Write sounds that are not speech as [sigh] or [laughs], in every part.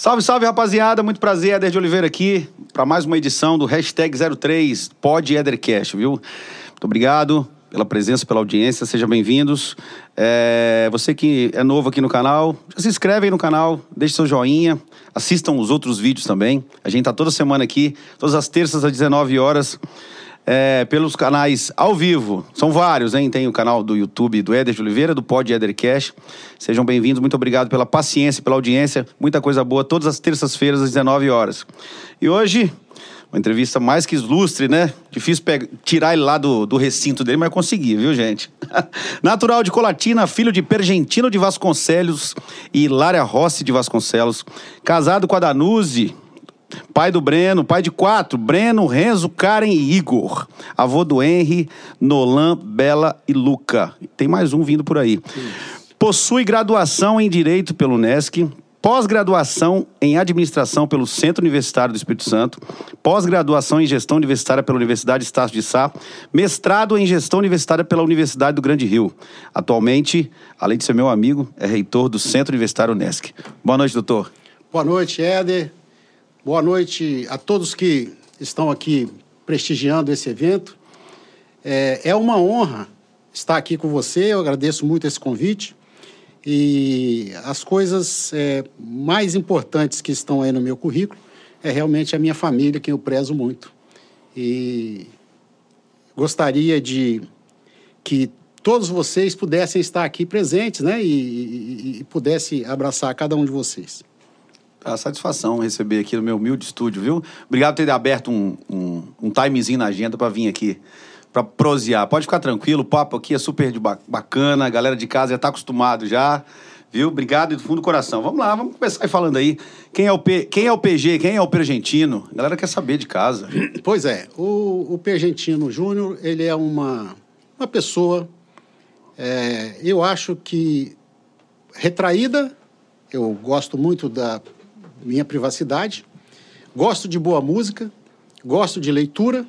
Salve, salve, rapaziada. Muito prazer, Éder de Oliveira aqui para mais uma edição do Hashtag 03 Pod Edercast, viu? Muito obrigado pela presença, pela audiência. Sejam bem-vindos. É, você que é novo aqui no canal, se inscreve aí no canal, deixe seu joinha, assistam os outros vídeos também. A gente tá toda semana aqui, todas as terças às 19 horas é, pelos canais ao vivo. São vários, hein? Tem o canal do YouTube do Éder de Oliveira, do Pod Éder Cash. Sejam bem-vindos, muito obrigado pela paciência, pela audiência. Muita coisa boa, todas as terças-feiras, às 19 horas. E hoje, uma entrevista mais que ilustre, né? Difícil tirar ele lá do, do recinto dele, mas consegui, viu, gente? [laughs] Natural de Colatina, filho de Pergentino de Vasconcelos e Hilária Rossi de Vasconcelos. Casado com a Danuse, Pai do Breno, pai de quatro: Breno, Renzo, Karen e Igor. Avô do Henry, Nolan, Bela e Luca. Tem mais um vindo por aí. Possui graduação em Direito pelo NESC, pós-graduação em Administração pelo Centro Universitário do Espírito Santo, pós-graduação em Gestão Universitária pela Universidade Estácio de Sá, mestrado em Gestão Universitária pela Universidade do Grande Rio. Atualmente, além de ser meu amigo, é reitor do Centro Universitário NESC. Boa noite, doutor. Boa noite, Éder. Boa noite a todos que estão aqui prestigiando esse evento. É, é, uma honra estar aqui com você, eu agradeço muito esse convite. E as coisas é, mais importantes que estão aí no meu currículo é realmente a minha família, quem eu prezo muito. E gostaria de que todos vocês pudessem estar aqui presentes, né? E, e, e pudesse abraçar cada um de vocês a satisfação receber aqui no meu humilde estúdio, viu? Obrigado por ter aberto um, um, um timezinho na agenda para vir aqui para prosear. Pode ficar tranquilo, o papo aqui é super bacana, a galera de casa já está acostumado já, viu? Obrigado do fundo do coração. Vamos lá, vamos começar falando aí. Quem é o, P, quem é o PG, quem é o Pergentino? A galera quer saber de casa. [clears throat] Pois é, o, o Pergentino Júnior, ele é uma, uma pessoa, é, eu acho que retraída, eu gosto muito da minha privacidade, gosto de boa música, gosto de leitura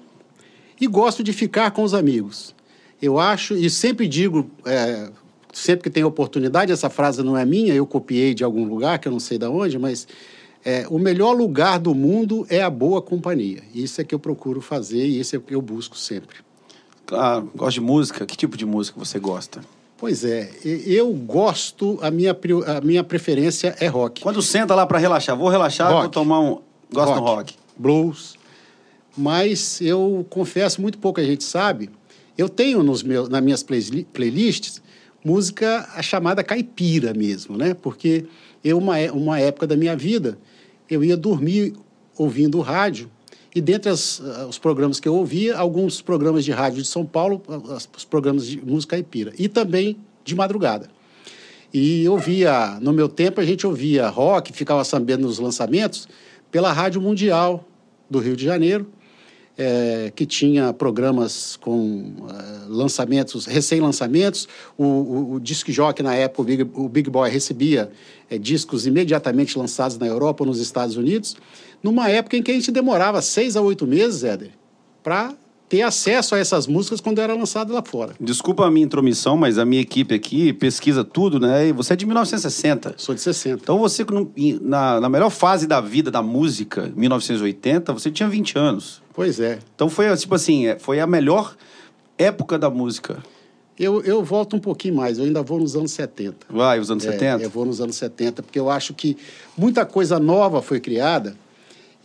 e gosto de ficar com os amigos. Eu acho, e sempre digo, é, sempre que tenho oportunidade, essa frase não é minha, eu copiei de algum lugar, que eu não sei de onde, mas é, o melhor lugar do mundo é a boa companhia. Isso é que eu procuro fazer e isso é o que eu busco sempre. Claro, gosto de música. Que tipo de música você gosta? Pois é, eu gosto, a minha, a minha preferência é rock. Quando senta lá para relaxar, vou relaxar, rock. vou tomar um. Gosto rock. do rock. Blues. Mas eu confesso, muito pouco a gente sabe, eu tenho nos meus, nas minhas play, playlists música a chamada caipira mesmo, né? Porque eu, uma, uma época da minha vida, eu ia dormir ouvindo rádio e dentre as, uh, os programas que eu ouvia, alguns programas de rádio de São Paulo, os programas de música caipira. E também de madrugada. E ouvia, no meu tempo, a gente ouvia rock, ficava sabendo nos lançamentos, pela Rádio Mundial do Rio de Janeiro, é, que tinha programas com uh, lançamentos, recém-lançamentos. O, o, o disc jockey, na época, o Big, o Big Boy, recebia é, discos imediatamente lançados na Europa ou nos Estados Unidos numa época em que a gente demorava seis a oito meses, Éder, para ter acesso a essas músicas quando era lançado lá fora. Desculpa a minha intromissão, mas a minha equipe aqui pesquisa tudo, né? E você é de 1960. Sou de 60. Então você, na, na melhor fase da vida da música, 1980, você tinha 20 anos. Pois é. Então foi, tipo assim, é, foi a melhor época da música. Eu, eu volto um pouquinho mais, eu ainda vou nos anos 70. Vai, os anos é, 70? Eu vou nos anos 70, porque eu acho que muita coisa nova foi criada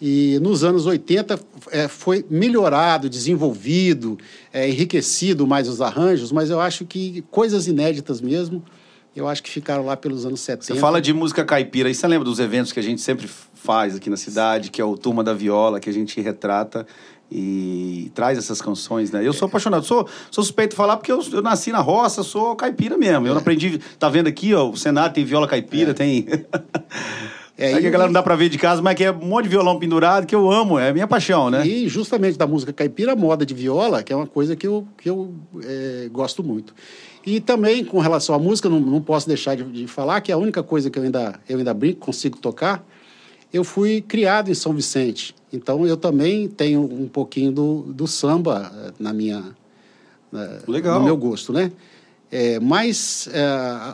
e nos anos 80 é, foi melhorado, desenvolvido, é, enriquecido mais os arranjos, mas eu acho que coisas inéditas mesmo, eu acho que ficaram lá pelos anos 70. Você fala de música caipira, e você lembra dos eventos que a gente sempre faz aqui na cidade, que é o Turma da Viola, que a gente retrata e traz essas canções, né? Eu sou apaixonado, sou, sou suspeito de falar porque eu, eu nasci na roça, sou caipira mesmo. É. Eu aprendi, tá vendo aqui, ó, o Senado tem viola caipira, é. tem... [laughs] É, é que a galera não dá pra ver de casa, mas que é um monte de violão pendurado que eu amo, é a minha paixão, né? E justamente da música caipira, moda de viola, que é uma coisa que eu, que eu é, gosto muito. E também, com relação à música, não, não posso deixar de, de, falar que a única coisa que eu ainda, eu ainda brinco, consigo tocar, eu fui criado em São Vicente. Então, eu também tenho um pouquinho do, do samba eh, na minha... Legal. No meu gosto, né? É, mas é,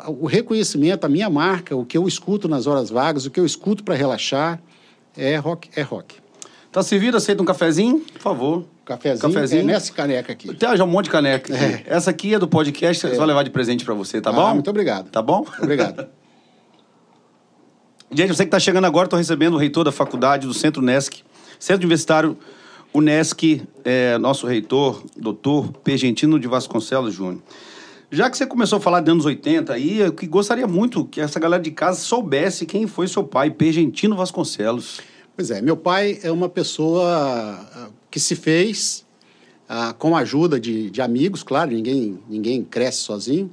o reconhecimento, a minha marca, o que eu escuto nas horas vagas, o que eu escuto para relaxar, é rock, é rock. Tá servido? Aceita um cafezinho? Por favor. Cafezinho, Cafezinho. é nessa caneca aqui. Tem já um monte de caneca aqui. É. Essa aqui é do podcast, você vai levar de presente pra você, tá Ah, bom? muito obrigado. Tá bom? Obrigado. [laughs] Gente, você que está chegando agora, estou recebendo o reitor da faculdade do Centro UNESC, Centro Universitário UNESC, é, nosso reitor, doutor Pergentino de Vasconcelos Júnior. Já que você começou a falar de anos 80 aí, eu que gostaria muito que essa galera de casa soubesse quem foi seu pai, Pergentino Vasconcelos. Pois é, meu pai é uma pessoa ah, que se fez ah, com a ajuda de, de amigos, claro, ninguém, ninguém cresce sozinho,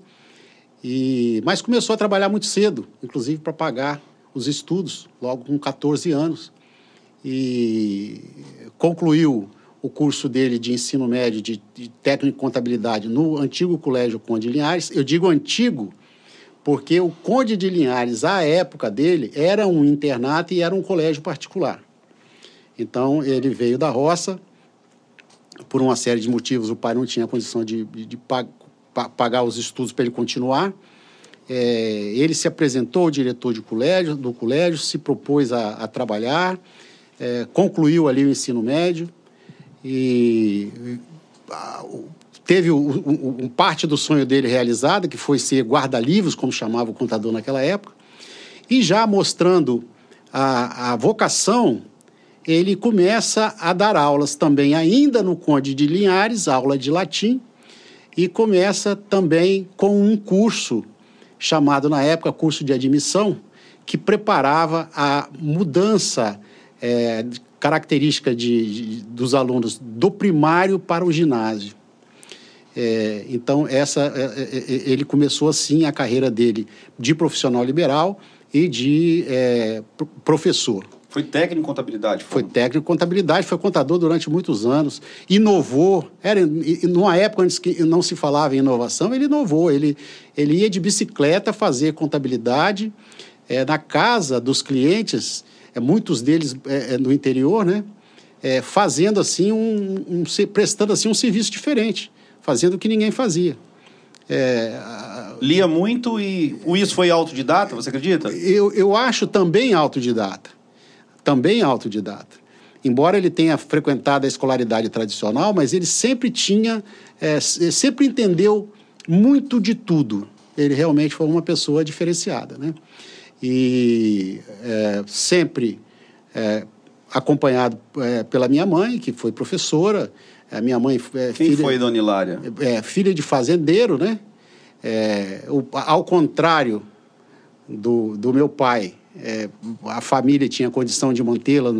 e, mas começou a trabalhar muito cedo, inclusive para pagar os estudos, logo com 14 anos. E concluiu o curso dele de ensino médio de, de técnico em contabilidade no antigo Colégio Conde Linhares. Eu digo antigo porque o Conde de Linhares, à época dele, era um internato e era um colégio particular. Então, ele veio da roça, por uma série de motivos, o pai não tinha condição de, de, de pa- pa- pagar os estudos para ele continuar. É, ele se apresentou ao diretor de colégio, do colégio, se propôs a, a trabalhar, é, concluiu ali o ensino médio e ah, teve um parte do sonho dele realizada, que foi ser guarda-livros, como chamava o contador naquela época, e já mostrando a, a vocação, ele começa a dar aulas também, ainda no Conde de Linhares, aula de latim, e começa também com um curso chamado na época curso de admissão, que preparava a mudança de característica de, de- dos alunos do primário para o ginásio. É, então, essa, é, é, é, ele começou assim a carreira dele de profissional liberal e de é, pro- professor. Foi técnico em contabilidade? Foi técnico em contabilidade, foi contador durante muitos anos, inovou. Era numa época antes que não se falava em inovação, ele inovou. Ele, ele ia de bicicleta fazer contabilidade é, na casa dos clientes, é, muitos deles é, é, no interior, né? É, fazendo assim um, um prestando assim um serviço diferente, fazendo o que ninguém fazia. É, Lia muito e o isso foi autodidata, você acredita? eu, eu acho também autodidata. Também autodidata. Embora ele tenha frequentado a escolaridade tradicional, mas ele sempre tinha, é, sempre entendeu muito de tudo. Ele realmente foi uma pessoa diferenciada, né? E é, sempre é, acompanhado é, pela minha mãe, que foi professora. A minha mãe é, Quem filha- foi Dona Hilária? é, filha de fazendeiro, né? É, o- ao contrário do, do meu pai, é, a família tinha condição de mantê-la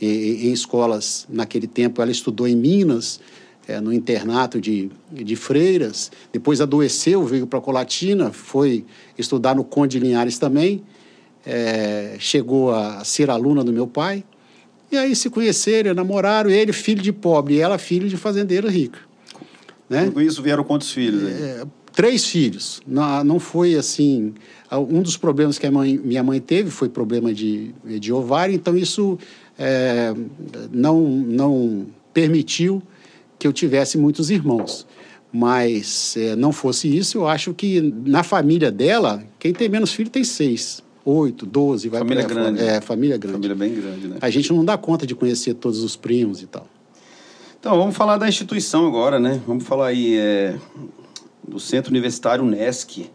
em, em escolas naquele tempo. Ela estudou em Minas, é, no internato de, de freiras. Depois adoeceu, veio para Colatina, foi estudar no Conde Linhares também. É, chegou a ser aluna do meu pai. E aí se conheceram, namoraram. Ele filho de pobre e ela filho de fazendeiro rico. Né? Com isso vieram quantos filhos? É, três filhos. Não, não foi assim. Um dos problemas que a mãe- minha mãe teve foi problema de, de ovário, então isso é, não, não permitiu que eu tivesse muitos irmãos. Mas é, não fosse isso, eu acho que na família dela, quem tem menos filho tem seis, oito, doze. Vai Família afora. grande. É, família grande. Família bem grande, né? A gente não dá conta de conhecer todos os primos e tal. Então, vamos falar da instituição agora, né? Vamos falar aí é, do Centro Universitário UNESC.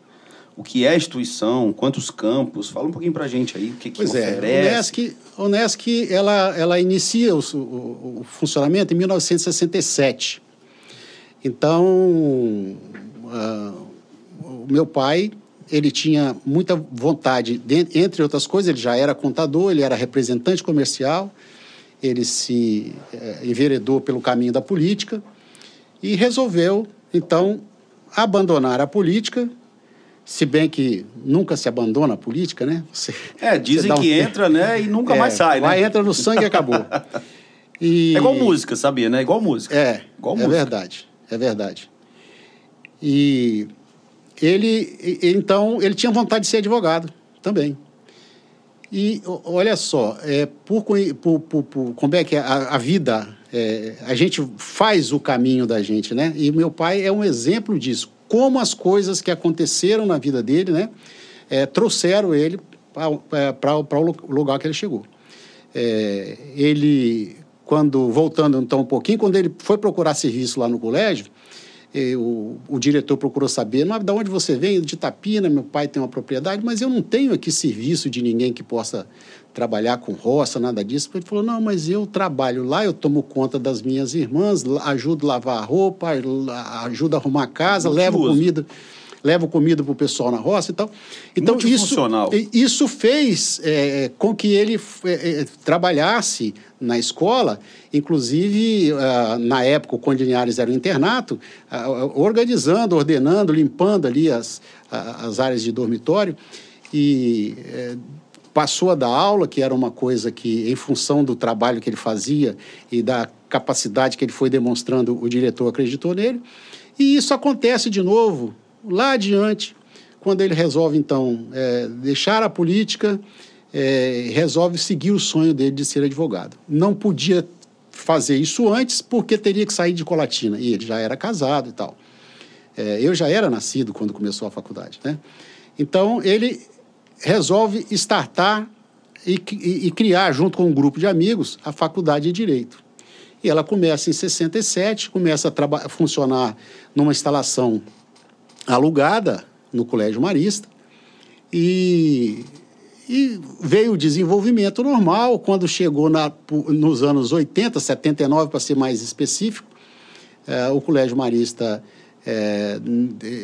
O que é a instituição, quantos campos? Fala um pouquinho pra gente aí, o que, que Pois é, a oferece. Unesc, a Unesc ela, ela inicia o, o- o funcionamento em 1967. Então, ah, o meu pai, ele tinha muita vontade, de- entre outras coisas, ele já era contador, ele era representante comercial, ele se eh, enveredou pelo caminho da política e resolveu, então, abandonar a política, se bem que nunca se abandona a política, né? Você- É, dizem um que tempo- entra, né? E nunca é, mais sai, né? Vai, entra no sangue e acabou. E- [laughs] É igual música, sabia, né? Igual música. É, Igual é música. verdade, é verdade. E ele, então, ele tinha vontade de ser advogado também. E olha só, é, por, por, por- como é que é a, a vida, é, a gente faz o caminho da gente, né? E meu pai é um exemplo disso. como as coisas que aconteceram na vida dele, né, é, trouxeram ele para é, o lugar que ele chegou. É, ele, quando, voltando então um pouquinho, quando ele foi procurar serviço lá no colégio, o, o, diretor procurou saber, mas de onde você vem? De Tapina, meu pai tem uma propriedade, mas eu não tenho aqui serviço de ninguém que possa trabalhar com roça, nada disso. Ele falou, não, mas eu trabalho lá, eu tomo conta das minhas irmãs, ajudo a lavar a roupa, ajudo a arrumar a casa, levo comida levo comida para o pessoal na roça e tal. Então, isso, isso fez é, com que ele é, é, trabalhasse na escola, inclusive uh, na época o Conde Linhares era um internato, uh, organizando, ordenando, limpando ali as, as áreas de dormitório e eh, passou a dar aula, que era uma coisa que, em função do trabalho que ele fazia e da capacidade que ele foi demonstrando, o diretor acreditou nele. E isso acontece de novo lá adiante, quando ele resolve, então, é, deixar a política, é, resolve seguir o sonho dele de ser advogado. Não podia fazer isso antes, porque teria que sair de Colatina, e ele já era casado e tal. É, eu já era nascido quando começou a faculdade, né? Então, ele resolve startar e, e, e criar, junto com um grupo de amigos, a Faculdade de Direito. E ela começa em 67, começa a funcionar numa instalação alugada no Colégio Marista e, e veio o desenvolvimento normal. Quando chegou na, nos anos 80, 79 para ser mais específico, é, o Colégio Marista é,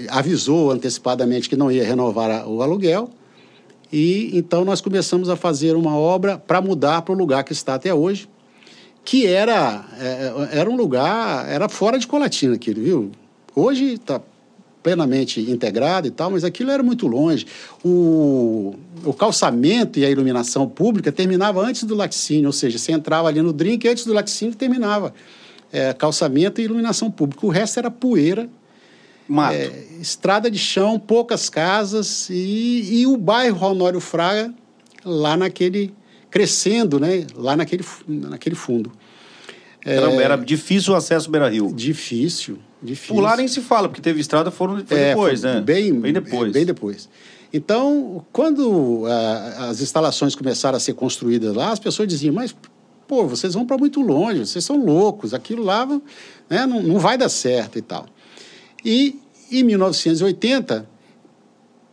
avisou antecipadamente que não ia renovar o aluguel. E então nós começamos a fazer uma obra para mudar para o lugar que está até hoje, que era, é, era um lugar, era fora de Colatina aquilo, viu? Hoje está plenamente integrado e tal, mas aquilo era muito longe. O, o calçamento e a iluminação pública terminava antes do laticínio, ou seja, você entrava ali no drink e antes do laticínio terminava é, calçamento e iluminação pública. O resto era poeira. É, estrada de chão, poucas casas e, e o bairro Honório Fraga lá naquele crescendo, né? Lá naquele, naquele fundo. Era, é, era difícil o acesso ao Beira Rio. Difícil, difícil. Lá nem se fala, porque teve estrada foram, foi é, depois, foi né? Bem, bem depois. Bem depois. Então, quando a, as instalações começaram a ser construídas lá, as pessoas diziam, mas, pô, vocês vão para muito longe, vocês são loucos, aquilo lá né, não, não vai dar certo e tal. E, em 1980,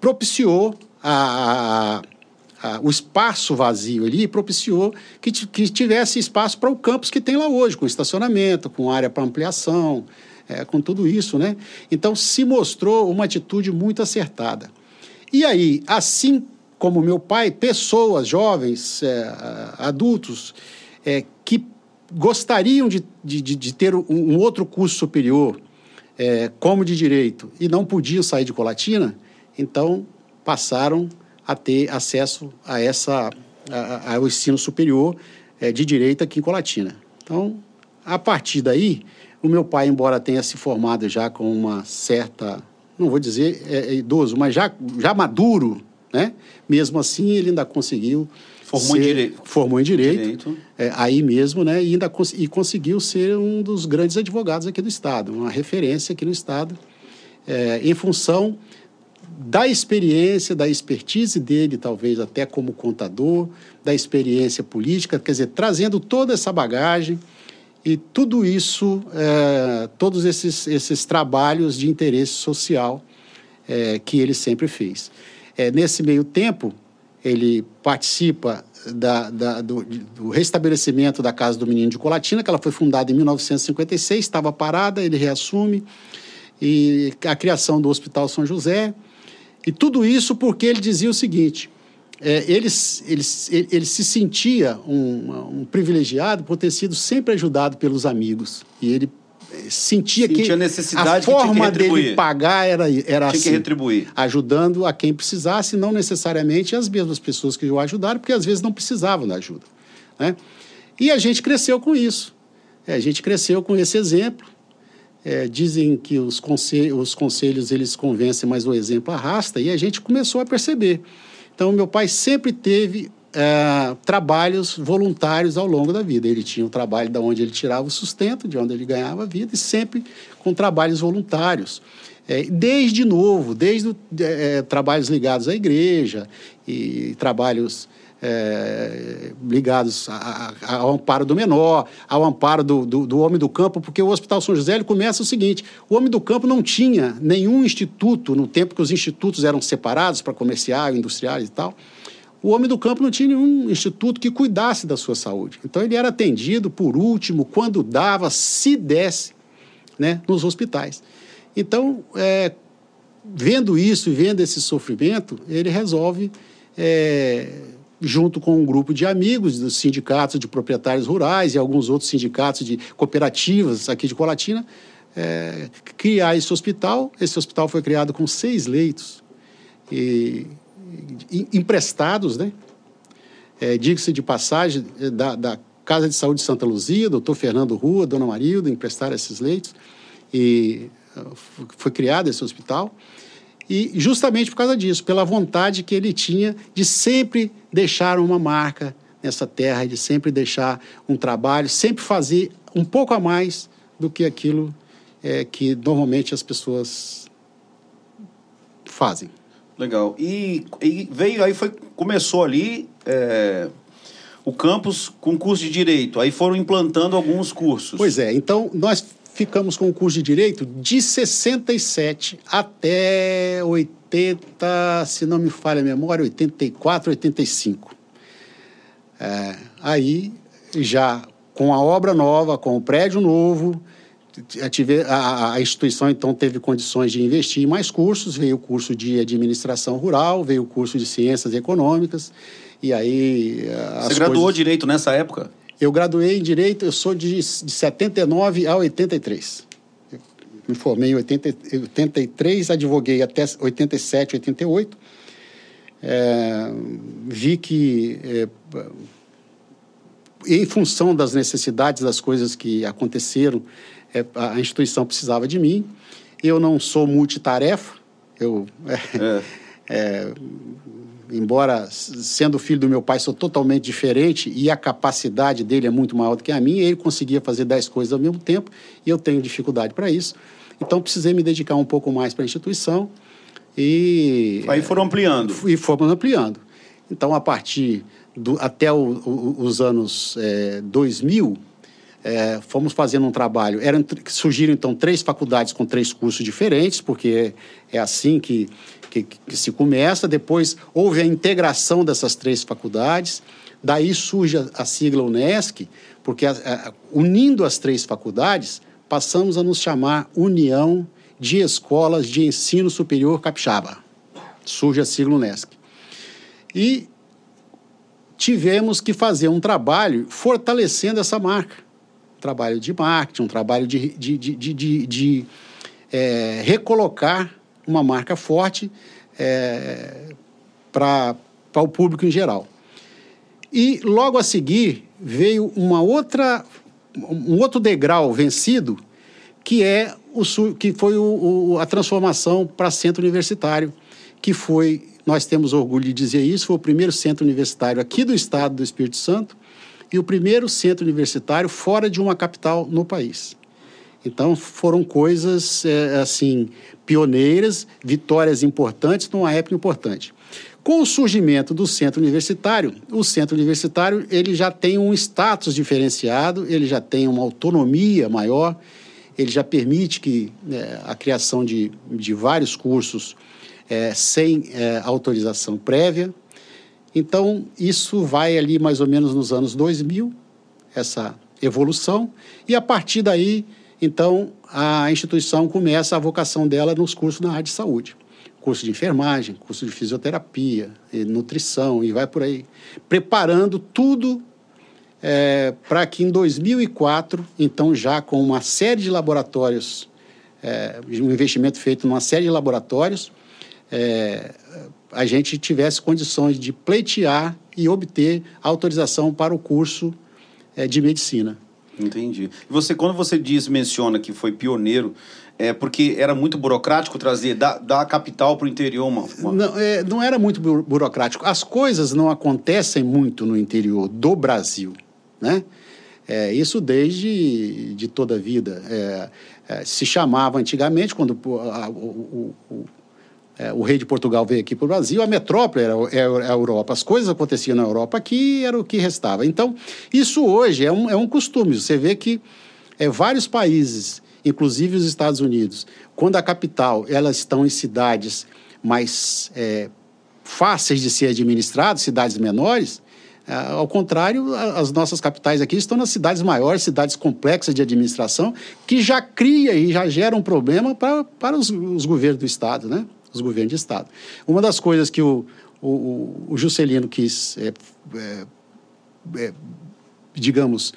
propiciou a, a, a, o espaço vazio ali, propiciou que, que tivesse espaço para o campus que tem lá hoje, com estacionamento, com área para ampliação, é, com tudo isso, né? Então se mostrou uma atitude muito acertada. E aí, assim como meu pai, pessoas jovens, é, adultos, é, que gostariam de, de, de ter um, um, outro curso superior, é, como de direito, e não podiam sair de Colatina, então passaram a ter acesso a essa, a, ao ensino superior é, de direito aqui em Colatina. Então, a partir daí, o meu pai, embora tenha se formado já com uma certa, não vou dizer é, é idoso, mas já, já maduro, né? Mesmo assim, ele ainda conseguiu Formou ser, em direito. Formou em direito. direito. É, aí mesmo, né? E ainda cons e conseguiu ser um dos grandes advogados aqui do Estado, uma referência aqui no Estado, é, em função da experiência, da expertise dele, talvez até como contador, da experiência política, quer dizer, trazendo toda essa bagagem e tudo isso, é, todos esses, esses trabalhos de interesse social é, que ele sempre fez. É, nesse meio tempo, ele participa da, da, do, do, restabelecimento da Casa do Menino de Colatina, que ela foi fundada em 1956, estava parada, ele reassume, e a criação do Hospital São José, e tudo isso porque ele dizia o seguinte: é, ele, ele, ele, se sentia um, um, privilegiado por ter sido sempre ajudado pelos amigos. E ele é, sentia, sentia que a, necessidade a forma dele pagar era, era tinha assim, que retribuir. ajudando a quem precisasse, não necessariamente as mesmas pessoas que o ajudaram, porque às vezes não precisavam da ajuda. Né? E a gente cresceu com isso. É, a gente cresceu com esse exemplo. É, dizem que os, conselhos, os conselhos eles convencem, mas o exemplo arrasta, e a gente começou a perceber. Então, meu pai sempre teve é, trabalhos voluntários ao longo da vida. Ele tinha um trabalho de onde ele tirava o sustento, de onde ele ganhava a vida, e sempre com trabalhos voluntários. É, desde novo, desde é, trabalhos ligados à igreja e trabalhos é, ligados a, a, ao amparo do menor, ao amparo do, do, do, homem do campo, porque o Hospital São José ele começa o seguinte: o homem do campo não tinha nenhum instituto, no tempo que os institutos eram separados para comercial, industriais e tal. O homem do campo não tinha nenhum instituto que cuidasse da sua saúde. Então ele era atendido por último, quando dava, se desse, né, nos hospitais. Então, é, vendo isso e vendo esse sofrimento, ele resolve é, junto com um grupo de amigos dos sindicatos de proprietários rurais e alguns outros sindicatos de cooperativas aqui de Colatina, é, criar esse hospital. Esse hospital foi criado com seis leitos e, e emprestados, né? É, Diga-se de passagem é, da, da, Casa de Saúde de Santa Luzia, doutor Fernando Rua, dona Marilda, emprestaram esses leitos e foi criado esse hospital. E justamente por causa disso, pela vontade que ele tinha de sempre deixar uma marca nessa terra, de sempre deixar um trabalho, sempre fazer um pouco a mais do que aquilo é, que normalmente as pessoas fazem. Legal. E, e veio aí foi começou ali é, o campus com curso de direito. Aí foram implantando alguns cursos. Pois é. Então nós ficamos com o curso de Direito de 67 até 80, se não me falha a memória, 84, 85. É, aí, já com a obra nova, com o prédio novo, a, a, instituição então teve condições de investir em mais cursos. Veio o curso de administração rural, veio o curso de ciências econômicas. E aí. Você graduou coisas... direito nessa época? Eu graduei em Direito, eu sou de, de 79 a 83. Eu me formei em 80, 83, advoguei até 87, 88. É, vi que, é, em função das necessidades das coisas que aconteceram, é, a instituição precisava de mim. Eu não sou multitarefa, eu [laughs] é. É, embora sendo filho do meu pai, sou totalmente diferente e a capacidade dele é muito maior do que a minha, ele conseguia fazer dez coisas ao mesmo tempo e eu tenho dificuldade para isso. Então, precisei me dedicar um pouco mais para a instituição e... Aí foram ampliando. E fomos ampliando. Então, a partir do, até o, o, os anos é, 2000, é, fomos fazendo um trabalho. Eram, surgiram, então, três faculdades com três cursos diferentes, porque é, é assim que que, que se começa, depois houve a integração dessas três faculdades, daí surge a, a sigla UNESCO, porque a, a, unindo as três faculdades, passamos a nos chamar União de Escolas de Ensino Superior Capixaba. Surge a sigla UNESCO. E tivemos que fazer um trabalho fortalecendo essa marca. Um trabalho de marketing, um trabalho de, de, de, de, é, recolocar uma marca forte é, para o público em geral. E logo a seguir veio uma outra, um outro degrau vencido, que é o que foi o, o, a transformação para centro universitário, que foi, nós temos orgulho de dizer isso, foi o primeiro centro universitário aqui do estado do Espírito Santo e o primeiro centro universitário fora de uma capital no país. Então foram coisas é, assim pioneiras, vitórias importantes numa época importante. Com o surgimento do centro universitário, o centro universitário ele já tem um status diferenciado, ele já tem uma autonomia maior, ele já permite que é, a criação de, de vários cursos é, sem é, autorização prévia. Então, isso vai ali mais ou menos nos anos 2000, essa evolução, e a partir daí então, a instituição começa a vocação dela nos cursos na área de saúde. Curso de enfermagem, curso de fisioterapia, nutrição e vai por aí. Preparando tudo é, para que em 2004, então já com uma série de laboratórios, é, um investimento feito numa série de laboratórios, é, a gente tivesse condições de pleitear e obter autorização para o curso é, de medicina. Entendi. E você, quando você diz, menciona que foi pioneiro, é porque era muito burocrático trazer da, da capital para o interior uma, uma... Não, é, não era muito burocrático. As coisas não acontecem muito no interior do Brasil, né? É, isso desde de toda a vida. É, é, se chamava antigamente, quando o, é, o, rei de Portugal veio aqui para o Brasil, a metrópole era, era, a Europa. As coisas aconteciam na Europa aqui, era o que restava. Então, isso hoje é um, é um costume. Você vê que é, vários países, inclusive os Estados Unidos, quando a capital, elas estão em cidades mais é, fáceis de ser administradas, cidades menores, é, ao contrário, as nossas capitais aqui estão nas cidades maiores, cidades complexas de administração, que já cria e já gera um problema para, para os, os governos do Estado, né? Os governos de Estado. Uma das coisas que o, o, o Juscelino quis, é, é, é, digamos,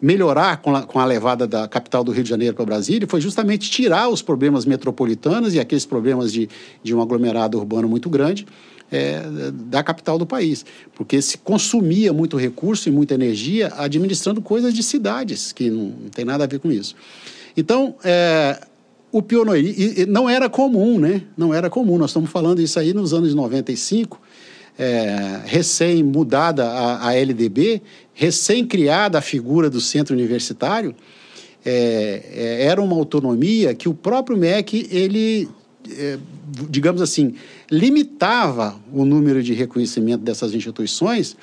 melhorar com a, com a levada da capital do Rio de Janeiro para Brasília foi justamente tirar os problemas metropolitanos e aqueles problemas de, de um aglomerado urbano muito grande é, da capital do país, porque se consumia muito recurso e muita energia administrando coisas de cidades, que não, não tem nada a ver com isso. Então, é, o pioneirismo não era comum, né? Não era comum. Nós estamos falando isso aí nos anos 95, é, recém mudada a, a, LDB, recém criada a figura do centro universitário, é, é, era uma autonomia que o próprio MEC ele é, digamos assim, limitava o número de reconhecimento dessas instituições,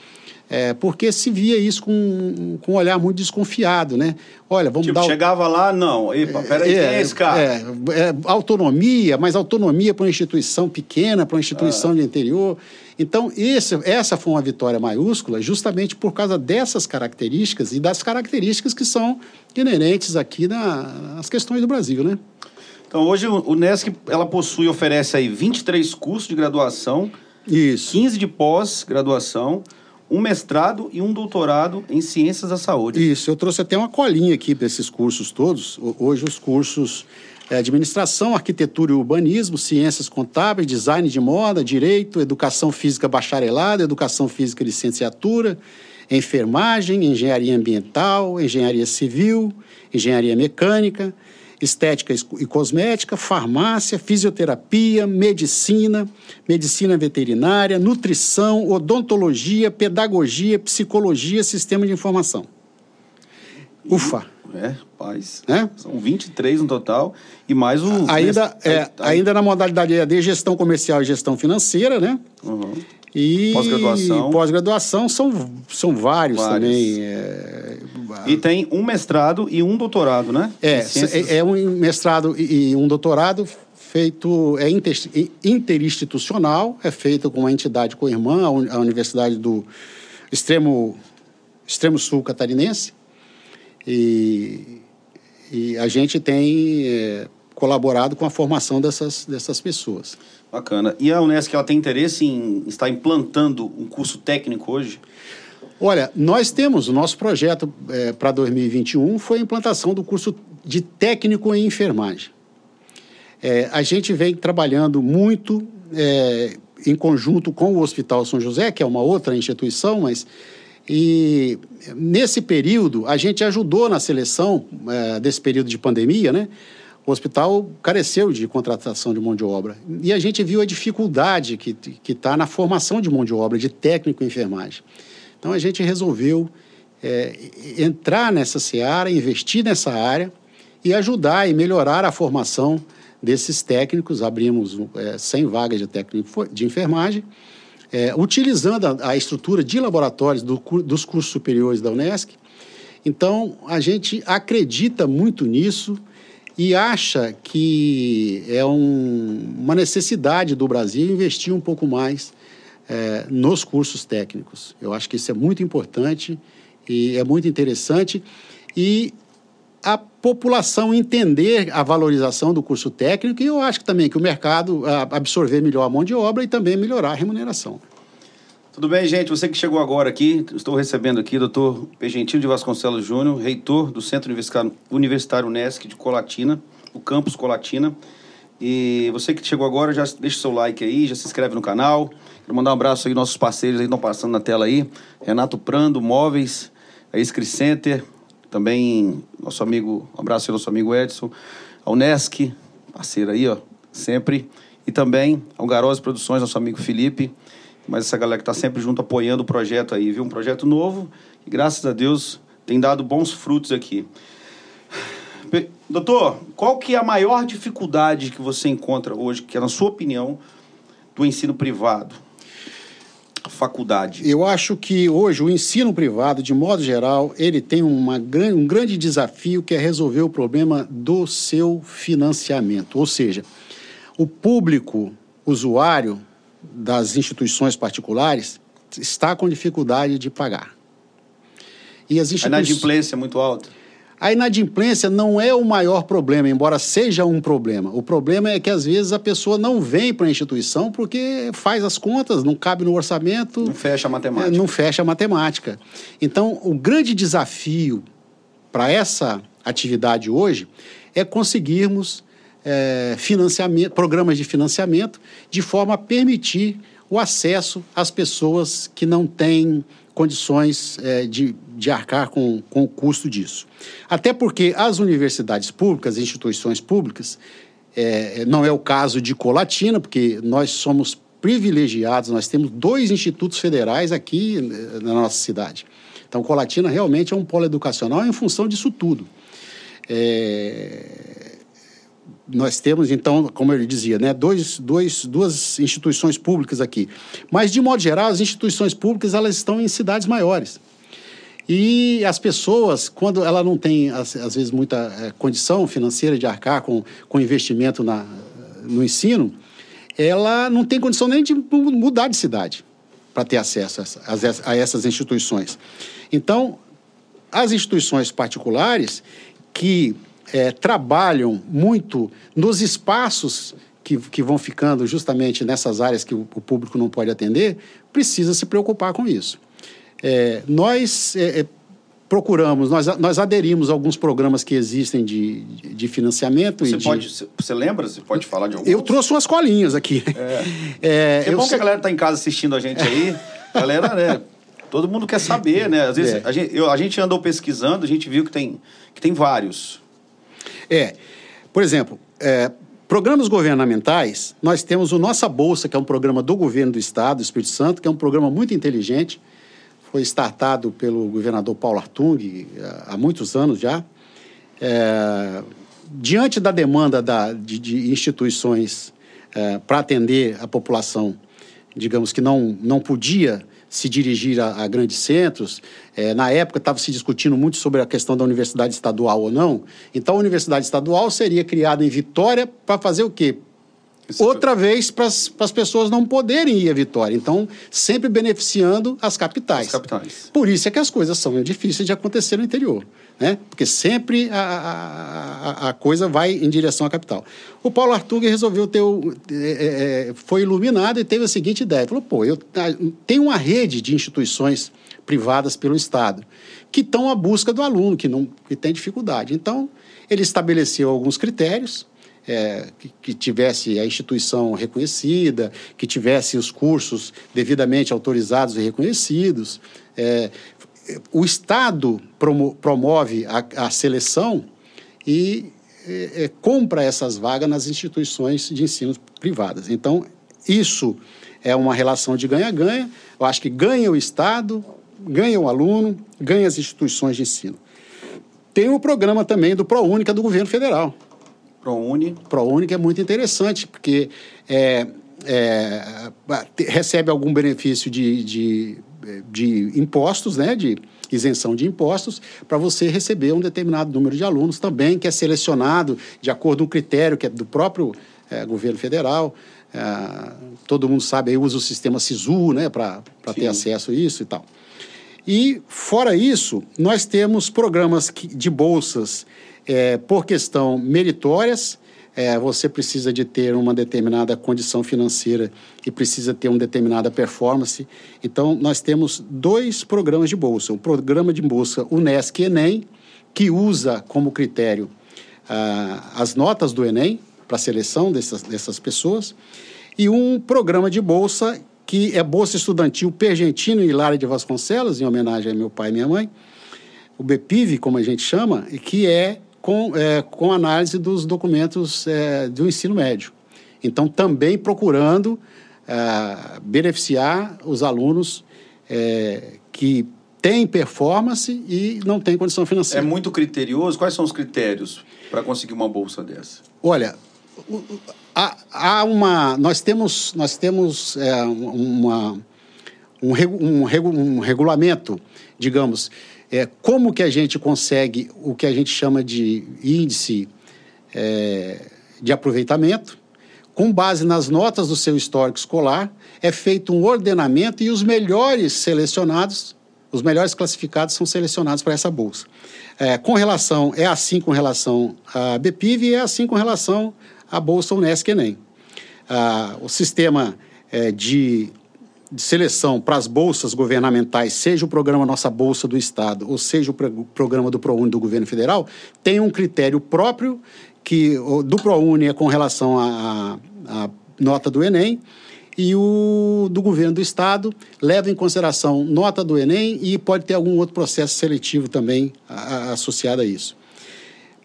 é, porque se via isso com, com um olhar muito desconfiado, né? Olha, vamos tipo, dar... chegava lá, não, epa, peraí, é, quem é esse cara? É, é, autonomia, mas autonomia para uma instituição pequena, para uma instituição ah. de interior. Então, esse, essa foi uma vitória maiúscula justamente por causa dessas características e das características que são inerentes aqui na, nas questões do Brasil, né? Então, hoje o NESC, ela possui, oferece aí 23 cursos de graduação, Isso. 15 de pós-graduação, um mestrado e um doutorado em ciências da saúde. Isso, eu trouxe até uma colinha aqui para esses cursos todos. Hoje os cursos é, administração, arquitetura e urbanismo, ciências contábeis, design de moda, direito, educação física bacharelada, educação física licenciatura, enfermagem, engenharia ambiental, engenharia civil, engenharia mecânica, estética e cosmética, farmácia, fisioterapia, medicina, medicina veterinária, nutrição, odontologia, pedagogia, psicologia, sistema de informação. Ufa! É, paz. É? São 23 no total e mais um. Ainda, é, ainda na modalidade EAD, gestão comercial e gestão financeira, né? Uhum. E pós-graduação. Pós-graduação são, são vários, vários. também. É... E tem um mestrado e um doutorado, né? É, é, é, um mestrado e um doutorado feito, é inter, interinstitucional, é feito com uma entidade co-irmã, a Universidade do Extremo, Extremo Sul Catarinense. E, e a gente tem é, colaborado com a formação dessas, dessas pessoas. Bacana. E a Unesc, ela tem interesse em estar implantando um curso técnico hoje? Olha, nós temos, o nosso projeto é, para 2021 foi a implantação do curso de técnico em enfermagem. É, a gente vem trabalhando muito é, em conjunto com o Hospital São José, que é uma outra instituição, mas e nesse período a gente ajudou na seleção é, desse período de pandemia, né? o hospital careceu de contratação de mão de obra. E a gente viu a dificuldade que está na formação de mão de obra, de técnico em enfermagem. Então a gente resolveu é, entrar nessa seara, investir nessa área e ajudar e melhorar a formação desses técnicos. Abrimos é, 100 vagas de técnico de enfermagem, é, utilizando a, a, estrutura de laboratórios do, dos cursos superiores da Unesc. Então a gente acredita muito nisso e acha que é um, uma necessidade do Brasil investir um pouco mais é, nos cursos técnicos. Eu acho que isso é muito importante e é muito interessante. E a população entender a valorização do curso técnico e eu acho também que o mercado absorver melhor a mão de obra e também melhorar a remuneração. Tudo bem, gente? Você que chegou agora aqui, estou recebendo aqui o doutor Pegentil de Vasconcelos Júnior, reitor do Centro Universitário Unesc de Colatina, o campus Colatina. E você que chegou agora, já deixa o seu like aí, já se inscreve no canal. Quero mandar um abraço aí nossos parceiros aí estão passando na tela aí. Renato Prando, Móveis, a Iscri Center, também nosso amigo, um abraço ao nosso amigo Edson, a Unesc, parceiro aí, ó, sempre. E também ao Garose Produções, nosso amigo Felipe mas essa galera que está sempre junto apoiando o projeto aí, viu? Um projeto novo, e graças a Deus tem dado bons frutos aqui. Doutor, qual que é a maior dificuldade que você encontra hoje, que é na sua opinião, do ensino privado? Faculdade. Eu acho que hoje o ensino privado, de modo geral, ele tem uma, um grande desafio que é resolver o problema do seu financiamento. Ou seja, o público usuário das instituições particulares está com dificuldade de pagar. E as instituições... A inadimplência é muito alta. A inadimplência não é o maior problema, embora seja um problema. O problema é que, às vezes, a pessoa não vem para a instituição porque faz as contas, não cabe no orçamento. Não fecha a matemática. Não fecha a matemática. Então, o grande desafio para essa atividade hoje é conseguirmos é, financiamento, programas de financiamento de forma a permitir o acesso às pessoas que não têm condições é, de, de arcar com, com o custo disso. Até porque as universidades públicas, instituições públicas, é, não é o caso de Colatina, porque nós somos privilegiados, nós temos dois institutos federais aqui é, na nossa cidade. Então, Colatina realmente é um polo educacional em função disso tudo. É, nós temos, então, como ele dizia, né, dois, dois, duas instituições públicas aqui. Mas, de modo geral, as instituições públicas elas estão em cidades maiores. E as pessoas, quando ela não tem, às, às vezes, muita é, condição financeira de arcar com, com investimento na, no ensino, ela não tem condição nem de mudar de cidade para ter acesso a, a, a essas instituições. Então, as instituições particulares que é, trabalham muito nos espaços que, que vão ficando justamente nessas áreas que o, o público não pode atender, precisa se preocupar com isso. É, nós é, é procuramos, nós, nós aderimos a alguns programas que existem de, de financiamento. Você, de... pode, você lembra? Você pode falar de alguns? Eu trouxe umas colinhas aqui. É, é, bom que a galera está em casa assistindo a gente aí. galera, né? Todo mundo quer saber, né? Às vezes é. a, gente, eu, a gente andou pesquisando, a gente viu que tem, que tem vários. É, por exemplo, é, programas governamentais, nós temos o Nossa Bolsa, que é um programa do governo do Estado, do Espírito Santo, que é um programa muito inteligente, foi startado pelo governador Paulo Artung há muitos anos já. É, diante da demanda da, de, de instituições é, para atender a população, digamos que não, não podia se dirigir a, a grandes centros. É, na época estava se discutindo muito sobre a questão da universidade estadual ou não. Então a universidade estadual seria criada em Vitória para fazer o quê? Outra vez para as pessoas não poderem ir a Vitória. Então, sempre beneficiando as capitais. As capitais. Por isso é que as coisas são difíceis de acontecer no interior. Né? Porque sempre a, a, a coisa vai em direção à capital. O Paulo Artug resolveu ter. O, é, é, foi iluminado e teve a seguinte ideia: falou, pô, eu tenho uma rede de instituições privadas pelo Estado que estão à busca do aluno, que, não, que tem dificuldade. Então, ele estabeleceu alguns critérios é, que, que, tivesse a instituição reconhecida, que tivesse os cursos devidamente autorizados e reconhecidos. É, o Estado promo, promove a, a, seleção e é, é, compra essas vagas nas instituições de ensino privadas. Então, isso é uma relação de ganha-ganha. Eu acho que ganha o Estado, ganha o aluno, ganha as instituições de ensino. Tem o programa também do ProUnica do governo federal, ProUni. ProUni que é muito interessante, porque é, é, recebe algum benefício de, de, de impostos, né, de isenção de impostos, para você receber um determinado número de alunos também, que é selecionado de acordo com um critério que é do próprio é, governo federal. É, todo mundo sabe, aí usa o sistema SISU né, para ter acesso a isso e tal. E, fora isso, nós temos programas de bolsas é, por questão meritórias, é, você precisa de ter uma determinada condição financeira e precisa ter uma determinada performance. Então, nós temos dois programas de bolsa. Um programa de bolsa Unesc Enem, que usa como critério ah, as notas do Enem para a seleção dessas, dessas pessoas, e um programa de bolsa que é Bolsa Estudantil Pergentino e Lara de Vasconcelos, em homenagem a meu pai e minha mãe, o BEPIV, como a gente chama, que é com, é, com análise dos documentos é, do ensino médio. Então, também procurando é, beneficiar os alunos é, que tem performance e não tem condição financeira. É muito criterioso. Quais são os critérios para conseguir uma bolsa dessa? Olha, há, há uma. Nós temos, nós temos é, uma, um, um, um regulamento, digamos, é, como que a gente consegue o que a gente chama de índice é, de aproveitamento, com base nas notas do seu histórico escolar, é feito um ordenamento e os melhores selecionados, os melhores classificados são selecionados para essa bolsa. É, com relação, é assim com relação à BPIV e é assim com relação à Bolsa Unesc Enem. Ah, o sistema é, de, de, seleção para as bolsas governamentais, seja o programa Nossa Bolsa do Estado, ou seja o pro, programa do ProUni do governo federal, tem um critério próprio que do ProUni é com relação à nota do Enem, e o do governo do estado leva em consideração nota do Enem e pode ter algum outro processo seletivo também a, a, associado a isso.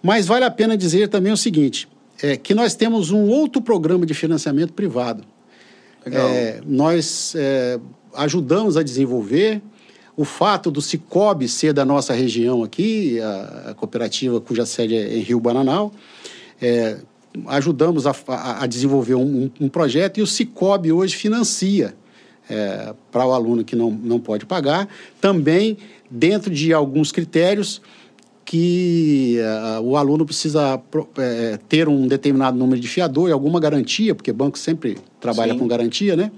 Mas vale a pena dizer também o seguinte, é, que nós temos um outro programa de financiamento privado. É, nós é, ajudamos a desenvolver o fato do Cicobi ser da nossa região aqui, a, a cooperativa cuja sede é em Rio Bananal, é, ajudamos a, a, a desenvolver um, um, projeto e o Cicobi hoje financia é, para o aluno que não, não pode pagar, também dentro de alguns critérios que uh, o aluno precisa é, ter um determinado número de fiador e alguma garantia, porque banco sempre trabalha Sim. com garantia, né?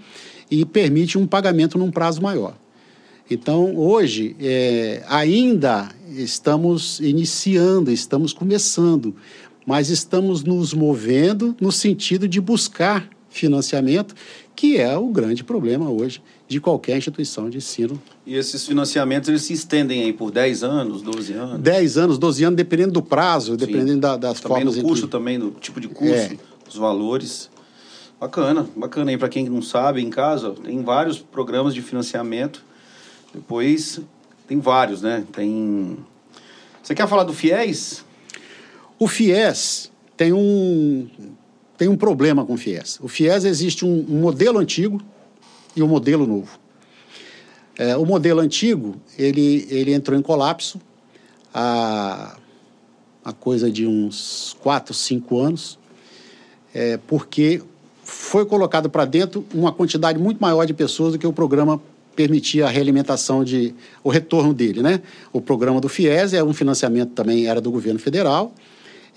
E permite um pagamento num prazo maior. Então, hoje, é, ainda estamos iniciando, estamos começando, mas estamos nos movendo no sentido de buscar financiamento, que é o grande problema hoje de qualquer instituição de ensino. E esses financiamentos eles se estendem aí por 10 anos, 12 anos? 10 anos, 12 anos, dependendo do prazo, dependendo da, das também formas. Também do curso, que... também do tipo de curso, é. os valores. Bacana, bacana aí para quem não sabe em casa, tem vários programas de financiamento. Depois tem vários, né? Tem Você quer falar do FIES? O FIES tem um, tem um problema com o FIES. O FIES existe um, um modelo antigo e um modelo novo. É, o modelo antigo, ele, ele entrou em colapso há, há coisa de uns 4, 5 anos, é, porque foi colocado para dentro uma quantidade muito maior de pessoas do que o programa permitia a realimentação de o retorno dele, né? O programa do FIES é um financiamento também era do governo federal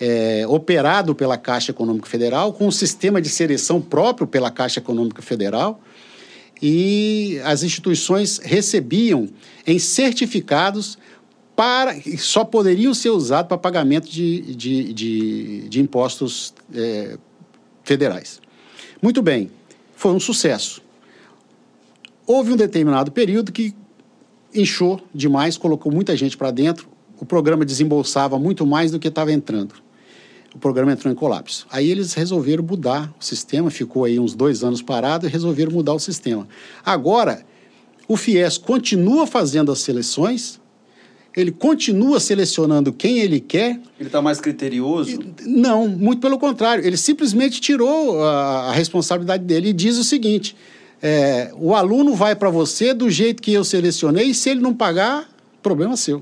é, operado pela Caixa Econômica Federal, com um sistema de seleção próprio pela Caixa Econômica Federal, e as instituições recebiam em certificados para só poderiam ser usados para pagamento de, de, de, de impostos é, federais. Muito bem, foi um sucesso. Houve um determinado período que inchou demais, colocou muita gente para dentro, o programa desembolsava muito mais do que estava entrando o programa entrou em colapso. Aí eles resolveram mudar o sistema, ficou aí uns dois anos parado e resolveram mudar o sistema. Agora, o FIES continua fazendo as seleções, ele continua selecionando quem ele quer. Ele está mais criterioso? Não, muito pelo contrário. Ele simplesmente tirou a, a responsabilidade dele e diz o seguinte: é, o aluno vai para você do jeito que eu selecionei, e se ele não pagar, problema seu.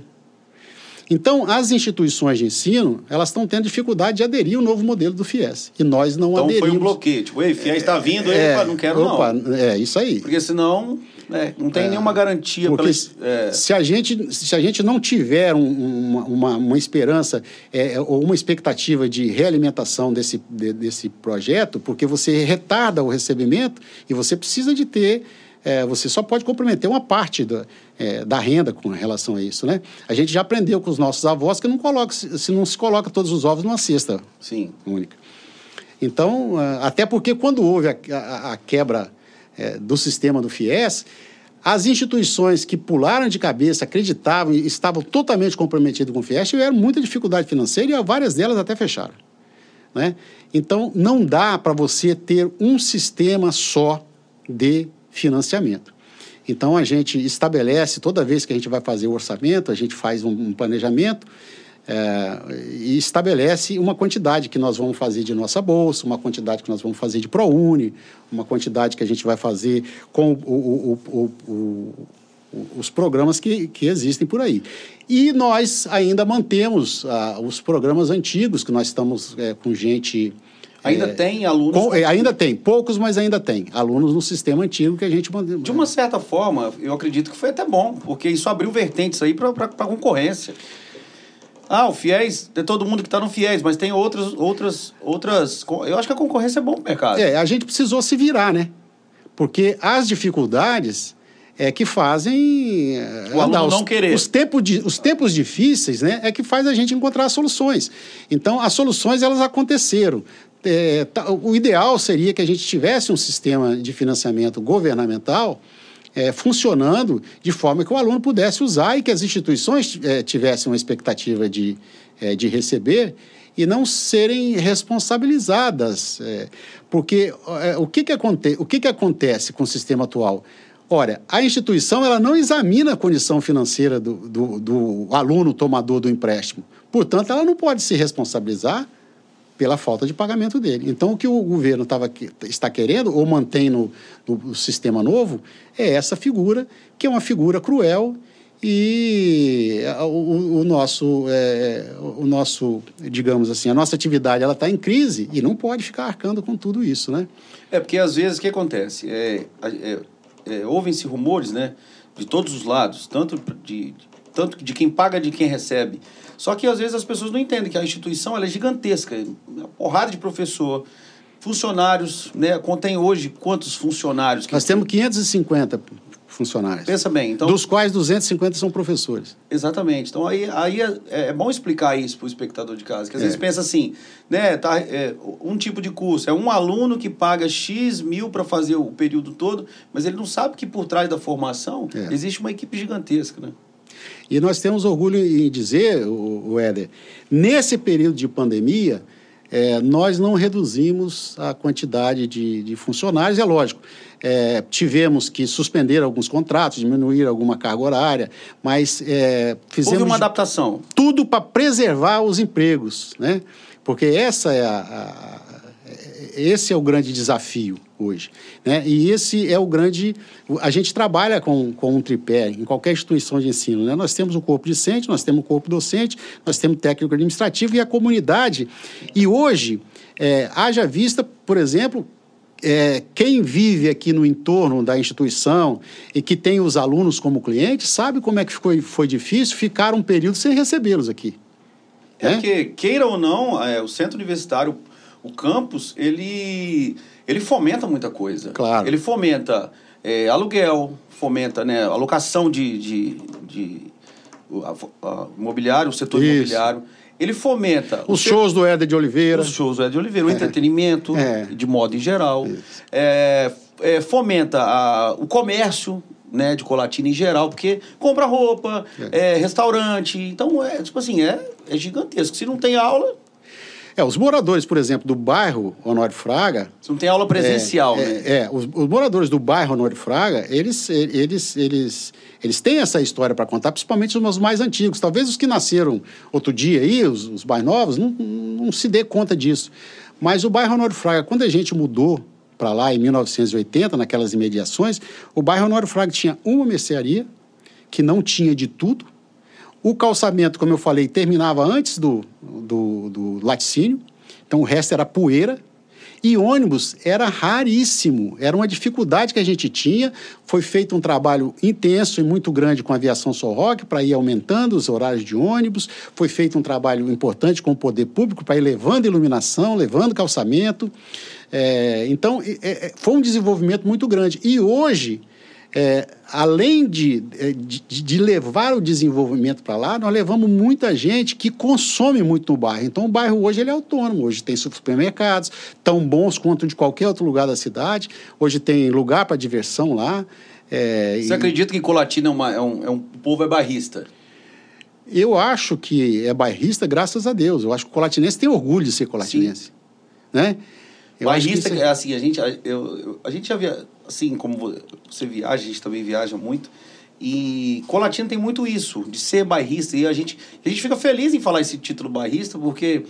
Então, as instituições de ensino, elas estão tendo dificuldade de aderir ao novo modelo do FIES. E nós não então, aderimos. Então, foi um bloqueio. Tipo, ei, FIES está vindo, é, não quero opa, não. É, isso aí. Porque senão é, não tem é, nenhuma garantia. Porque pela, é... se, a gente, se a gente não tiver um, uma, uma, esperança é, ou uma expectativa de realimentação desse, de, desse projeto, porque você retarda o recebimento e você precisa de ter é, você só pode comprometer uma parte da, é, da renda com relação a isso, né? A gente já aprendeu com os nossos avós que não coloca, se não se coloca todos os ovos numa cesta Sim. única. Então, até porque quando houve a, a, a quebra é, do sistema do FIES, as instituições que pularam de cabeça, acreditavam e estavam totalmente comprometidas com o FIES tiveram muita dificuldade financeira e várias delas até fecharam. Né? Então, não dá para você ter um sistema só de financiamento. Então, a gente estabelece, toda vez que a gente vai fazer o orçamento, a gente faz um, um planejamento é, e estabelece uma quantidade que nós vamos fazer de nossa bolsa, uma quantidade que nós vamos fazer de ProUni, uma quantidade que a gente vai fazer com o, o, o, os programas que, que existem por aí. E nós ainda mantemos ah, os programas antigos, que nós estamos é, com gente. Ainda é, tem alunos. Com, é, ainda tem, poucos, mas ainda tem. Alunos no sistema antigo que a gente. De uma certa forma, eu acredito que foi até bom, porque isso abriu vertentes aí para a concorrência. Ah, o FIES, é todo mundo que está no FIES, mas tem outras, outras, outras. Eu acho que a concorrência é bom pro mercado. É, a gente precisou se virar, né? Porque as dificuldades é que fazem o aluno os, não querer. Os tempos, de, os tempos difíceis, né, é que faz a gente encontrar soluções. Então, as soluções elas aconteceram. É, tá, o ideal seria que a gente tivesse um sistema de financiamento governamental é, funcionando de forma que o aluno pudesse usar e que as instituições é, tivessem uma expectativa de, é, de receber e não serem responsabilizadas. É, porque é, o, que, que, aconte o que, que acontece com o sistema atual? Ora, a instituição ela não examina a condição financeira do, do, do aluno tomador do empréstimo. Portanto, ela não pode se responsabilizar pela falta de pagamento dele. Então, o que o governo tava, está querendo, ou mantém no, no, sistema novo, é essa figura, que é uma figura cruel e o, o nosso, é, o nosso, digamos assim, a nossa atividade ela está em crise e não pode ficar arcando com tudo isso, né? É porque às vezes o que acontece é, é é, ouvem-se rumores, né, de todos os lados, tanto de, tanto de quem paga de quem recebe. Só que às vezes as pessoas não entendem que a instituição ela é gigantesca, uma porrada de professor, funcionários, né? Contém hoje quantos funcionários? Nós temos 550 funcionários. Pensa bem, então... Dos quais 250 são professores. Exatamente. Então, aí, aí é, é bom explicar isso para o espectador de casa, que às é. vezes pensa assim, né, tá, é, um tipo de curso, é um aluno que paga X mil para fazer o período todo, mas ele não sabe que por trás da formação é. existe uma equipe gigantesca, né? E nós temos orgulho em dizer, o, o Éder, nesse período de pandemia, é, nós não reduzimos a quantidade de, de funcionários, é lógico. É, tivemos que suspender alguns contratos, diminuir alguma carga horária, mas é, fizemos. Houve uma adaptação. Tudo para preservar os empregos, né? Porque essa é a, a, esse é o grande desafio hoje. Né? E esse é o grande. A gente trabalha com, com um tripé em qualquer instituição de ensino. Né? Nós temos o corpo discente, nós temos o corpo docente, nós temos o técnico administrativo e a comunidade. E hoje, é, haja vista, por exemplo, é, quem vive aqui no entorno da instituição e que tem os alunos como clientes, sabe como é que foi, foi difícil ficar um período sem recebê-los aqui. É, é porque, queira ou não, é, o centro universitário, o campus, ele, ele fomenta muita coisa. Claro. Ele fomenta é, aluguel, fomenta né, alocação de, de, de a, a, imobiliário, o setor Isso. imobiliário ele fomenta... Os shows do Éder de Oliveira. Os shows do Éder de Oliveira, o é. entretenimento, é. de modo em geral. É, é, fomenta a, o comércio, né, de Colatina em geral, porque compra roupa, é. é. restaurante, então é tipo assim, é, é gigantesco. Se não tem aula, é, os moradores, por exemplo, do bairro Honório Fraga. Você não tem aula presencial, é, né? É, é os, os, moradores do bairro Honório Fraga, eles, eles, eles, eles têm essa história para contar, principalmente os mais antigos. Talvez os que nasceram outro dia aí, os, os mais novos, não, não se dê conta disso. Mas o bairro Honório Fraga, quando a gente mudou para lá em 1980, naquelas imediações, o bairro Honório Fraga tinha uma mercearia, que não tinha de tudo, o calçamento, como eu falei, terminava antes do, do, do laticínio, então o resto era poeira. E ônibus era raríssimo, era uma dificuldade que a gente tinha. Foi feito um trabalho intenso e muito grande com a aviação Sorroque para ir aumentando os horários de ônibus. Foi feito um trabalho importante com o poder público para ir levando iluminação, levando calçamento. É, então, é, foi um desenvolvimento muito grande. E hoje, é, além de, é, de, de, levar o desenvolvimento para lá, nós levamos muita gente que consome muito no bairro. Então, o bairro hoje ele é autônomo. Hoje tem supermercados tão bons quanto de qualquer outro lugar da cidade. Hoje tem lugar para diversão lá. É, Você e... acredita que Colatina é, uma, é, um, é um o povo é bairrista? Eu acho que é bairrista, graças a Deus. Eu acho que o colatinense tem orgulho de ser colatinense. Né? Eu bairrista, é... assim, a gente, eu, eu, a gente já via assim como você viaja, a gente também viaja muito. E Colatina tem muito isso, de ser bairrista. E a gente, a gente fica feliz em falar esse título bairrista, porque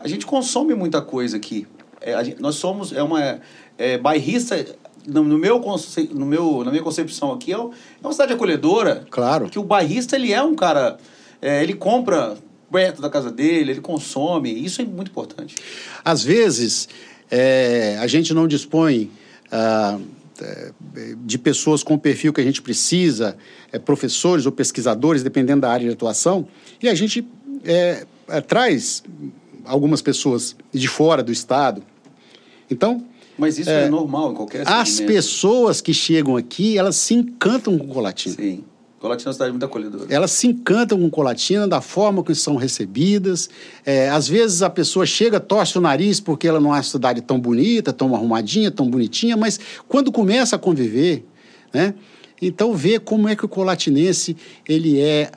a gente consome muita coisa aqui. É, gente, nós somos é uma é, bairrista no, no meu, conce, no meu, na minha concepção aqui, é uma cidade acolhedora. Claro. Que o bairrista, ele é um cara... É, ele compra perto da casa dele, ele consome. Isso é muito importante. Às vezes, é, a gente não dispõe ah, é, de pessoas com o perfil que a gente precisa, é, professores ou pesquisadores, dependendo da área de atuação, e a gente é, é traz algumas pessoas de fora do Estado. Então. Mas isso é, normal em qualquer As pessoas que chegam aqui, elas se encantam com Colatina. Sim. Colatina é uma cidade muito acolhedora. Elas se encantam com Colatina da forma que são recebidas. É, às vezes a pessoa chega, torce o nariz porque ela não é uma cidade tão bonita, tão arrumadinha, tão bonitinha, mas quando começa a conviver, né? Então vê como é que o colatinense ele é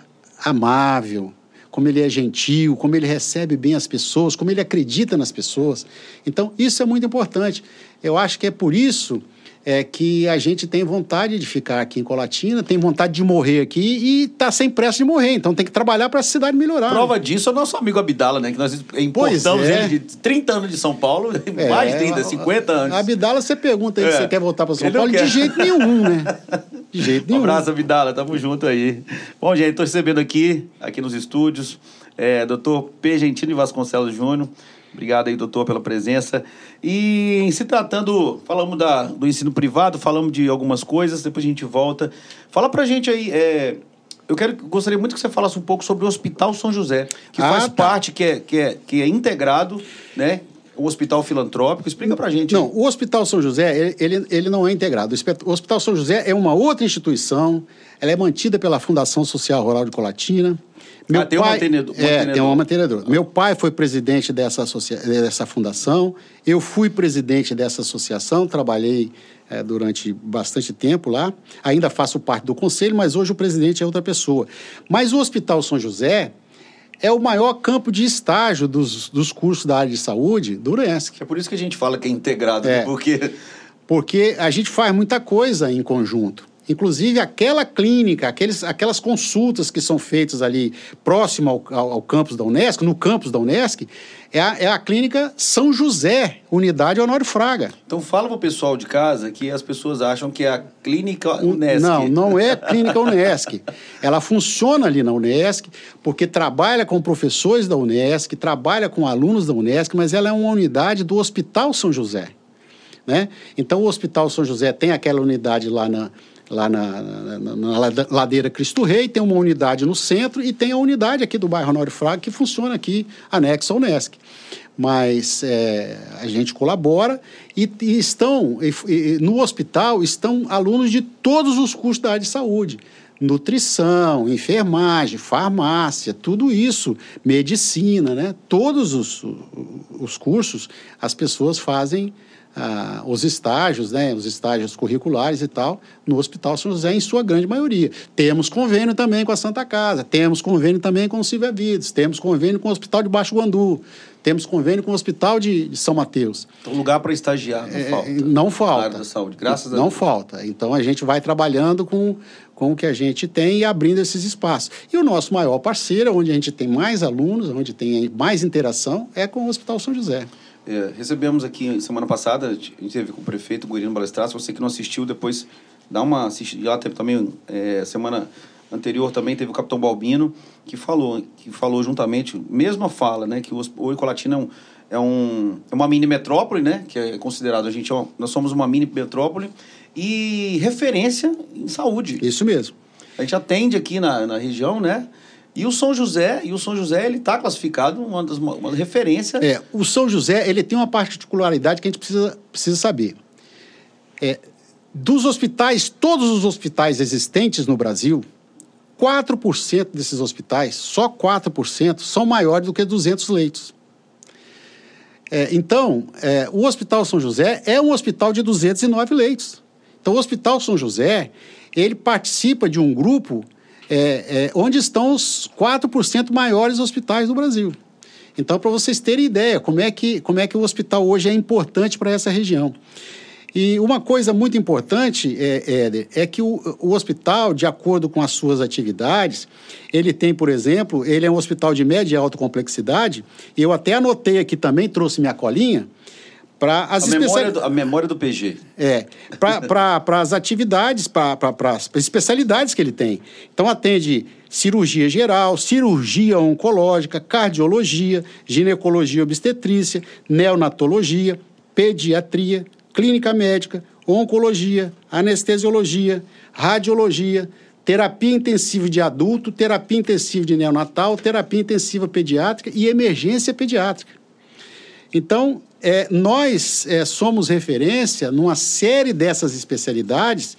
amável, como ele é gentil, como ele recebe bem as pessoas, como ele acredita nas pessoas. Então isso é muito importante. Eu acho que é por isso é que a gente tem vontade de ficar aqui em Colatina, tem vontade de morrer aqui e está sem pressa de morrer. Então tem que trabalhar para a cidade melhorar. Prova né? disso é o nosso amigo Abdala, né? Que nós importamos é. ele de 30 anos de São Paulo, é, [laughs] mais de 30, 50 anos. Abdala, você pergunta aí é. se você quer voltar para São ele Paulo, de jeito nenhum, né? De jeito [laughs] nenhum. Um abraço, Abdala, tamo junto aí. Bom, gente, estou recebendo aqui, aqui nos estúdios, é, doutor P. Gentini Vasconcelos Júnior. Obrigado aí, doutor, pela presença. E em se tratando, falamos da, do ensino privado, falamos de algumas coisas, depois a gente volta. Fala pra gente aí, é, eu quero, gostaria muito que você falasse um pouco sobre o Hospital São José, que ah, faz tá. parte, que é, que, é, que é integrado, né? O hospital filantrópico, explica pra gente. Não, o Hospital São José, ele, ele não é integrado. O Hospital São José é uma outra instituição, ela é mantida pela Fundação Social Rural de Colatina. Meu ah, tem pai, um mantenedor. É, tem um mantenedor. Ah. Meu pai foi presidente dessa, associa... dessa fundação, eu fui presidente dessa associação, trabalhei é, durante bastante tempo lá. Ainda faço parte do conselho, mas hoje o presidente é outra pessoa. Mas o Hospital São José é o maior campo de estágio dos, dos cursos da área de saúde do UNESC. É por isso que a gente fala que é integrado, é, porque... Porque a gente faz muita coisa em conjunto. Inclusive, aquela clínica, aqueles, aquelas consultas que são feitas ali próximo ao, ao, ao campus da Unesc, no campus da Unesc, é a, é a clínica São José, unidade Honório Fraga. Então, fala para o pessoal de casa que as pessoas acham que é a clínica Unesc. Não, não é a clínica Unesc. Ela funciona ali na Unesc, porque trabalha com professores da Unesc, trabalha com alunos da Unesc, mas ela é uma unidade do Hospital São José. Né? Então, o Hospital São José tem aquela unidade lá na lá na, na, na, ladeira Cristo Rei, tem uma unidade no centro e tem a unidade aqui do bairro Honório Fraga que funciona aqui, anexo ao Unesc. Mas é, a gente colabora e, e estão, e, e, no hospital estão alunos de todos os cursos da área de saúde. Nutrição, enfermagem, farmácia, tudo isso, medicina, né? Todos os, os cursos as pessoas fazem ah, os estágios, né, os estágios curriculares e tal, no Hospital São José, em sua grande maioria. Temos convênio também com a Santa Casa, temos convênio também com o Silvia Vides, temos convênio com o Hospital de Baixo Guandu, temos convênio com o Hospital de, de São Mateus. Então, lugar para estagiar não é, falta. Não falta. da saúde, graças a Não falta. Então, a gente vai trabalhando com, com o que a gente tem e abrindo esses espaços. E o nosso maior parceiro, onde a gente tem mais alunos, onde tem mais interação, é com o Hospital São José. É, recebemos aqui semana passada, a gente teve com o prefeito Guarino Balestraço. Você que não assistiu, depois dá uma assistida. Lá teve também, é, semana anterior também teve o capitão Balbino, que falou, que falou juntamente, mesma fala, né, que o, o Icolatina é, um, é, um, é uma mini metrópole, né, que é considerado, a gente é uma, nós somos uma mini metrópole e referência em saúde. Isso mesmo. A gente atende aqui na, na região, né, e o São José, e o São José ele está classificado uma das uma referência. É, o São José ele tem uma particularidade que a gente precisa, precisa saber. É, dos hospitais, todos os hospitais existentes no Brasil, 4% desses hospitais, só 4%, são maiores do que 200 leitos. É, então, é, o Hospital São José é um hospital de 209 leitos. Então, o Hospital São José, ele participa de um grupo é, é, onde estão os 4% maiores hospitais do Brasil. Então, para vocês terem ideia, como é que, como é que o hospital hoje é importante para essa região. E uma coisa muito importante, é, é, é que o, o, hospital, de acordo com as suas atividades, ele tem, por exemplo, ele é um hospital de média e alta complexidade, e eu até anotei aqui também, trouxe minha colinha, para as a, memória do, a memória do PG. É, para [laughs] as atividades, para as especialidades que ele tem. Então, atende cirurgia geral, cirurgia oncológica, cardiologia, ginecologia obstetrícia, neonatologia, pediatria, clínica médica, oncologia, anestesiologia, radiologia, terapia intensiva de adulto, terapia intensiva de neonatal, terapia intensiva pediátrica e emergência pediátrica. Então, é, nós é, somos referência numa série dessas especialidades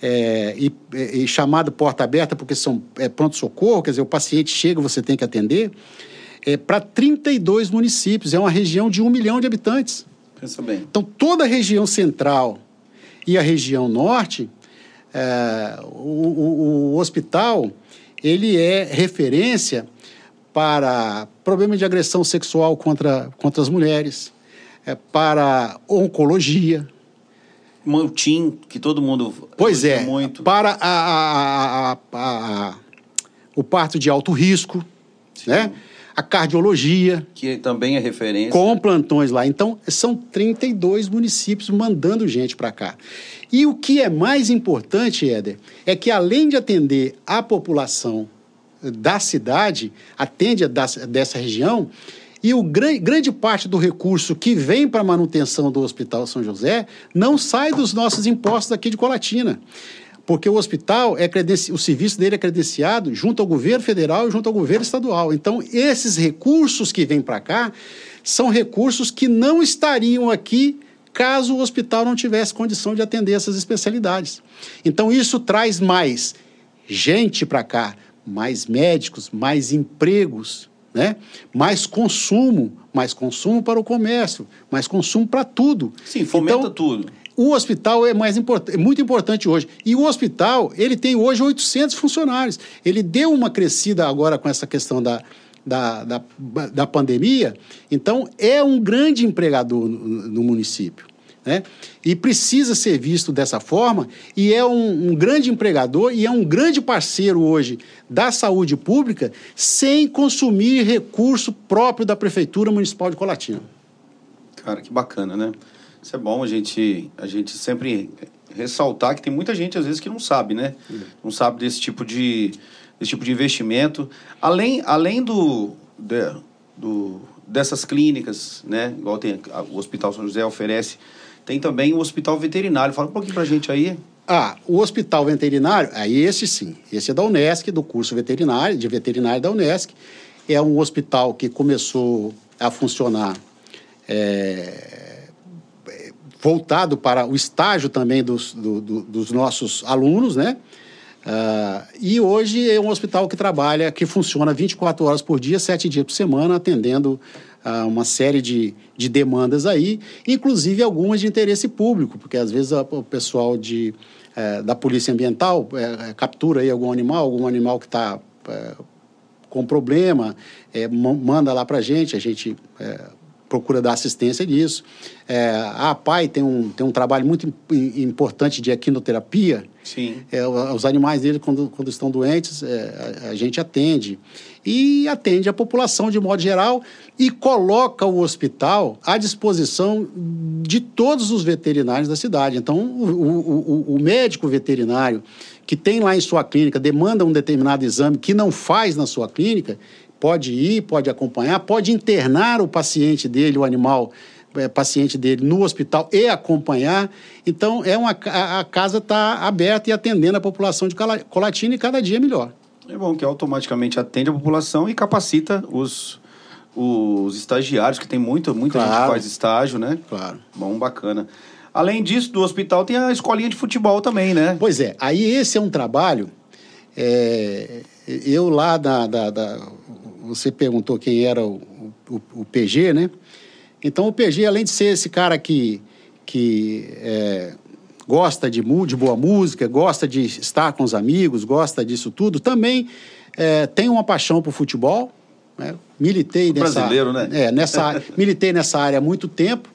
é, e, e chamado porta aberta porque são é, pronto-socorro, quer dizer, o paciente chega, você tem que atender, é, para 32 municípios, é uma região de um milhão de habitantes. Pensa bem. Então, toda a região central e a região norte, é, o, o, o hospital, ele é referência para problemas de agressão sexual contra, contra as mulheres, é, para oncologia. Um TIM, que todo mundo pois é, muito. Para a, a, a, o parto de alto risco, Sim. né? a cardiologia. Que também é referência. Com plantões lá. Então, são 32 municípios mandando gente para cá. E o que é mais importante, Éder, é que além de atender a população da cidade, atende a dessa região, e o grande parte do recurso que vem para a manutenção do Hospital São José não sai dos nossos impostos aqui de Colatina. Porque o hospital, é o serviço dele é credenciado junto ao governo federal e junto ao governo estadual. Então, esses recursos que vêm para cá são recursos que não estariam aqui caso o hospital não tivesse condição de atender essas especialidades. Então, isso traz mais gente para cá, mais médicos, mais empregos, né? mais consumo, mais consumo para o comércio, mais consumo para tudo. Sim, fomenta então, tudo. O hospital é mais import é muito importante hoje. E o hospital, ele tem hoje 800 funcionários. Ele deu uma crescida agora com essa questão da, da, da, da pandemia. Então, é um grande empregador no, no município. Né? E precisa ser visto dessa forma, e é um, um, grande empregador e é um grande parceiro hoje da saúde pública, sem consumir recurso próprio da Prefeitura Municipal de Colatina. Cara, que bacana, né? Isso é bom a gente, a gente sempre ressaltar que tem muita gente, às vezes, que não sabe, né? Não sabe desse tipo de, desse tipo de investimento. Além, além do, de, do, dessas clínicas, né? Igual tem, o Hospital São José oferece tem também o hospital veterinário. Fala um pouquinho para a gente aí. Ah, o hospital veterinário, aí esse sim. Esse é da Unesc, do curso veterinário, de veterinário da Unesc. É um hospital que começou a funcionar é, voltado para o estágio também dos, do, do, dos nossos alunos, né? Uh, e hoje é um hospital que trabalha, que funciona 24 horas por dia, 7 dias por semana, atendendo uma série de, de demandas aí, inclusive algumas de interesse público, porque às vezes a, o pessoal de, uh, da Polícia Ambiental eh, captura aí algum animal, algum animal que está eh, com problema, manda lá para a gente, a gente procura dar assistência nisso. É, a APAI tem um, tem um trabalho muito importante de equinoterapia. Sim. É, os animais dele, quando, quando estão doentes, é, a, a, gente atende. E atende a população de modo geral e coloca o hospital à disposição de todos os veterinários da cidade. Então, o, o, o médico veterinário que tem lá em sua clínica, demanda um determinado exame que não faz na sua clínica, pode ir, pode acompanhar, pode internar o paciente dele, o animal é, paciente dele no hospital e acompanhar. Então, é uma, a, a casa está aberta e atendendo a população de Colatina e cada dia melhor. É bom que automaticamente atende a população e capacita os, os estagiários, que tem muita, muita claro. gente que faz estágio, né? Claro. Bom, bacana. Além disso, do hospital tem a escolinha de futebol também, né? Pois é. Aí esse é um trabalho. É, eu lá da, da, da você perguntou quem era o, o, o, PG, né? Então, o PG, além de ser esse cara que, que é, gosta de, de boa música, gosta de estar com os amigos, gosta disso tudo, também é, tem uma paixão por futebol. Né? Militei nessa, brasileiro, né? É, nessa, [laughs] militei nessa área há muito tempo.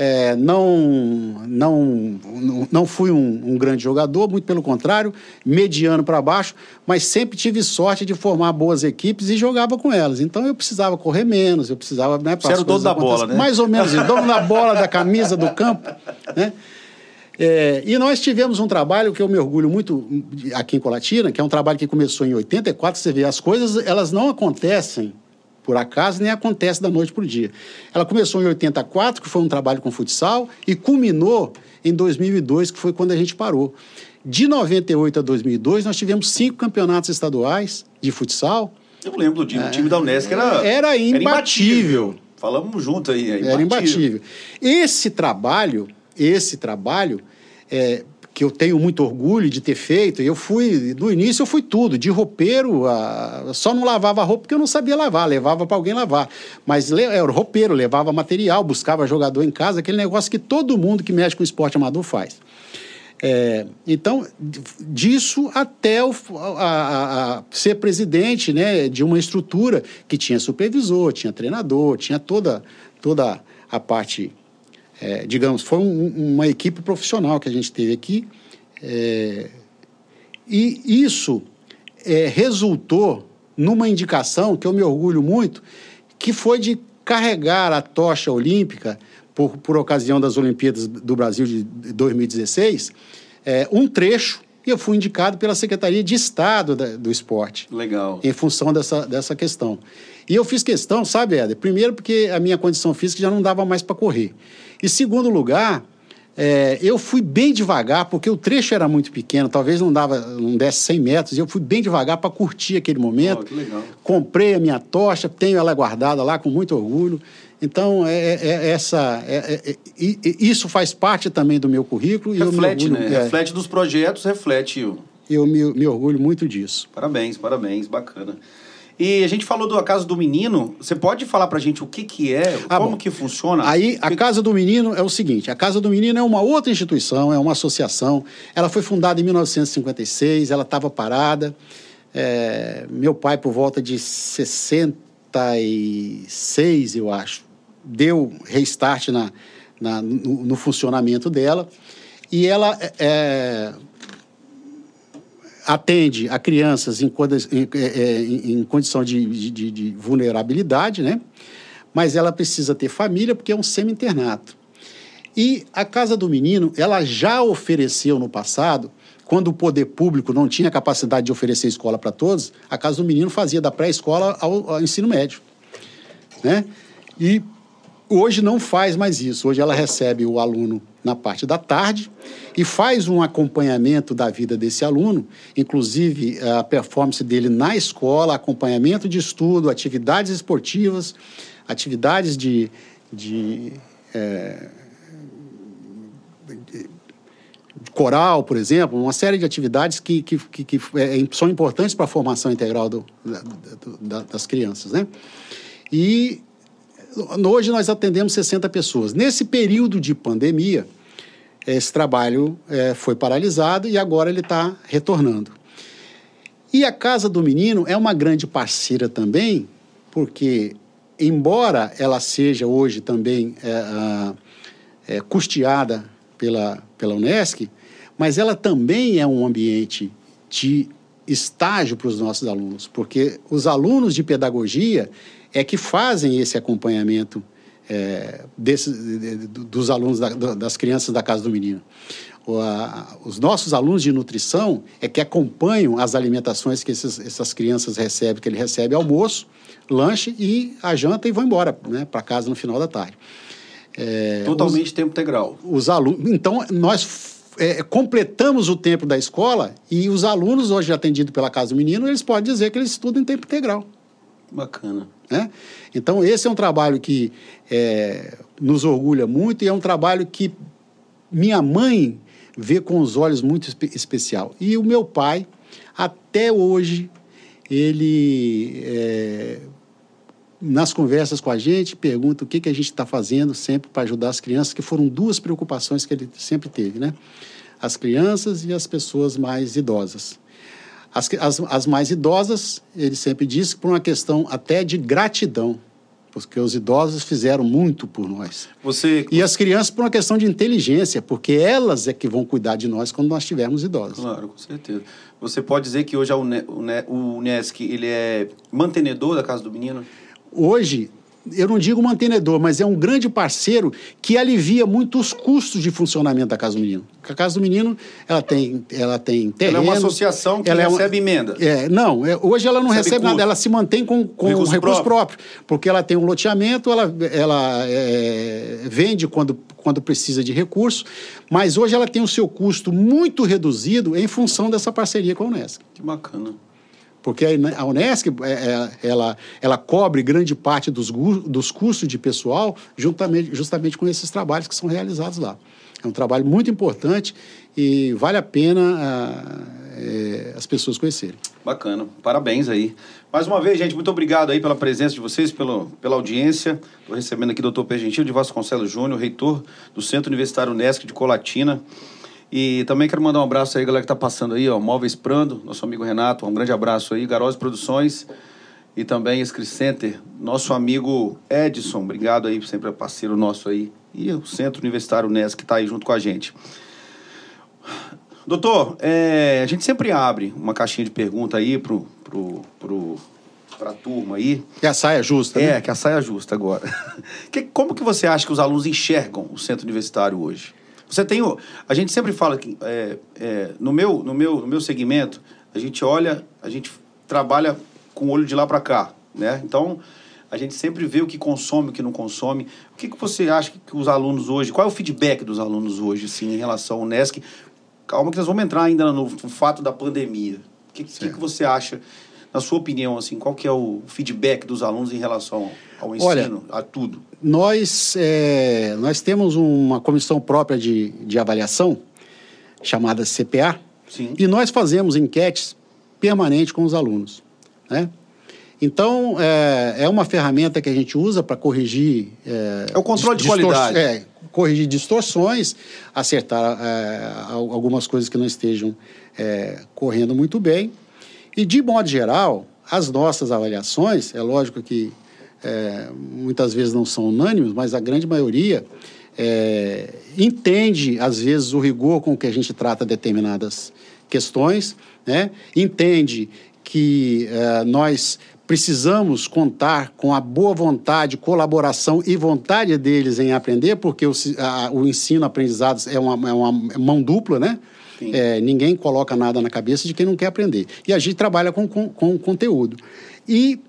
É, não, não, não fui um, um, grande jogador, muito pelo contrário, mediano para baixo, mas sempre tive sorte de formar boas equipes e jogava com elas. Então eu precisava correr menos, eu precisava. Né, Você era o dono da bola, né? Mais ou menos, o dono da bola, da camisa, do campo. Né? É, e nós tivemos um trabalho que eu me orgulho muito aqui em Colatina, que é um trabalho que começou em 84. Você vê, as coisas elas não acontecem por acaso, nem acontece da noite para o dia. Ela começou em 84, que foi um trabalho com futsal, e culminou em 2002, que foi quando a gente parou. De 98 a 2002, nós tivemos cinco campeonatos estaduais de futsal. Eu lembro do time, é, o time da Unesco era, era imbatível. Era imbatível. Falamos junto aí. É era imbatível. Esse trabalho, esse trabalho, é, que eu tenho muito orgulho de ter feito. Eu fui, no início eu fui tudo, de roupeiro, a, só não lavava roupa porque eu não sabia lavar, levava para alguém lavar. Mas era roupeiro, levava material, buscava jogador em casa, aquele negócio que todo mundo que mexe com esporte amador faz. É, então, disso até o, a, a ser presidente né, de uma estrutura que tinha supervisor, tinha treinador, tinha toda, toda a parte é, digamos, foi um, uma equipe profissional que a gente teve aqui. É, e isso é, resultou numa indicação que eu me orgulho muito, que foi de carregar a tocha olímpica, por, por ocasião das Olimpíadas do Brasil de 2016, é, um trecho, e eu fui indicado pela Secretaria de Estado da, do Esporte. Legal. Em função dessa, dessa questão. E eu fiz questão, sabe, Éder? Primeiro, porque a minha condição física já não dava mais para correr. E segundo lugar, é, eu fui bem devagar, porque o trecho era muito pequeno, talvez não dava, não desse 100 metros, e eu fui bem devagar para curtir aquele momento. Oh, Comprei a minha tocha, tenho ela guardada lá com muito orgulho. Então, é, é, é essa, é, é, isso faz parte também do meu currículo. Reflete, e orgulho, né? Reflete dos projetos, reflete o... Eu me, me orgulho muito disso. Parabéns, parabéns, bacana. E a gente falou da Casa do Menino. Você pode falar pra gente o que que é, ah, como bom. que funciona? Aí, a Casa do Menino é o seguinte, a Casa do Menino é uma outra instituição, é uma associação. Ela foi fundada em 1956, ela estava parada. É, meu pai, por volta de 66, eu acho, deu restart na, na no, no, funcionamento dela. E ela é, atende a crianças em, em, é, é, em condição de, de, de, vulnerabilidade, né? mas ela precisa ter família porque é um semi-internato. E a Casa do Menino, ela já ofereceu no passado, quando o poder público não tinha capacidade de oferecer escola para todos, a Casa do Menino fazia da pré-escola ao, ao ensino médio. Né? E hoje não faz mais isso. Hoje ela recebe o aluno na parte da tarde e faz um acompanhamento da vida desse aluno, inclusive a performance dele na escola, acompanhamento de estudo, atividades esportivas, atividades de, de, é, coral, por exemplo, uma série de atividades que, que, que, que é, são importantes para a formação integral do, da, das crianças, né? E hoje nós atendemos 60 pessoas. Nesse período de pandemia, esse trabalho é, foi paralisado e agora ele está retornando. E a Casa do Menino é uma grande parceira também, porque, embora ela seja hoje também é, é, custeada pela, pela Unesc, mas ela também é um ambiente de estágio para os nossos alunos, porque os alunos de pedagogia é que fazem esse acompanhamento é, desse, dos alunos da, das crianças da Casa do Menino. O, a, os nossos alunos de nutrição é que acompanham as alimentações que esses, essas crianças recebem, que ele recebe almoço, lanche e a janta e vão embora né, para casa no final da tarde. É, Totalmente os, tempo integral. Os alunos, então, nós é, completamos o tempo da escola e os alunos hoje atendidos pela Casa do Menino, eles podem dizer que eles estudam em tempo integral. Bacana. Né? Então, esse é um trabalho que é, nos orgulha muito e é um trabalho que minha mãe vê com os olhos muito espe especial. E o meu pai, até hoje, ele, é, nas conversas com a gente, pergunta o que, que a gente está fazendo sempre para ajudar as crianças, que foram duas preocupações que ele sempre teve, né? As crianças e as pessoas mais idosas. As, as, as mais idosas, ele sempre disse, por uma questão até de gratidão porque os idosos fizeram muito por nós. Você... E as crianças por uma questão de inteligência, porque elas é que vão cuidar de nós quando nós tivermos idosos. Claro, com certeza. Você pode dizer que hoje a UNE, o UNESC ele é mantenedor da Casa do Menino? Hoje, eu não digo mantenedor, mas é um grande parceiro que alivia muito os custos de funcionamento da Casa do Menino. A Casa do Menino, ela tem, ela tem terreno... Ela é uma associação que recebe é uma, emenda. É, não, é, hoje ela não recebe, recebe nada, ela se mantém com, com recurso, recurso próprio. próprio. porque ela tem um loteamento, ela, ela é, vende quando, quando precisa de recurso, mas hoje ela tem o seu custo muito reduzido em função dessa parceria com a Unesco. Que bacana porque a Unesc é, é, ela, ela cobre grande parte dos, dos custos de pessoal juntamente, justamente com esses trabalhos que são realizados lá. É um trabalho muito importante e vale a pena é, as pessoas conhecerem. Bacana, parabéns aí. Mais uma vez, gente, muito obrigado aí pela presença de vocês, pelo, pela audiência. Estou recebendo aqui o doutor Pergentil de Vasconcelos Júnior, reitor do Centro Universitário Unesc de Colatina. E também quero mandar um abraço aí, galera que tá passando aí, ó, Móveis Prando, nosso amigo Renato, um grande abraço aí, Garoz Produções e também Screen Center, nosso amigo Edson, obrigado aí, sempre é parceiro nosso aí, e o Centro Universitário NES que está aí junto com a gente. Doutor, é, a gente sempre abre uma caixinha de pergunta aí pro, pro, pro, pra turma aí. Que a saia justa, É, né? que a saia justa agora. [laughs] que, como que você acha que os alunos enxergam o Centro Universitário hoje? Você tem o, a gente sempre fala que é, é, no meu no meu no meu segmento a gente olha a gente trabalha com o olho de lá para cá, né? Então a gente sempre vê o que consome, o que não consome. O que, que você acha que, os alunos hoje, qual é o feedback dos alunos hoje, assim, em relação ao NESC? Calma que nós vamos entrar ainda no, no fato da pandemia. O que, que, que, você acha, na sua opinião, assim, qual que é o feedback dos alunos em relação ao ensino, Olha, a tudo? Nós, é, nós temos uma comissão própria de, de avaliação, chamada CPA, Sim. e nós fazemos enquetes permanentes com os alunos. Né? Então, é, é uma ferramenta que a gente usa para corrigir... É, é, o controle de qualidade. É, corrigir distorções, acertar é, algumas coisas que não estejam é, correndo muito bem. E, de modo geral, as nossas avaliações, é lógico que é, muitas vezes não são unânimes, mas a grande maioria é, entende, às vezes, o rigor com que a gente trata determinadas questões, né? entende que é, nós precisamos contar com a boa vontade, colaboração e vontade deles em aprender, porque o, a, o ensino-aprendizado é uma, é uma mão dupla, né? É, ninguém coloca nada na cabeça de quem não quer aprender. E a gente trabalha com, com, com conteúdo. E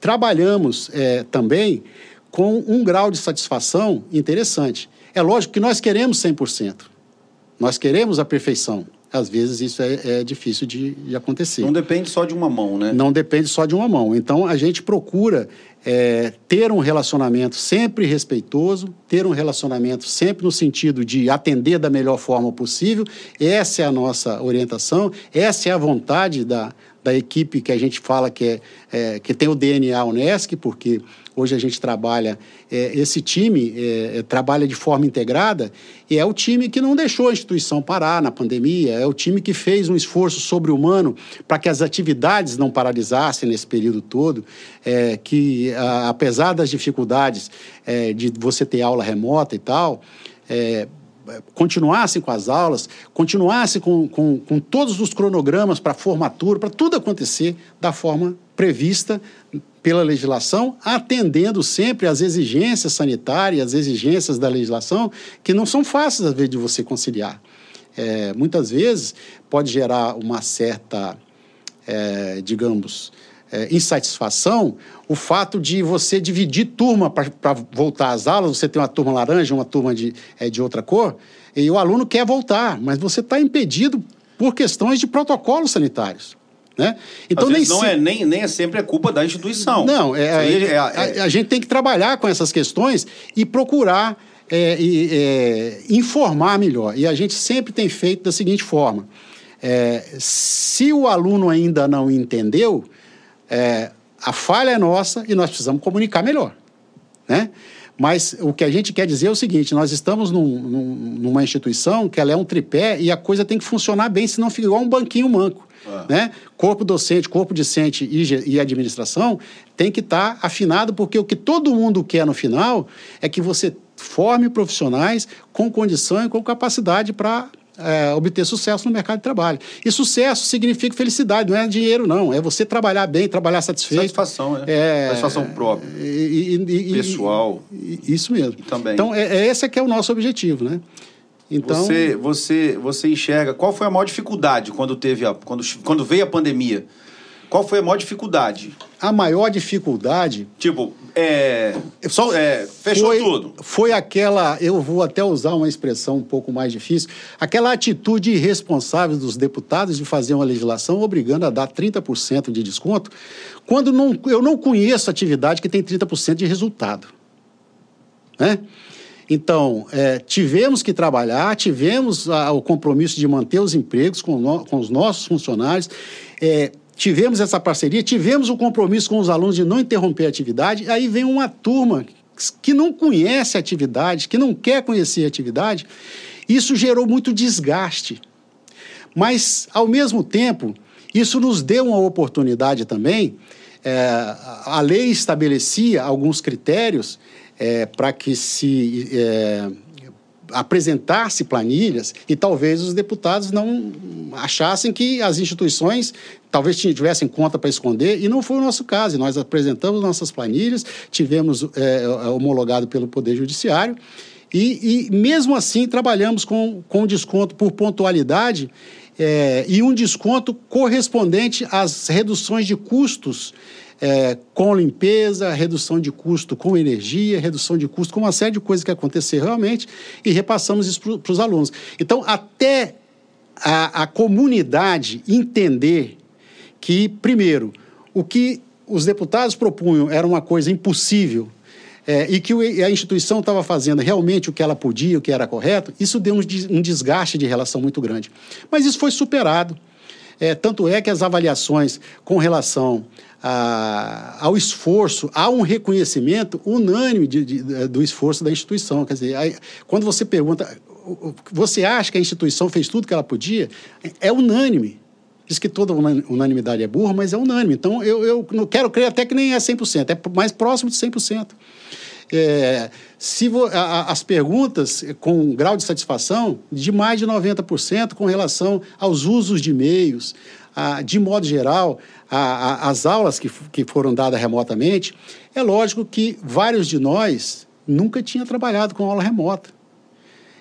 trabalhamos é, também com um grau de satisfação interessante. É lógico que nós queremos 100%. Nós queremos a perfeição. Às vezes isso é, é difícil de, de, acontecer. Não depende só de uma mão, né? Não depende só de uma mão. Então a gente procura é, ter um relacionamento sempre respeitoso, ter um relacionamento sempre no sentido de atender da melhor forma possível. Essa é a nossa orientação, essa é a vontade da, da equipe que a gente fala que, é, é, que tem o DNA Unesc, porque hoje a gente trabalha, é, esse time é, é, trabalha de forma integrada e é o time que não deixou a instituição parar na pandemia, é o time que fez um esforço sobre-humano para que as atividades não paralisassem nesse período todo, é, que a, apesar das dificuldades é, de você ter aula remota e tal, continuassem com as aulas, continuassem com, com, com todos os cronogramas para formatura, para tudo acontecer da forma prevista pela legislação, atendendo sempre às exigências sanitárias, às exigências da legislação, que não são fáceis, às vezes, de você conciliar. É, muitas vezes pode gerar uma certa, é, digamos, é, insatisfação o fato de você dividir turma para voltar às aulas, você tem uma turma laranja, uma turma de, é, de outra cor, e o aluno quer voltar, mas você está impedido por questões de protocolos sanitários. Né? Então, nem, não é, nem, nem é sempre a culpa da instituição. Não, é, é, é, a, a, gente tem que trabalhar com essas questões e procurar é, e, é, informar melhor. E a gente sempre tem feito da seguinte forma: é, se o aluno ainda não entendeu, é, a falha é nossa e nós precisamos comunicar melhor, né? Mas o que a gente quer dizer é o seguinte: nós estamos num, num, numa instituição que ela é um tripé e a coisa tem que funcionar bem, senão fica igual um banquinho manco. Ah. Né? Corpo docente, corpo discente e, e administração tem que estar tá afinado, porque o que todo mundo quer no final é que você forme profissionais com condição e com capacidade para é, obter sucesso no mercado de trabalho. E sucesso significa felicidade, não é dinheiro, não. É você trabalhar bem, trabalhar satisfeito. Satisfação, né? É, Satisfação própria. E, e, pessoal. isso mesmo. também. Então, é, é, esse é que é o nosso objetivo, né? Então... Você, você, você enxerga qual foi a maior dificuldade quando teve a, quando, quando veio a pandemia? Qual foi a maior dificuldade? A maior dificuldade. Tipo, é, só, é, fechou foi, tudo. Foi aquela, eu vou até usar uma expressão um pouco mais difícil, aquela atitude irresponsável dos deputados de fazer uma legislação obrigando a dar 30% de desconto, quando não, eu não conheço atividade que tem 30% de resultado. Né? Então, é, tivemos que trabalhar, tivemos a, o compromisso de manter os empregos com, no, com os nossos funcionários. É, tivemos essa parceria, tivemos o compromisso com os alunos de não interromper a atividade, aí vem uma turma que não conhece a atividade, que não quer conhecer a atividade, isso gerou muito desgaste. Mas, ao mesmo tempo, isso nos deu uma oportunidade também. É, a lei estabelecia alguns critérios é, para que se apresentasse planilhas e talvez os deputados não achassem que as instituições talvez tivessem conta para esconder e não foi o nosso caso. Nós apresentamos nossas planilhas, tivemos é, homologado pelo Poder Judiciário e, e, mesmo assim trabalhamos com, com desconto por pontualidade é, e um desconto correspondente às reduções de custos é, com limpeza, redução de custo com energia, redução de custo com uma série de coisas que aconteceram realmente e repassamos isso para os alunos. Então, até a, a comunidade entender que, primeiro, o que os deputados propunham era uma coisa impossível é, e que a instituição estava fazendo realmente o que ela podia, o que era correto, isso deu um desgaste de relação muito grande. Mas isso foi superado. É, tanto é que as avaliações com relação a, ao esforço, há um reconhecimento unânime de, de, do esforço da instituição. Quer dizer, aí, quando você pergunta, você acha que a instituição fez tudo que ela podia? É unânime. Diz que toda unanimidade é burra, mas é unânime. Então, eu, eu não quero crer até que nem é 100%, é mais próximo de 100%. É, se vo, a, as perguntas com grau de satisfação de mais de 90% com relação aos usos de meios, a, de modo geral, a, as aulas que, que foram dadas remotamente, é lógico que vários de nós nunca tinham trabalhado com aula remota.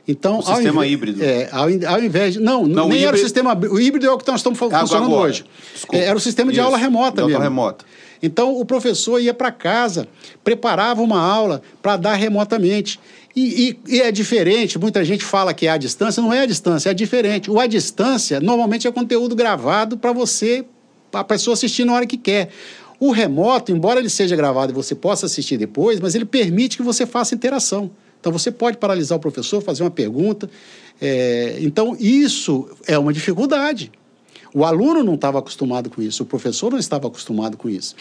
Então, o sistema híbrido. É, ao, ao, invés de. Não, não nem o era o sistema. O híbrido é o que nós estamos funcionando agora. hoje. É, era o sistema de Isso, aula remota de mesmo. Aula remota. Então, o professor ia para casa, preparava uma aula para dar remotamente. E, e, e, é diferente, muita gente fala que é à distância, não é à distância, é diferente. O à distância, normalmente, é conteúdo gravado para você, a pessoa assistir na hora que quer. O remoto, embora ele seja gravado e você possa assistir depois, mas ele permite que você faça interação. Então, você pode paralisar o professor, fazer uma pergunta. É, então, isso é uma dificuldade. O aluno não estava acostumado com isso, o professor não estava acostumado com isso.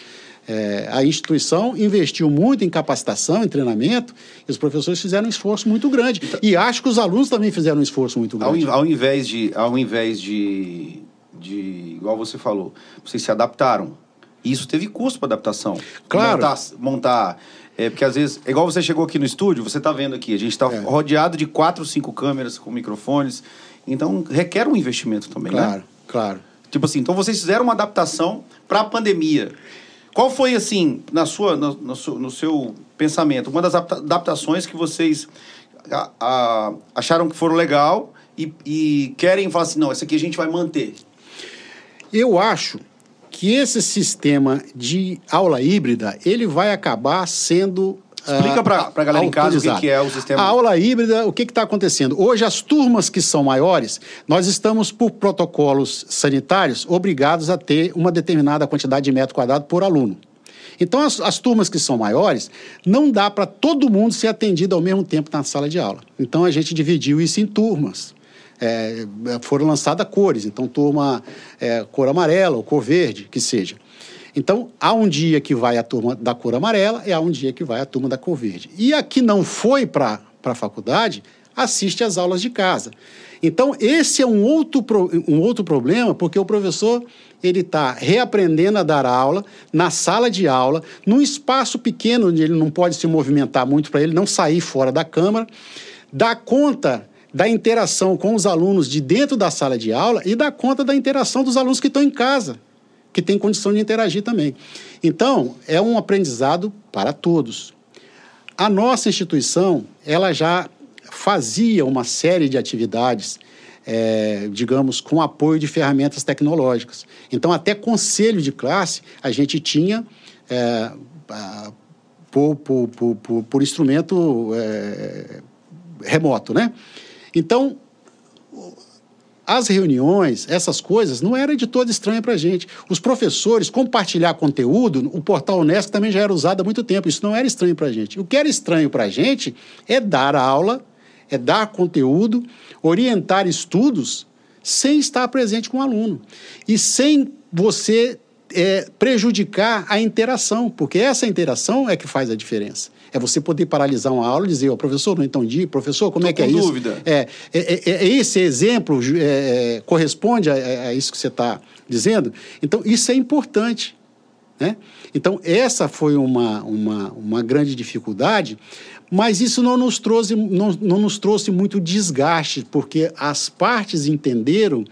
É, a instituição investiu muito em capacitação, em treinamento, e os professores fizeram um esforço muito grande. E acho que os alunos também fizeram um esforço muito grande. Ao, ao invés de, ao invés de, de, igual você falou, vocês se adaptaram. E isso teve custo para adaptação. Claro. Montar, montar é, porque às vezes, igual você chegou aqui no estúdio, você está vendo aqui, a gente está é. rodeado de quatro, cinco câmeras com microfones. Então, requer um investimento também, claro, né? Claro, claro. Tipo assim, então vocês fizeram uma adaptação para a pandemia. Qual foi, assim, na sua, no, no, seu, no seu pensamento, uma das adaptações que vocês a, a, acharam que foram legal e, e querem falar assim, não, essa aqui a gente vai manter? Eu acho que esse sistema de aula híbrida, ele vai acabar sendo Explica para a galera em casa o que, que, é o sistema. A aula híbrida, o que está acontecendo? Hoje, as turmas que são maiores, nós estamos, por protocolos sanitários, obrigados a ter uma determinada quantidade de metro quadrado por aluno. Então, as, as turmas que são maiores, não dá para todo mundo ser atendido ao mesmo tempo na sala de aula. Então, a gente dividiu isso em turmas. É, foram lançadas cores, então, turma é, cor amarela ou cor verde, que seja. Então, há um dia que vai a turma da cor amarela e há um dia que vai a turma da cor verde. E a que não foi para a faculdade, assiste às aulas de casa. Então, esse é um outro, um outro problema, porque o professor ele está reaprendendo a dar aula na sala de aula, num espaço pequeno onde ele não pode se movimentar muito para ele não sair fora da câmara, dá conta da interação com os alunos de dentro da sala de aula e dá conta da interação dos alunos que estão em casa, que têm condição de interagir também. Então, é um aprendizado para todos. A nossa instituição, ela já fazia uma série de atividades é, digamos, com apoio de ferramentas tecnológicas. Então, até conselho de classe a gente tinha é, por, por, por, por, instrumento é, remoto, né? Então, as reuniões, essas coisas, não era de todo estranho para a gente. Os professores compartilhar conteúdo, o portal Unesco também já era usado há muito tempo, isso não era estranho para a gente. O que era estranho para a gente é dar aula é dar conteúdo, orientar estudos sem estar presente com o aluno e sem você é, prejudicar a interação, porque essa interação é que faz a diferença. É você poder paralisar uma aula e dizer, oh, professor, não entendi, professor, como Tô é que é isso? dúvida. É, é, é, é esse exemplo é, é, corresponde a, a, isso que você está dizendo? Então, isso é importante. Né? Então, essa foi uma, uma, uma grande dificuldade, mas isso não nos trouxe, não, não nos trouxe muito desgaste, porque as partes entenderam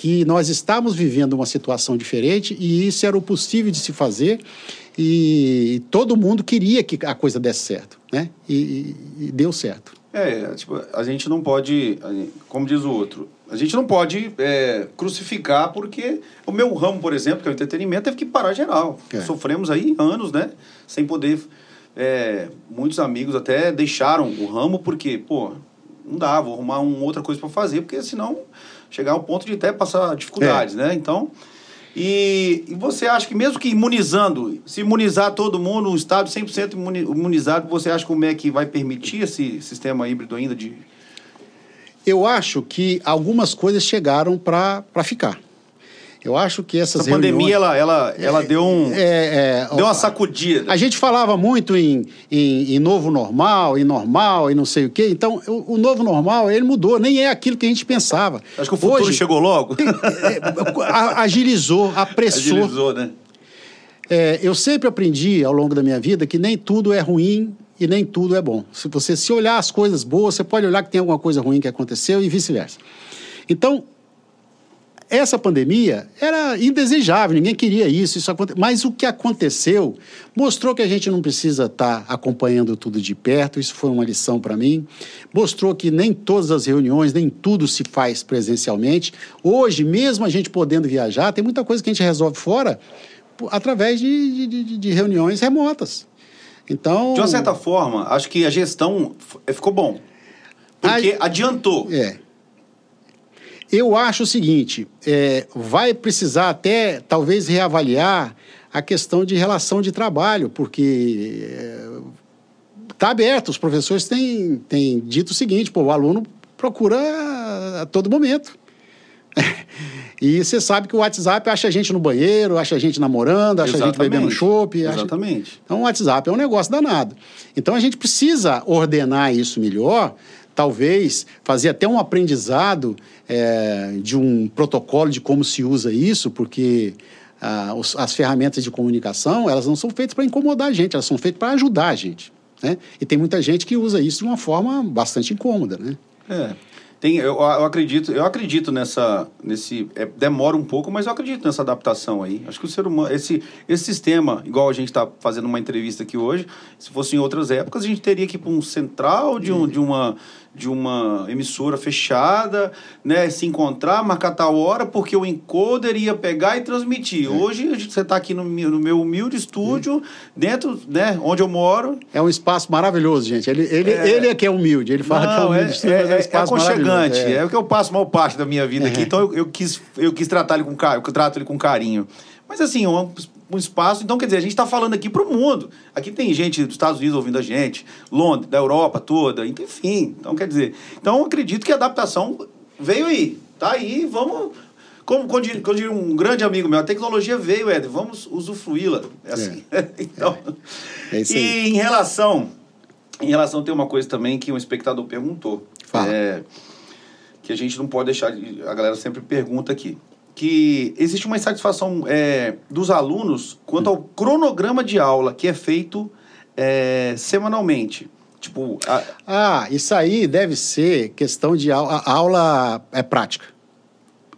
que nós estávamos vivendo uma situação diferente e isso era o possível de se fazer e todo mundo queria que a coisa desse certo, né? E, e deu certo. É, tipo, a gente não pode, como diz o outro, a gente não pode é, crucificar porque o meu ramo, por exemplo, que é o entretenimento, teve que parar geral. É. Sofremos aí anos, né? Sem poder é, muitos amigos até deixaram o ramo porque, pô, não dá, vou arrumar uma outra coisa para fazer, porque senão chegar ao ponto de até passar dificuldades, é. né? Então, e, e, você acha que mesmo que imunizando, se imunizar todo mundo, um estado 100% imunizado, você acha que o MEC vai permitir esse sistema híbrido ainda de... Eu acho que algumas coisas chegaram para ficar. Eu acho que essas Essa reuniões... pandemia, ela, ela, ela é, deu, um, é, é, deu uma sacudida. A gente falava muito em, em, em, novo normal, em normal, e não sei o quê. Então, o, o, novo normal, ele mudou. Nem é aquilo que a gente pensava. Acho que o futuro Hoje, chegou logo. Tem, é, agilizou, apressou. Agilizou, né? É, eu sempre aprendi ao longo da minha vida que nem tudo é ruim e nem tudo é bom. Se você se olhar as coisas boas, você pode olhar que tem alguma coisa ruim que aconteceu e vice-versa. Então, essa pandemia era indesejável, ninguém queria isso, isso mas o que aconteceu mostrou que a gente não precisa estar tá acompanhando tudo de perto, isso foi uma lição para mim. Mostrou que nem todas as reuniões, nem tudo se faz presencialmente. Hoje, mesmo a gente podendo viajar, tem muita coisa que a gente resolve fora através de, de, de reuniões remotas. Então, de uma certa forma, acho que a gestão ficou bom. Porque a, adiantou. É. Eu acho o seguinte: é, vai precisar até talvez reavaliar a questão de relação de trabalho, porque está é, aberto. Os professores têm, têm dito o seguinte: pô, o aluno procura a todo momento. [laughs] E você sabe que o WhatsApp acha a gente no banheiro, acha a gente namorando, acha Exatamente. a gente bebendo chopp. Acha... Exatamente. Então o WhatsApp é um negócio danado. Então a gente precisa ordenar isso melhor talvez fazer até um aprendizado é, de um protocolo de como se usa isso, porque ah, os, as ferramentas de comunicação elas não são feitas para incomodar a gente, elas são feitas para ajudar a gente. Né? E tem muita gente que usa isso de uma forma bastante incômoda. Né? É. Tem, eu, eu, acredito, eu acredito nessa, nesse, é, demora um pouco, mas eu acredito nessa adaptação aí. Acho que o ser humano, esse, esse sistema, igual a gente está fazendo uma entrevista aqui hoje, se fosse em outras épocas, a gente teria que ir para um central de, um, de uma de uma emissora fechada, né, se encontrar, marcar tal hora, porque o encoder ia pegar e transmitir. É. Hoje você está aqui no, no, meu humilde estúdio, dentro, né, onde eu moro. É um espaço maravilhoso, gente. Ele, ele, é, ele é que é humilde, ele fala Não, que é humilde, é, estúdio, é, é, um é espaço é aconchegante, é. é o que eu passo mal parte da minha vida aqui, então eu, eu, quis, eu quis tratar ele com carinho, eu trato ele com carinho. Mas assim, um, um espaço. Então, quer dizer, a gente está falando aqui para o mundo. Aqui tem gente dos Estados Unidos ouvindo a gente, Londres, da Europa toda, enfim. Então, quer dizer, então acredito que a adaptação veio aí. Tá aí, vamos. Como quando diria um grande amigo meu, a tecnologia veio, Éder, vamos usufruí-la. É assim. É. [laughs] então, é. É e em relação. Em relação, tem uma coisa também que um espectador perguntou. Fala. é, que a gente não pode deixar, de- a galera sempre pergunta aqui, que existe uma insatisfação é, dos alunos quanto ao cronograma de aula que é feito é, semanalmente. Tipo, a- Ah, isso aí deve ser questão de au- a aula é prática.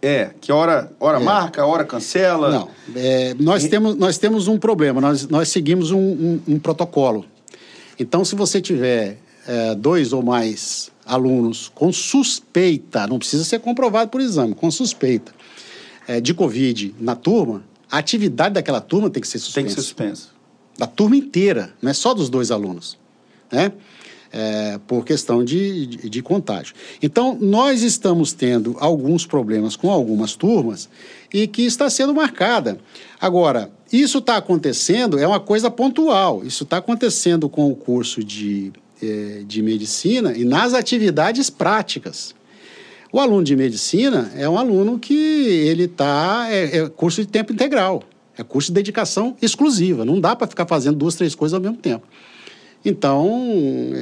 é, que hora, hora É. marca, hora cancela. Não, é, nós, temos, nós temos um problema, nós, nós seguimos um, um- um protocolo. Então, se você tiver é, dois ou mais alunos com suspeita, não precisa ser comprovado por exame, com suspeita é, de Covid na turma, a atividade daquela turma tem que ser suspensa. Tem que ser suspenso. da turma inteira, não é só dos dois alunos, né? É, por questão de, de, de contágio. Então, nós estamos tendo alguns problemas com algumas turmas e que está sendo marcada. Agora, isso está acontecendo, é uma coisa pontual, isso está acontecendo com o curso de, eh, de medicina e nas atividades práticas. O aluno de medicina é um aluno que ele está. É, é curso de tempo integral. É curso de dedicação exclusiva. Não dá para ficar fazendo duas, três coisas ao mesmo tempo. Então,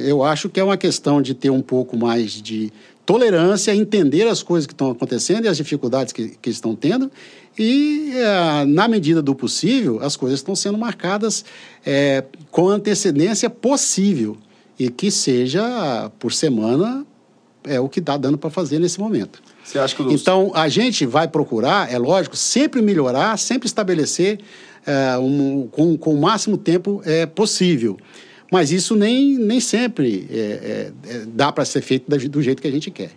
eu acho que é uma questão de ter um pouco mais de tolerância, entender as coisas que estão acontecendo e as dificuldades que, que estão tendo. E, eh, na medida do possível, as coisas estão sendo marcadas eh, com antecedência possível. E que seja por semana, é o que está dando para fazer nesse momento. Você acha que os... Então, a gente vai procurar, é lógico, sempre melhorar, sempre estabelecer é, um, com, com o máximo tempo é, possível. Mas isso nem, nem sempre é, é, dá para ser feito do jeito que a gente quer.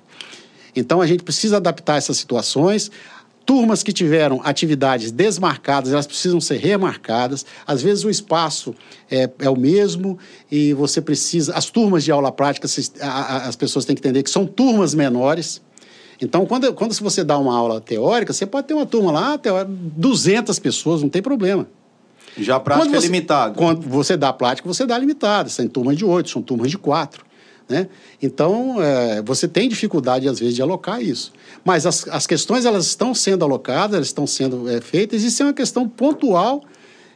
Então, a gente precisa adaptar essas situações. Turmas que tiveram atividades desmarcadas, elas precisam ser remarcadas. Às vezes o espaço é, é o mesmo e você precisa. As turmas de aula prática, a- a- as pessoas têm que entender que são turmas menores. Então, quando, quando você dá uma aula teórica, você pode ter uma turma lá, até 200 pessoas, não tem problema. Já a prática Quando é você- limitada. Quando você dá prática, você dá limitado. São turmas de oito, são turmas de quatro. Né? Então, é, você tem dificuldade, às vezes, de alocar isso. Mas as, as questões, elas estão sendo alocadas, elas estão sendo é, feitas. Isso é uma questão pontual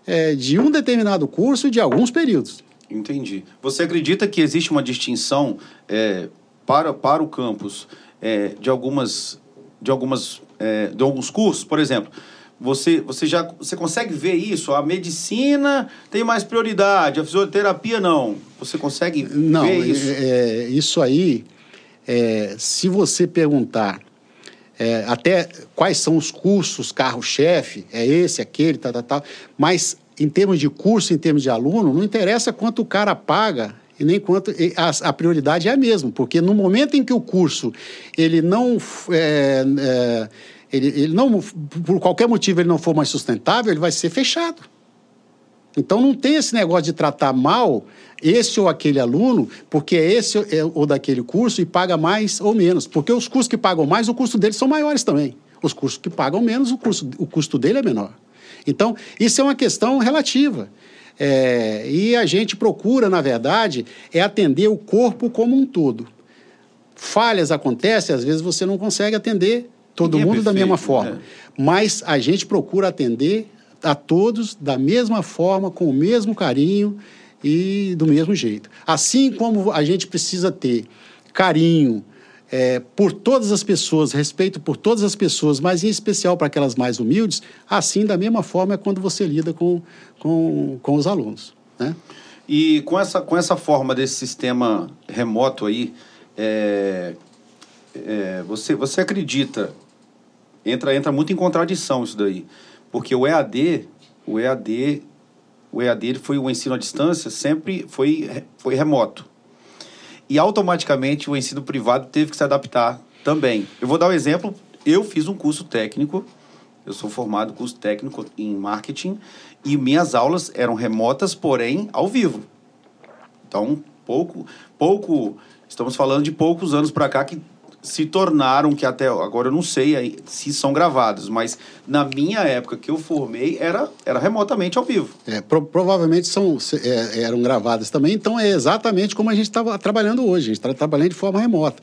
é, de um determinado curso e de alguns períodos. Entendi. Você acredita que existe uma distinção é, para, para o campus é, de algumas de algumas é, de alguns cursos, por exemplo? Você, você já você consegue ver isso? A medicina tem mais prioridade, a fisioterapia não. Você consegue Não, ver isso? é- é, isso aí, é, se você perguntar é, até quais são os cursos carro-chefe, é esse, aquele, tal, tal, tal, mas em termos de curso, em termos de aluno, não interessa quanto o cara paga e nem quanto a, a prioridade é a mesma, porque no momento em que o curso ele não é, é, ele, ele não por qualquer motivo ele não for mais sustentável, ele vai ser fechado. Então não tem esse negócio de tratar mal esse ou aquele aluno, porque é esse é- ou daquele curso e paga mais ou menos. Porque os cursos que pagam mais, o custo deles são maiores também. Os cursos que pagam menos, o, curso, o custo dele é menor. Então, isso é uma questão relativa. É, e a gente procura, na verdade, é atender o corpo como um todo. Falhas acontecem, às vezes você não consegue atender todo Ninguém é mundo da mesma perfeito, forma. né? Mas a gente procura atender a todos da mesma forma, com o mesmo carinho e do mesmo jeito. Assim como a gente precisa ter carinho é, por todas as pessoas, respeito por todas as pessoas, mas em especial para aquelas mais humildes, assim, da mesma forma, é quando você lida com, com, com os alunos. Né? E com essa, com essa forma desse sistema remoto aí, é, é, você, você acredita, entra, entra muito em contradição isso daí, porque o EAD, o EAD, o EAD foi o ensino à distância, sempre foi, foi remoto. E automaticamente o ensino privado teve que se adaptar também. Eu vou dar um exemplo, eu fiz um curso técnico, eu sou formado curso técnico em marketing, e minhas aulas eram remotas, porém ao vivo. Então, pouco, pouco, estamos falando de poucos anos para cá que se tornaram, que até agora eu não sei se são gravados, mas na minha época que eu formei era, era remotamente ao vivo. É, pro- provavelmente são, é, eram gravadas também, então é exatamente como a gente estava trabalhando hoje, a gente está trabalhando de forma remota,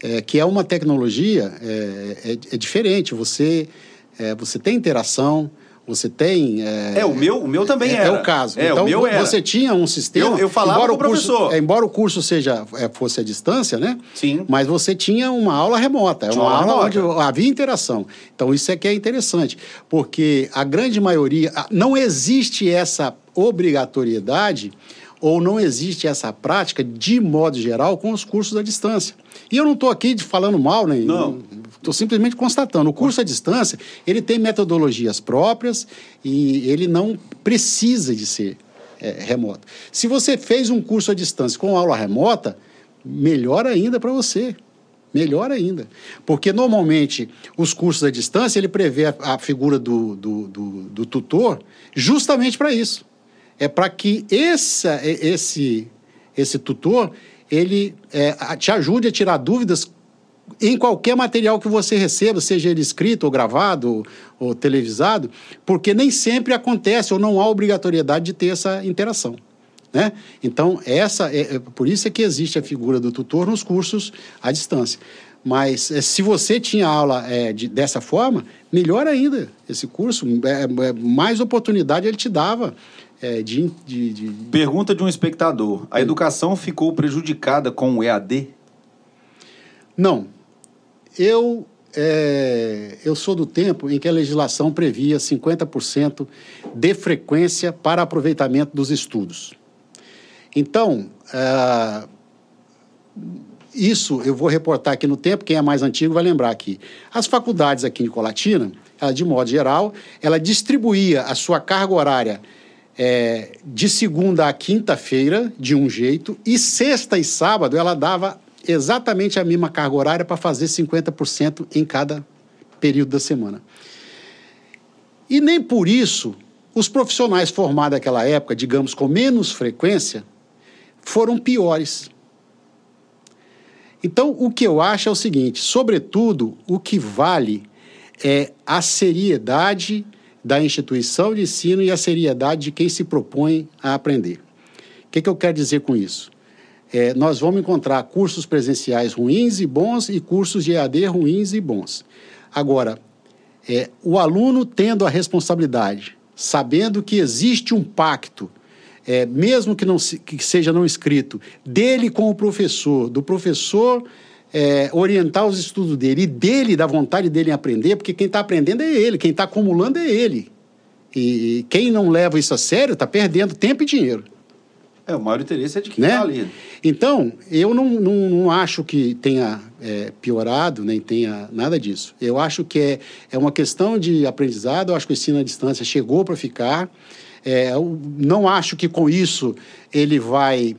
É, que é uma tecnologia é, é- é diferente, você, é, você tem interação, Você tem. É, é o meu, o meu também é, era. É o caso. É, então, o meu era. você tinha um sistema. Eu, eu falava com o professor. É, embora o curso seja é, fosse à distância, né? Sim. Mas você tinha uma aula remota. É uma, uma aula remota. onde havia interação. Então, isso é que é interessante. Porque a grande maioria. Não existe essa obrigatoriedade ou não existe essa prática, de modo geral, com os cursos à distância. E eu não estou aqui falando mal, nem. Não. Estou simplesmente constatando. O curso à distância, ele tem metodologias próprias e ele não precisa de ser é, remoto. Se você fez um curso à distância com aula remota, melhor ainda para você. Melhor ainda. Porque, normalmente, os cursos à distância, ele prevê a, a figura do, do, do, do tutor justamente para isso é para que essa, esse, esse tutor ele é, te ajude a tirar dúvidas em qualquer material que você receba, seja ele escrito ou gravado ou, ou televisado, porque nem sempre acontece ou não há obrigatoriedade de ter essa interação. Né? Então, essa é, é, por isso é que existe a figura do tutor nos cursos à distância. Mas é, se você tinha aula é, de, dessa forma, melhor ainda esse curso, é, é mais oportunidade ele te dava é, de, de, de, Pergunta de um espectador: a educação ficou prejudicada com o EAD? Não. Eu, é, eu sou do tempo em que a legislação previa 50% de frequência para aproveitamento dos estudos. Então, é, isso eu vou reportar aqui no tempo, quem é mais antigo vai lembrar aqui. As faculdades aqui em Colatina, ela, de modo geral, ela distribuía a sua carga horária é, de segunda a quinta-feira, de um jeito, e sexta e sábado ela dava exatamente a mesma carga horária para fazer 50% em cada período da semana. E nem por isso os profissionais formados naquela época, digamos com menos frequência, foram piores. Então, o que eu acho é o seguinte: sobretudo, o que vale é a seriedade da instituição de ensino e a seriedade de quem se propõe a aprender. O que, que eu quero dizer com isso? É, nós vamos encontrar cursos presenciais ruins e bons e cursos de EAD ruins e bons. Agora, é, o aluno tendo a responsabilidade, sabendo que existe um pacto, é, mesmo que, não, que seja não escrito, dele com o professor, do professor é, orientar os estudos dele e dele, da vontade dele em aprender, porque quem está aprendendo é ele, quem está acumulando é ele. E, e quem não leva isso a sério está perdendo tempo e dinheiro. É, o maior interesse é de quem está né? ali. Então, eu não, não, não acho que tenha é, piorado, nem tenha nada disso. Eu acho que é, é uma questão de aprendizado, eu acho que o ensino à distância chegou para ficar. É, não acho que com isso ele vai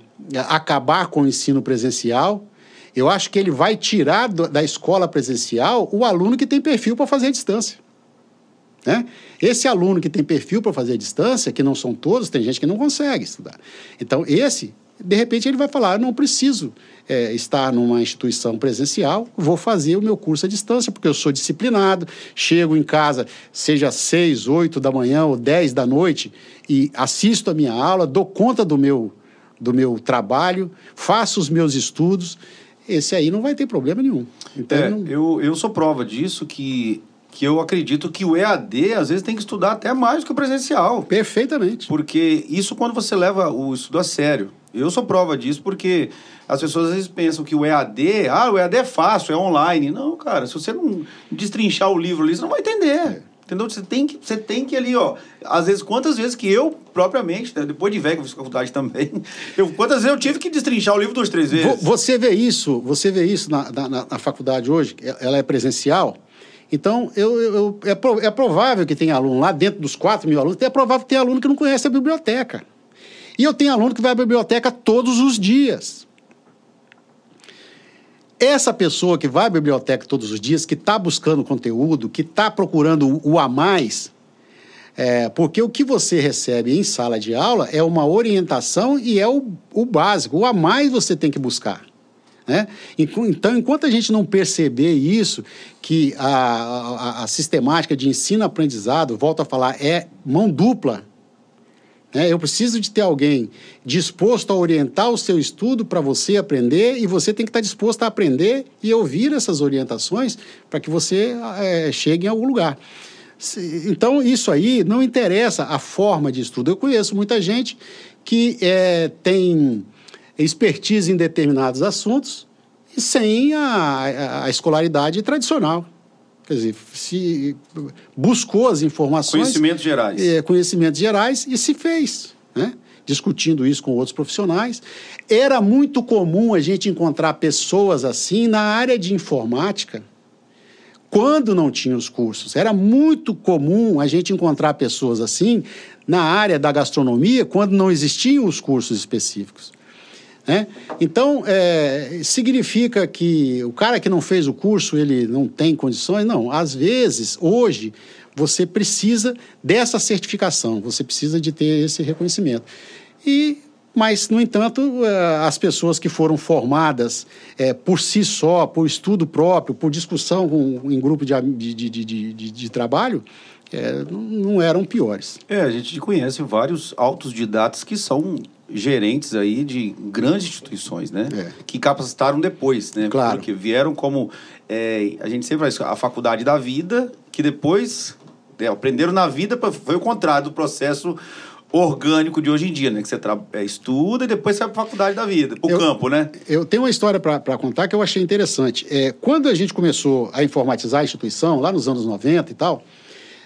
acabar com o ensino presencial, eu acho que ele vai tirar do, da escola presencial o aluno que tem perfil para fazer a distância. Né? Esse aluno que tem perfil para fazer a distância, que não são todos, tem gente que não consegue estudar. Então, esse, de repente, ele vai falar: eu não preciso é, estar numa instituição presencial, vou fazer o meu curso à distância, porque eu sou disciplinado, chego em casa, seja seis, oito da manhã ou dez da noite, e assisto a minha aula, dou conta do meu, do meu trabalho, faço os meus estudos esse aí não vai ter problema nenhum. Então, é, não... eu, eu sou prova disso que, que eu acredito que o EAD, às vezes, tem que estudar até mais do que o presencial. Perfeitamente. Porque isso quando você leva o estudo a sério. Eu sou prova disso porque as pessoas às vezes pensam que o EAD, ah, o EAD é fácil, é online. Não, cara, se você não destrinchar o livro ali, você não vai entender. É. Entendeu? Você tem que, você tem que ali, ó. Às vezes, quantas vezes que eu, propriamente, né, depois de velho, que eu fiz faculdade também, [laughs] eu, quantas vezes eu tive que destrinchar o livro duas, três vezes. Você vê isso, você vê isso na, na, na faculdade hoje, ela é presencial. Então, eu, eu, é, é provável que tenha aluno lá, dentro dos 4 mil alunos, é provável que tenha aluno que não conhece a biblioteca. E eu tenho aluno que vai à biblioteca todos os dias. Essa pessoa que vai à biblioteca todos os dias, que está buscando conteúdo, que está procurando o, a mais, é, porque o que você recebe em sala de aula é uma orientação e é o, o básico. O a mais você tem que buscar. Né? Então, enquanto a gente não perceber isso, que a, a, a sistemática de ensino-aprendizado, volto a falar, é mão dupla é, eu preciso de ter alguém disposto a orientar o seu estudo para você aprender e você tem que estar disposto a aprender e ouvir essas orientações para que você é, chegue em algum lugar. Então, isso aí não interessa a forma de estudo. Eu conheço muita gente que é, tem expertise em determinados assuntos sem a, a escolaridade tradicional. Quer dizer, se buscou as informações. Conhecimentos gerais. É, conhecimentos gerais e se fez, né? discutindo isso com outros profissionais. Era muito comum a gente encontrar pessoas assim na área de informática, quando não tinha os cursos. Era muito comum a gente encontrar pessoas assim na área da gastronomia, quando não existiam os cursos específicos. Né? Então, é, significa que o cara que não fez o curso, ele não tem condições? Não. Às vezes, hoje, você precisa dessa certificação, você precisa de ter esse reconhecimento. E mas, no entanto, é, as pessoas que foram formadas é, por si só, por estudo próprio, por discussão com, em grupo de, de, de, de, trabalho, é, não eram piores. É, a gente conhece vários autodidatas que são gerentes aí de grandes instituições, né? É. Que capacitaram depois, né? Claro. Porque vieram como... É, a gente sempre faz a faculdade da vida, que depois é, aprenderam na vida, foi o contrário do processo orgânico de hoje em dia, né? Que você é, estuda e depois você vai para a faculdade da vida, para o campo, né? Eu tenho uma história para contar que eu achei interessante. É, quando a gente começou a informatizar a instituição, lá nos anos 90 e tal,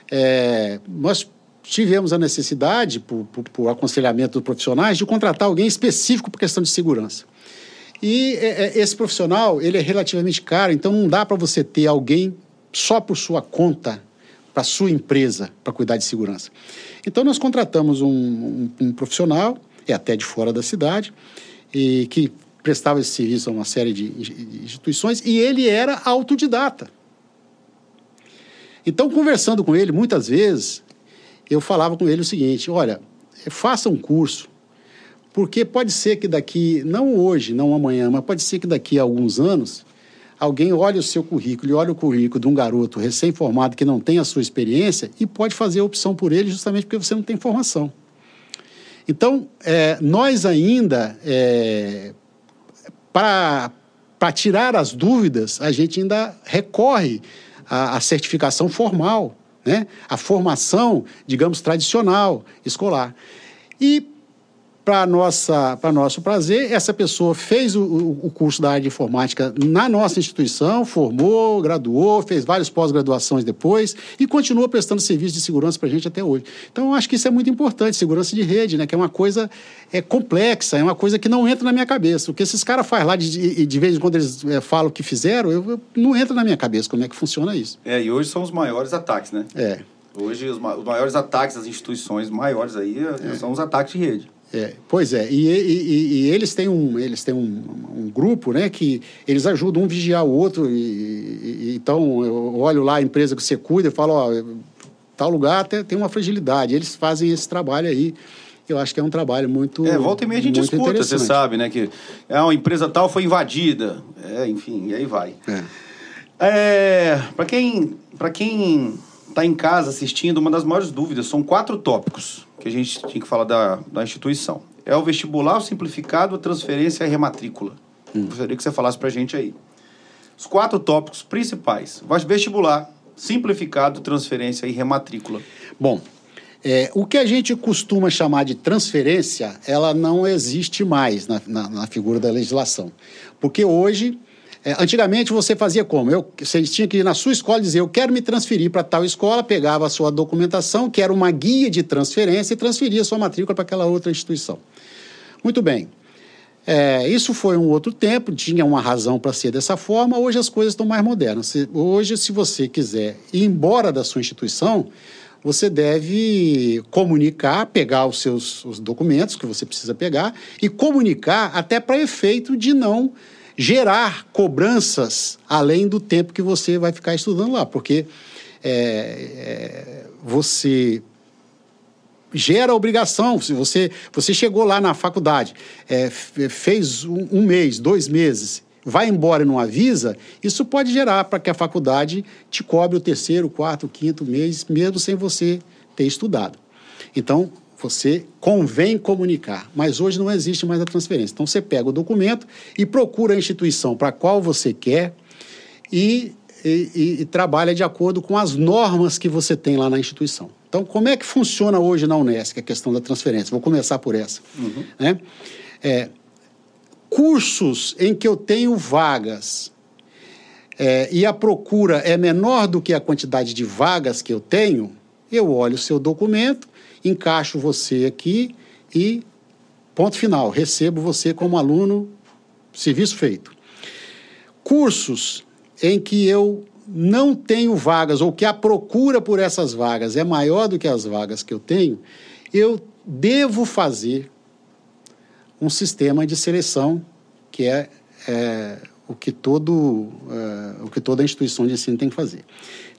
é, nós tivemos a necessidade, por, por, por, aconselhamento dos profissionais, de contratar alguém específico por questão de segurança. E é, é esse profissional, ele é relativamente caro, então não dá para você ter alguém só por sua conta, para sua empresa, para cuidar de segurança. Então nós contratamos um, um, um profissional, é até de fora da cidade, e que prestava esse serviço a uma série de instituições, e ele era autodidata. Então, conversando com ele, muitas vezes, eu falava com ele o seguinte: olha, faça um curso, porque pode ser que daqui, não hoje, não amanhã, mas pode ser que daqui a alguns anos, alguém olhe o seu currículo e olhe o currículo de um garoto recém-formado que não tem a sua experiência e pode fazer a opção por ele justamente porque você não tem formação. Então, é, nós ainda, é, para tirar as dúvidas, a gente ainda recorre a, a certificação formal, né? a formação, digamos, tradicional, escolar. E para nossa para nosso prazer essa pessoa fez o, o, curso da área de informática na nossa instituição formou graduou fez várias pós-graduações depois e continua prestando serviço de segurança para a gente até hoje. Então eu acho que isso é muito importante segurança de rede né que é uma coisa é complexa é uma coisa que não entra na minha cabeça. O que esses caras fazem lá de, de, vez em quando eles é, falam o que fizeram eu, eu, não entra na minha cabeça como é que funciona isso. É e hoje são os maiores ataques né? É. Hoje, os, maiores ataques às instituições maiores aí é. são os ataques de rede. É, pois é, e, e, e, eles têm, um, eles têm um, um, grupo né, que eles ajudam um vigiar o outro. E, então, eu olho lá a empresa que você cuida e falo, ó, tal lugar tem, tem uma fragilidade. Eles fazem esse trabalho aí. Eu acho que é um trabalho muito. É, volta e meia a gente escuta, você sabe, né? Que é, uma empresa tal foi invadida. É, enfim, e aí vai. É. É, para quem para quem está em casa assistindo, uma das maiores dúvidas são quatro tópicos que a gente tinha que falar da, da instituição. É o vestibular, o simplificado, a transferência e a rematrícula. Hum. Gostaria que você falasse para a gente aí. Os quatro tópicos principais. Vestibular, simplificado, transferência e rematrícula. Bom, é, o que a gente costuma chamar de transferência, ela não existe mais na, na, na figura da legislação. Porque hoje é, antigamente você fazia como? Eu, você tinha que ir na sua escola dizer, eu quero me transferir para tal escola, pegava a sua documentação, que era uma guia de transferência, e transferia a sua matrícula para aquela outra instituição. Muito bem. É, isso foi um outro tempo, tinha uma razão para ser dessa forma, hoje as coisas estão mais modernas. Hoje, se você quiser ir embora da sua instituição, você deve comunicar, pegar os seus os documentos que você precisa pegar e comunicar até para efeito de não gerar cobranças além do tempo que você vai ficar estudando lá, porque é, é, você gera obrigação. Se você, você chegou lá na faculdade, é, fez um, um, mês, dois meses, vai embora e não avisa, isso pode gerar para que a faculdade te cobre o terceiro, quarto, quinto mês, mesmo sem você ter estudado. Então, você convém comunicar, mas hoje não existe mais a transferência. Então você pega o documento e procura a instituição para qual você quer e e, e, e, trabalha de acordo com as normas que você tem lá na instituição. Então, como é que funciona hoje na Unesco a questão da transferência? Vou começar por essa. Uhum. Né? É, cursos em que eu tenho vagas é, e a procura é menor do que a quantidade de vagas que eu tenho, eu olho o seu documento, encaixo você aqui e ponto final, recebo você como aluno, serviço feito. Cursos em que eu não tenho vagas ou que a procura por essas vagas é maior do que as vagas que eu tenho, eu devo fazer um sistema de seleção que é, é o que todo é, o que toda instituição de ensino tem que fazer.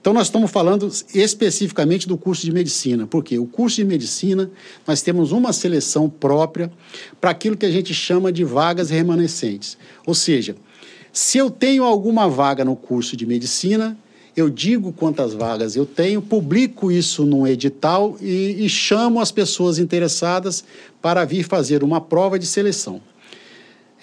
Então nós estamos falando especificamente do curso de medicina, porque o curso de medicina nós temos uma seleção própria para aquilo que a gente chama de vagas remanescentes, ou seja, se eu tenho alguma vaga no curso de medicina, eu digo quantas vagas eu tenho, publico isso num edital e, e chamo as pessoas interessadas para vir fazer uma prova de seleção.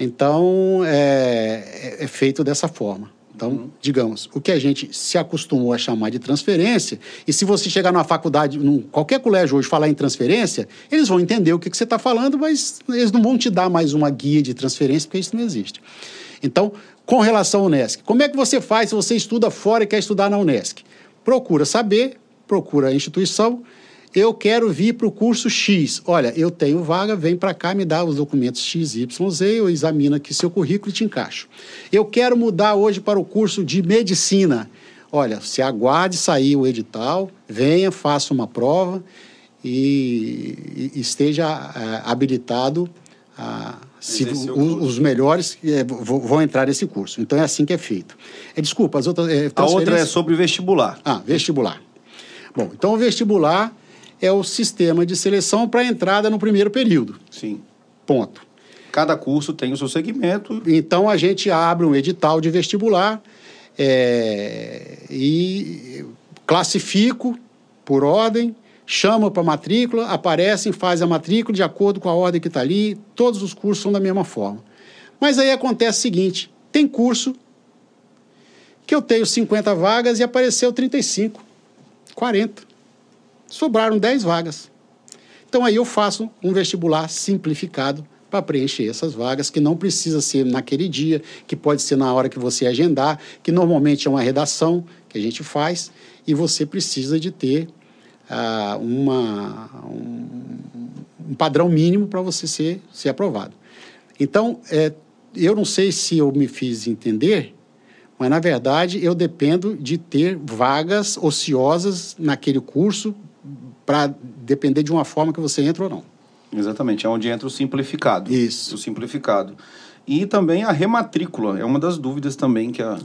Então, é, é, é feito dessa forma. Então, uhum. digamos, o que a gente se acostumou a chamar de transferência, e se você chegar numa faculdade, num, qualquer colégio hoje falar em transferência, eles vão entender o que, que você está falando, mas eles não vão te dar mais uma guia de transferência, porque isso não existe. Então, com relação ao Unesc, como é que você faz se você estuda fora e quer estudar na Unesc? Procura saber, procura a instituição. Eu quero vir para o curso X. Olha, eu tenho vaga, vem para cá, me dá os documentos X, Y, Z, eu examino aqui seu currículo e te encaixo. Eu quero mudar hoje para o curso de medicina. Olha, se aguarde sair o edital, venha, faça uma prova e, e esteja é, habilitado a se o, os melhores é, vão entrar nesse curso. Então é assim que é feito. É, desculpa, as outras. É, a outra é sobre vestibular. Ah, vestibular. Bom, então o vestibular é o sistema de seleção para entrada no primeiro período. Sim. Ponto. Cada curso tem o seu segmento. Então a gente abre um edital de vestibular é, e classifico por ordem chama para matrícula, aparecem, faz a matrícula de acordo com a ordem que está ali, todos os cursos são da mesma forma. Mas aí acontece o seguinte: tem curso que eu tenho 50 vagas e apareceu 35, 40. Sobraram 10 vagas. Então aí eu faço um vestibular simplificado para preencher essas vagas, que não precisa ser naquele dia, que pode ser na hora que você agendar, que normalmente é uma redação que a gente faz, e você precisa de ter uh, uma, um, um, padrão mínimo para você ser, ser aprovado. Então, é, eu não sei se eu me fiz entender, mas na verdade eu dependo de ter vagas ociosas naquele curso para depender de uma forma que você entra ou não. Exatamente, é onde entra o simplificado. Isso. O simplificado. E também a rematrícula, é uma das dúvidas também que a,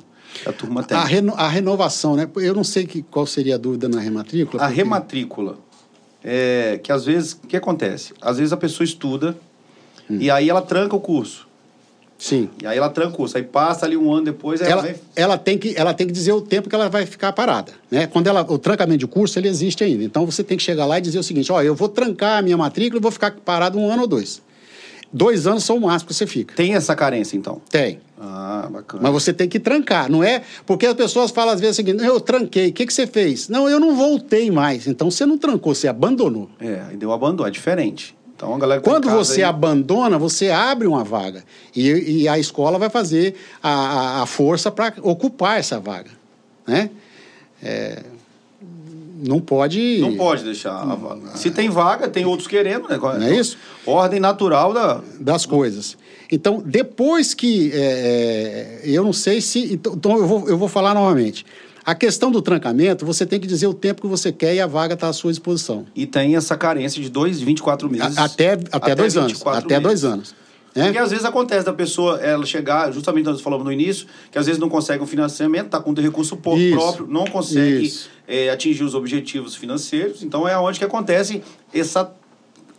a turma tem. A, reno, a renovação, né? Eu não sei que, qual seria a dúvida na rematrícula. A porque... rematrícula. É, que às vezes, o que acontece? Às vezes a pessoa estuda hum. e aí ela tranca o curso. Sim. E aí ela tranca o curso. Aí passa ali um ano depois, ela, ela, vem... ela, tem que, ela tem que dizer o tempo que ela vai ficar parada. Né? Quando ela, o trancamento de curso, ele existe ainda. Então você tem que chegar lá e dizer o seguinte: ó, eu vou trancar a minha matrícula e vou ficar parado um ano ou dois. Dois anos são o máximo que você fica. Tem essa carência, então? Tem. Ah, bacana. Mas você tem que trancar, não é? Porque as pessoas falam às vezes o seguinte: eu tranquei, o que, que você fez? Não, eu não voltei mais. Então você não trancou, você abandonou. É, deu abandono, é diferente. Então, a galera Quando você aí... abandona, você abre uma vaga. E, e a escola vai fazer a, a, a força para ocupar essa vaga. Né? É, não pode. Não pode deixar a vaga. Se tem vaga, tem outros querendo, né? Não é isso? Ordem natural da... das coisas. Então, depois que. É, é, eu não sei se. Então, então, eu, vou, eu vou falar novamente. A questão do trancamento, você tem que dizer o tempo que você quer e a vaga está à sua disposição. E tem essa carência de dois, 24 meses. Até, até, até dois anos. Até meses. dois anos. É? Porque às vezes acontece da pessoa ela chegar, justamente nós falamos no início, que às vezes não consegue um financiamento, está com recurso isso, próprio, não consegue é, atingir os objetivos financeiros. Então é onde que acontece essa.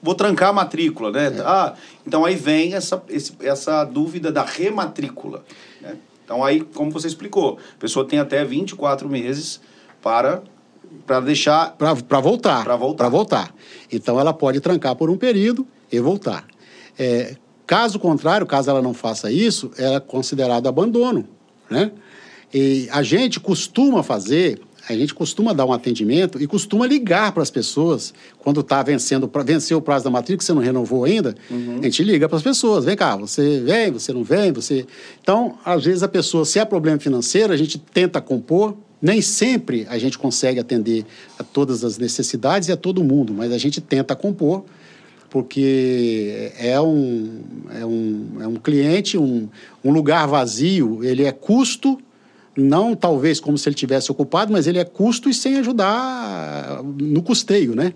Vou trancar a matrícula, né? É. Ah, então aí vem essa, esse, essa dúvida da rematrícula. Né? Então aí, como você explicou, a pessoa tem até 24 meses para para deixar para voltar para voltar. para voltar. Então ela pode trancar por um período e voltar. É, Caso contrário, caso ela não faça isso, ela é considerado abandono, né? E a gente costuma fazer, a gente costuma dar um atendimento e costuma ligar para as pessoas quando está vencendo, venceu o prazo da matrícula, você não renovou ainda, uhum. a gente liga para as pessoas, vem cá, você vem, você não vem, você... Então, às vezes a pessoa, se é problema financeiro, a gente tenta compor, nem sempre a gente consegue atender a todas as necessidades e a todo mundo, mas a gente tenta compor, porque é um, é um, é um cliente, um, um lugar vazio, ele é custo não talvez como se ele tivesse ocupado, mas ele é custo e sem ajudar no custeio, né?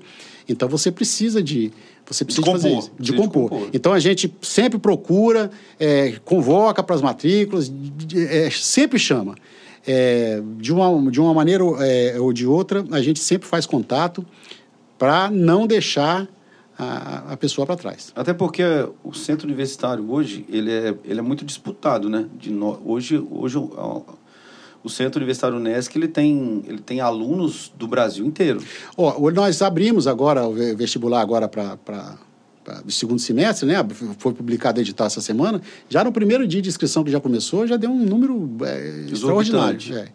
Então você precisa de você precisa de, fazer isso, de compor. compor. Então a gente sempre procura, é, convoca para as matrículas, é, sempre chama. É, de, uma, de uma maneira é, ou de outra, a gente sempre faz contato para não deixar a, a pessoa para trás. Até porque o centro universitário hoje ele é, ele é muito disputado, né? De no, hoje hoje o Centro Universitário Unesc ele tem, ele tem alunos do Brasil inteiro. Oh, nós abrimos agora o vestibular agora para o segundo semestre, né? Foi publicado o edital essa semana. Já no primeiro dia de inscrição que já começou, já deu um número é, extraordinário. É.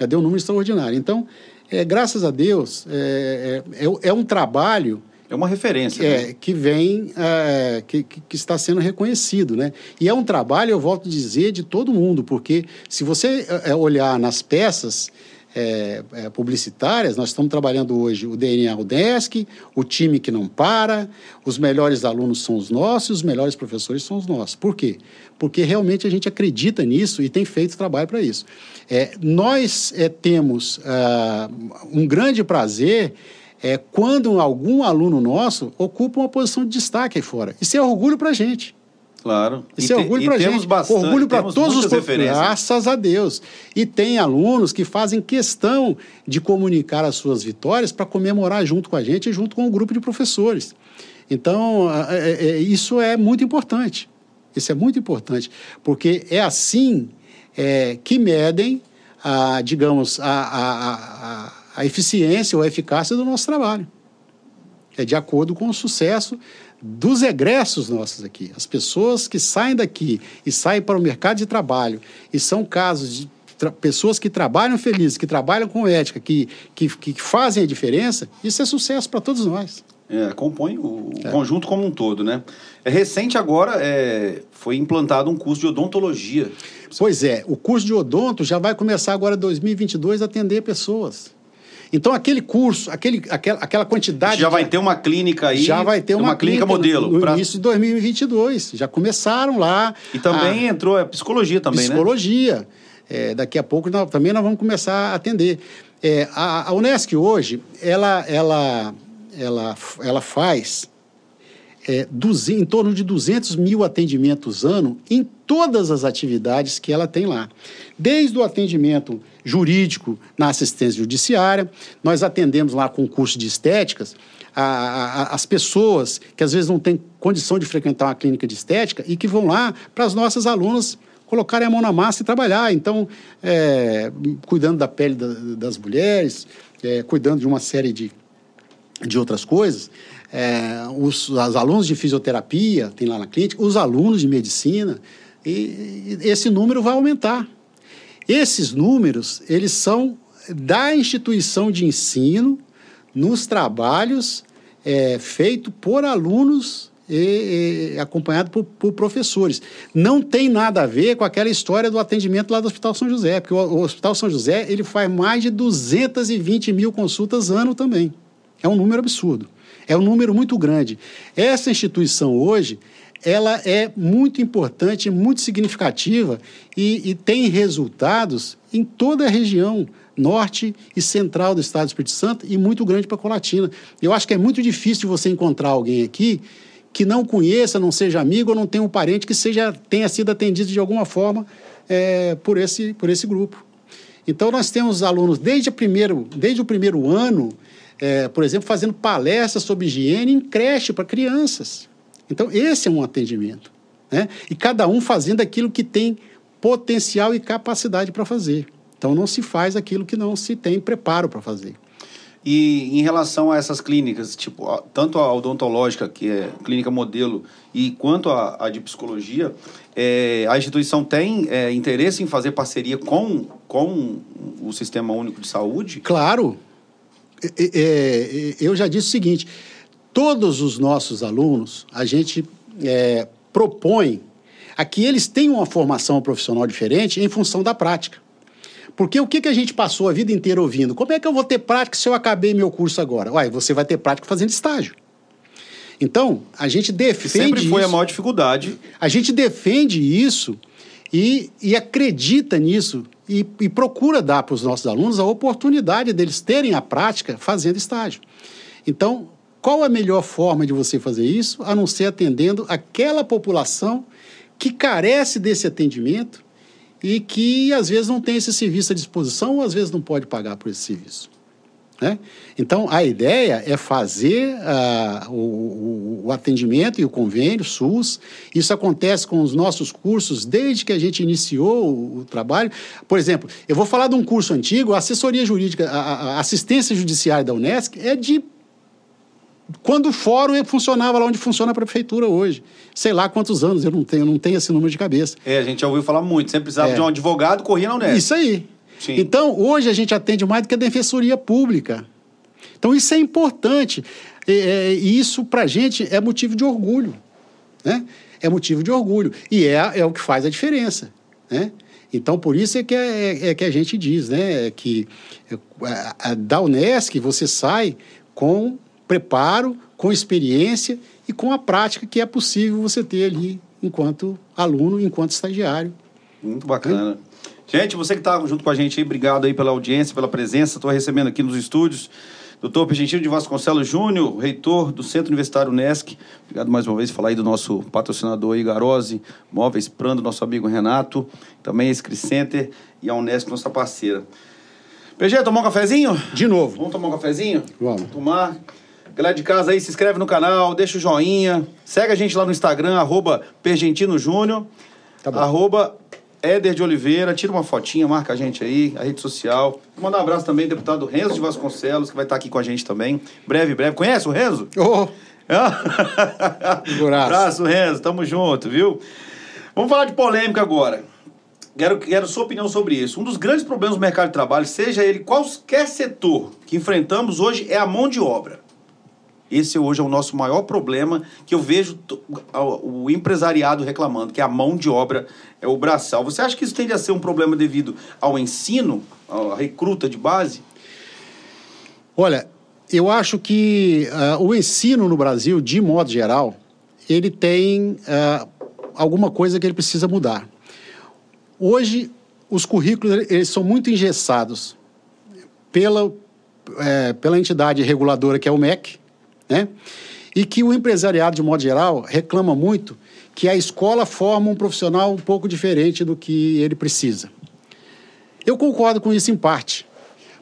Já deu um número extraordinário. Então, é, graças a Deus, é, é, é, é um trabalho é uma referência. É, né? que vem, é, que, que, está sendo reconhecido. Né? E é um trabalho, eu volto a dizer, de todo mundo, porque se você é, olhar nas peças é, é, publicitárias, nós estamos trabalhando hoje o DNA UDESC, o time que não para, os melhores alunos são os nossos, os melhores professores são os nossos. Por quê? Porque realmente a gente acredita nisso e tem feito trabalho para isso. É, nós é, temos uh, um grande prazer é quando algum aluno nosso ocupa uma posição de destaque aí fora. Isso é orgulho para a gente. Claro. Isso é orgulho para a gente. Bastante, orgulho para todos os Graças a Deus. E tem alunos que fazem questão de comunicar as suas vitórias para comemorar junto com a gente e junto com o grupo de professores. Então, é, é, isso é muito importante. Isso é muito importante, porque é assim é, que medem, a, digamos, a, a, a eficiência ou a eficácia do nosso trabalho. É de acordo com o sucesso dos egressos nossos aqui. As pessoas que saem daqui e saem para o mercado de trabalho, e são casos de pessoas que trabalham felizes, que trabalham com ética, que, que, que fazem a diferença, isso é sucesso para todos nós. É, compõe o é. conjunto como um todo, né? É recente agora, é, foi implantado um curso de odontologia. Pois é, o curso de odonto já vai começar agora em 2022 a atender pessoas. Então, aquele curso, aquele, aquela, aquela quantidade. Já vai ter uma clínica aí. Já vai ter uma, uma clínica, clínica, modelo. No, pra... início de 2022. Já começaram lá. E também a... entrou a psicologia também, psicologia. né? Psicologia. É, daqui a pouco nós, também nós vamos começar a atender. É, a, a Unesc hoje, ela, ela, ela, ela faz é, em torno de 200 mil atendimentos ano em todas as atividades que ela tem lá. Desde o atendimento jurídico na assistência judiciária, nós atendemos lá com curso de estéticas a, a, as pessoas que às vezes não têm condição de frequentar uma clínica de estética e que vão lá para as nossas alunas colocarem a mão na massa e trabalhar. Então, é, cuidando da pele da, das mulheres, é, cuidando de uma série de, de outras coisas é, os, os, alunos de fisioterapia, tem lá na clínica, os alunos de medicina, e, e esse número vai aumentar. Esses números, eles são da instituição de ensino nos trabalhos é, feitos por alunos e, e acompanhado por, por, professores. Não tem nada a ver com aquela história do atendimento lá do Hospital São José, porque o, o Hospital São José ele faz mais de 220 mil consultas ano também. É um número absurdo. É um número muito grande. Essa instituição hoje, ela é muito importante, muito significativa e, e tem resultados em toda a região norte e central do estado do Espírito Santo e muito grande para a Colatina. Eu acho que é muito difícil você encontrar alguém aqui que não conheça, não seja amigo ou não tenha um parente que seja, tenha sido atendido de alguma forma é, por, esse, por esse grupo. Então, nós temos alunos desde, primeiro, desde o primeiro ano é, por exemplo, fazendo palestras sobre higiene em creche para crianças. Então, esse é um atendimento. Né? E cada um fazendo aquilo que tem potencial e capacidade para fazer. Então, não se faz aquilo que não se tem preparo para fazer. E em relação a essas clínicas, tipo, tanto a odontológica, que é clínica modelo, e quanto a, a de psicologia, é, a instituição tem é, interesse em fazer parceria com, com o Sistema Único de Saúde? Claro. É, eu já disse o seguinte: todos os nossos alunos, a gente é, propõe a que eles tenham uma formação profissional diferente em função da prática. Porque o que, que a gente passou a vida inteira ouvindo? Como é que eu vou ter prática se eu acabei meu curso agora? Uai, você vai ter prática fazendo estágio. Então, a gente defende. Sempre foi isso. a maior dificuldade. A gente defende isso e, e acredita nisso e, e procura dar para os nossos alunos a oportunidade deles terem a prática fazendo estágio. Então, qual a melhor forma de você fazer isso, a não ser atendendo aquela população que carece desse atendimento e que às vezes não tem esse serviço à disposição ou às vezes não pode pagar por esse serviço. Né? Então, a ideia é fazer uh, o, o, atendimento e o convênio SUS. Isso acontece com os nossos cursos desde que a gente iniciou o, o trabalho. Por exemplo, eu vou falar de um curso antigo, a assessoria jurídica, a, a assistência judiciária da Unesc é de quando o fórum funcionava lá onde funciona a prefeitura hoje. Sei lá quantos anos, eu não tenho, não tenho esse número de cabeça. É, a gente já ouviu falar muito. Sempre precisava é. de um advogado, corria na Unesp. Isso aí. Sim. Então, hoje a gente atende mais do que a defensoria pública. Então, isso é importante. E, é, isso, para a gente, é motivo de orgulho. Né? É motivo de orgulho. E é, é o que faz a diferença. Né? Então, por isso é que, é, é que a gente diz né? que a, a, da Unesc você sai com preparo, com experiência e com a prática que é possível você ter ali enquanto aluno, enquanto estagiário. Muito bacana. Gente, você que está junto com a gente aí, obrigado aí pela audiência, pela presença. Estou recebendo aqui nos estúdios doutor Pergentino de Vasconcelos Júnior, reitor do Centro Universitário Unesc. Obrigado mais uma vez por falar aí do nosso patrocinador aí, Garose, Móveis Prando, nosso amigo Renato, também a Scri Center e a Unesc, nossa parceira. PG, tomar um cafezinho? De novo. Vamos tomar um cafezinho? Vamos. Tomar. Galera de casa aí, se inscreve no canal, deixa o joinha. Segue a gente lá no Instagram, arroba Pergentino Júnior. Tá bom. Arroba Éder de Oliveira, tira uma fotinha, marca a gente aí, a rede social. Vou mandar um abraço também ao deputado Renzo de Vasconcelos, que vai estar aqui com a gente também. Breve, breve. Conhece o Renzo? [laughs] Oh! um abraço, Renzo. Tamo junto, viu? Vamos falar de polêmica agora. Quero, quero sua opinião sobre isso. Um dos grandes problemas do mercado de trabalho, seja ele qualquer setor que enfrentamos hoje, é a mão de obra. Esse hoje é o nosso maior problema que eu vejo o empresariado reclamando, que é a mão de obra, é o braçal. Você acha que isso tende a ser um problema devido ao ensino, à recruta de base? Olha, eu acho que uh, o ensino no Brasil, de modo geral, ele tem uh, alguma coisa que ele precisa mudar. Hoje, os currículos eles são muito engessados pela, é, pela entidade reguladora que é o MEC, né? E que o empresariado, de modo geral, reclama muito que a escola forma um profissional um pouco diferente do que ele precisa. Eu concordo com isso em parte,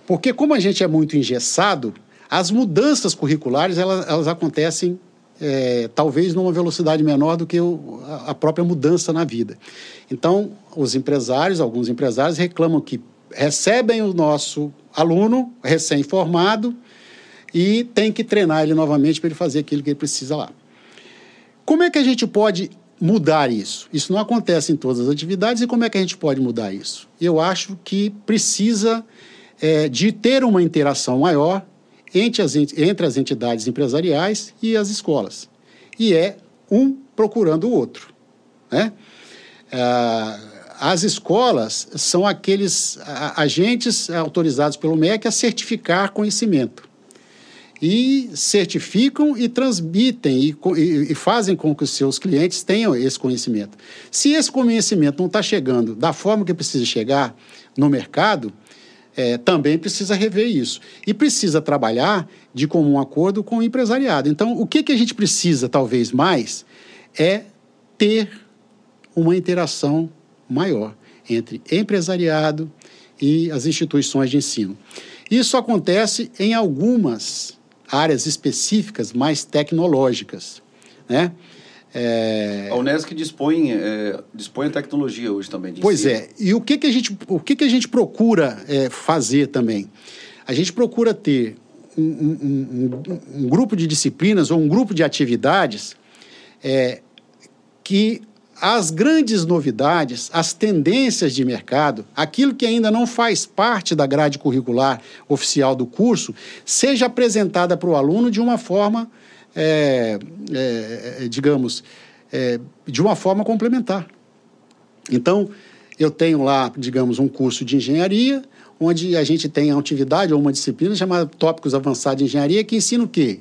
porque como a gente é muito engessado, as mudanças curriculares elas, elas acontecem é, talvez numa velocidade menor do que o, a própria mudança na vida. Então, os empresários, alguns empresários reclamam que recebem o nosso aluno recém-formado e tem que treinar ele novamente para ele fazer aquilo que ele precisa lá. Como é que a gente pode mudar isso? Isso não acontece em todas as atividades e como é que a gente pode mudar isso? Eu acho que precisa é, de ter uma interação maior entre as, entre as entidades empresariais e as escolas. E é um procurando o outro. Né? Ah, as escolas são aqueles agentes autorizados pelo MEC a certificar conhecimento e certificam e transmitem e, e, e, fazem com que os seus clientes tenham esse conhecimento. Se esse conhecimento não está chegando da forma que precisa chegar no mercado, é, também precisa rever isso. E precisa trabalhar de comum acordo com o empresariado. Então, o que, que a gente precisa, talvez mais, é ter uma interação maior entre empresariado e as instituições de ensino. Isso acontece em algumas áreas específicas mais tecnológicas, né? É... A Unesc dispõe, é, dispõe a tecnologia hoje também. pois ensino. é. E o que, que, a, gente, o que, que a gente procura é, fazer também? A gente procura ter um, um, um, um grupo de disciplinas ou um grupo de atividades é, que as grandes novidades, as tendências de mercado, aquilo que ainda não faz parte da grade curricular oficial do curso, seja apresentada para o aluno de uma forma, é, é, digamos, é, de uma forma complementar. Então, eu tenho lá, digamos, um curso de engenharia, onde a gente tem uma atividade ou uma disciplina chamada Tópicos Avançados de Engenharia, que ensina o quê?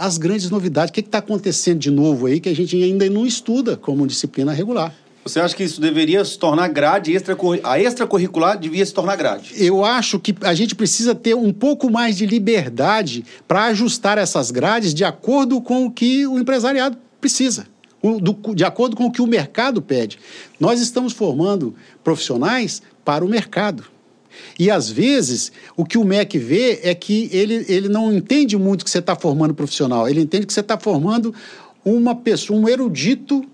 As grandes novidades. O que está acontecendo de novo aí que a gente ainda não estuda como disciplina regular? Você acha que isso deveria se tornar grade, a extracurricular devia se tornar grade? Eu acho que a gente precisa ter um pouco mais de liberdade para ajustar essas grades de acordo com o que o empresariado precisa, de acordo com o que o mercado pede. Nós estamos formando profissionais para o mercado. E às vezes o que o MEC vê é que ele, ele não entende muito que você está formando profissional, ele entende que você está formando uma pessoa, um erudito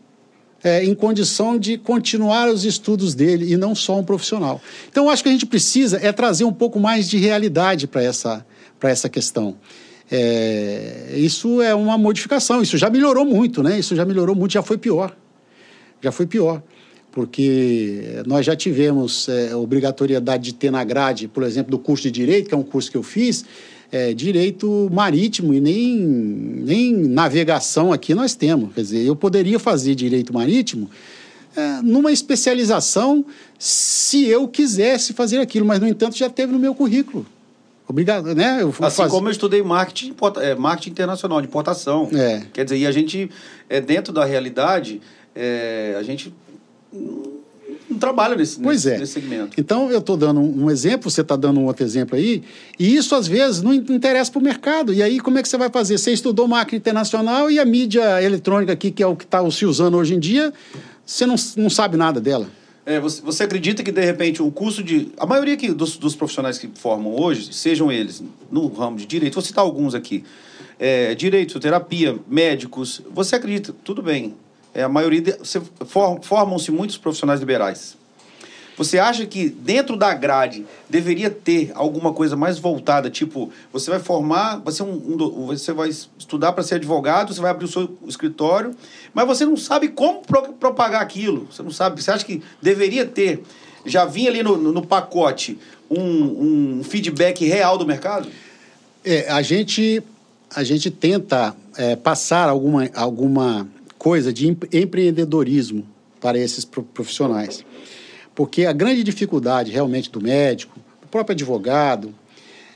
é, em condição de continuar os estudos dele e não só um profissional. Então, acho que a gente precisa é trazer um pouco mais de realidade para essa, essa questão. É, isso é uma modificação, isso já melhorou muito, né? Isso já melhorou muito, já foi pior. Já foi pior porque nós já tivemos é, obrigatoriedade de ter na grade, por exemplo, do curso de Direito, que é um curso que eu fiz, é, Direito Marítimo, e nem, nem navegação aqui nós temos. Quer dizer, eu poderia fazer Direito Marítimo é, numa especialização se eu quisesse fazer aquilo, mas, no entanto, já teve no meu currículo. Obrigado, né? Eu assim como eu estudei marketing, é, marketing internacional, de importação. É. Quer dizer, e a gente, é, dentro da realidade, é, a gente não trabalha nesse, pois nesse, é. nesse segmento. Então, eu estou dando um exemplo, você está dando um outro exemplo aí, e isso às vezes não interessa para o mercado. E aí, como é que você vai fazer? Você estudou marketing internacional e a mídia eletrônica aqui, que é o que está se usando hoje em dia, você não, não sabe nada dela. É, você, você acredita que, de repente, o curso de. A maioria que, dos, dos profissionais que formam hoje, sejam eles no ramo de direito, vou citar alguns aqui: é, direito, terapia, médicos. Você acredita, tudo bem, é, a maioria de, formam-se muitos profissionais liberais. Você acha que dentro da grade deveria ter alguma coisa mais voltada, tipo, você vai formar, você, um, um você vai estudar para ser advogado, você vai abrir o seu escritório, mas você não sabe como pro, propagar aquilo. Você não sabe. Você acha que deveria ter, já vinha ali no, no pacote, um, um feedback real do mercado? É, a gente, a gente tenta é, passar alguma, alguma coisa de empreendedorismo para esses profissionais. Porque a grande dificuldade realmente do médico, do próprio advogado,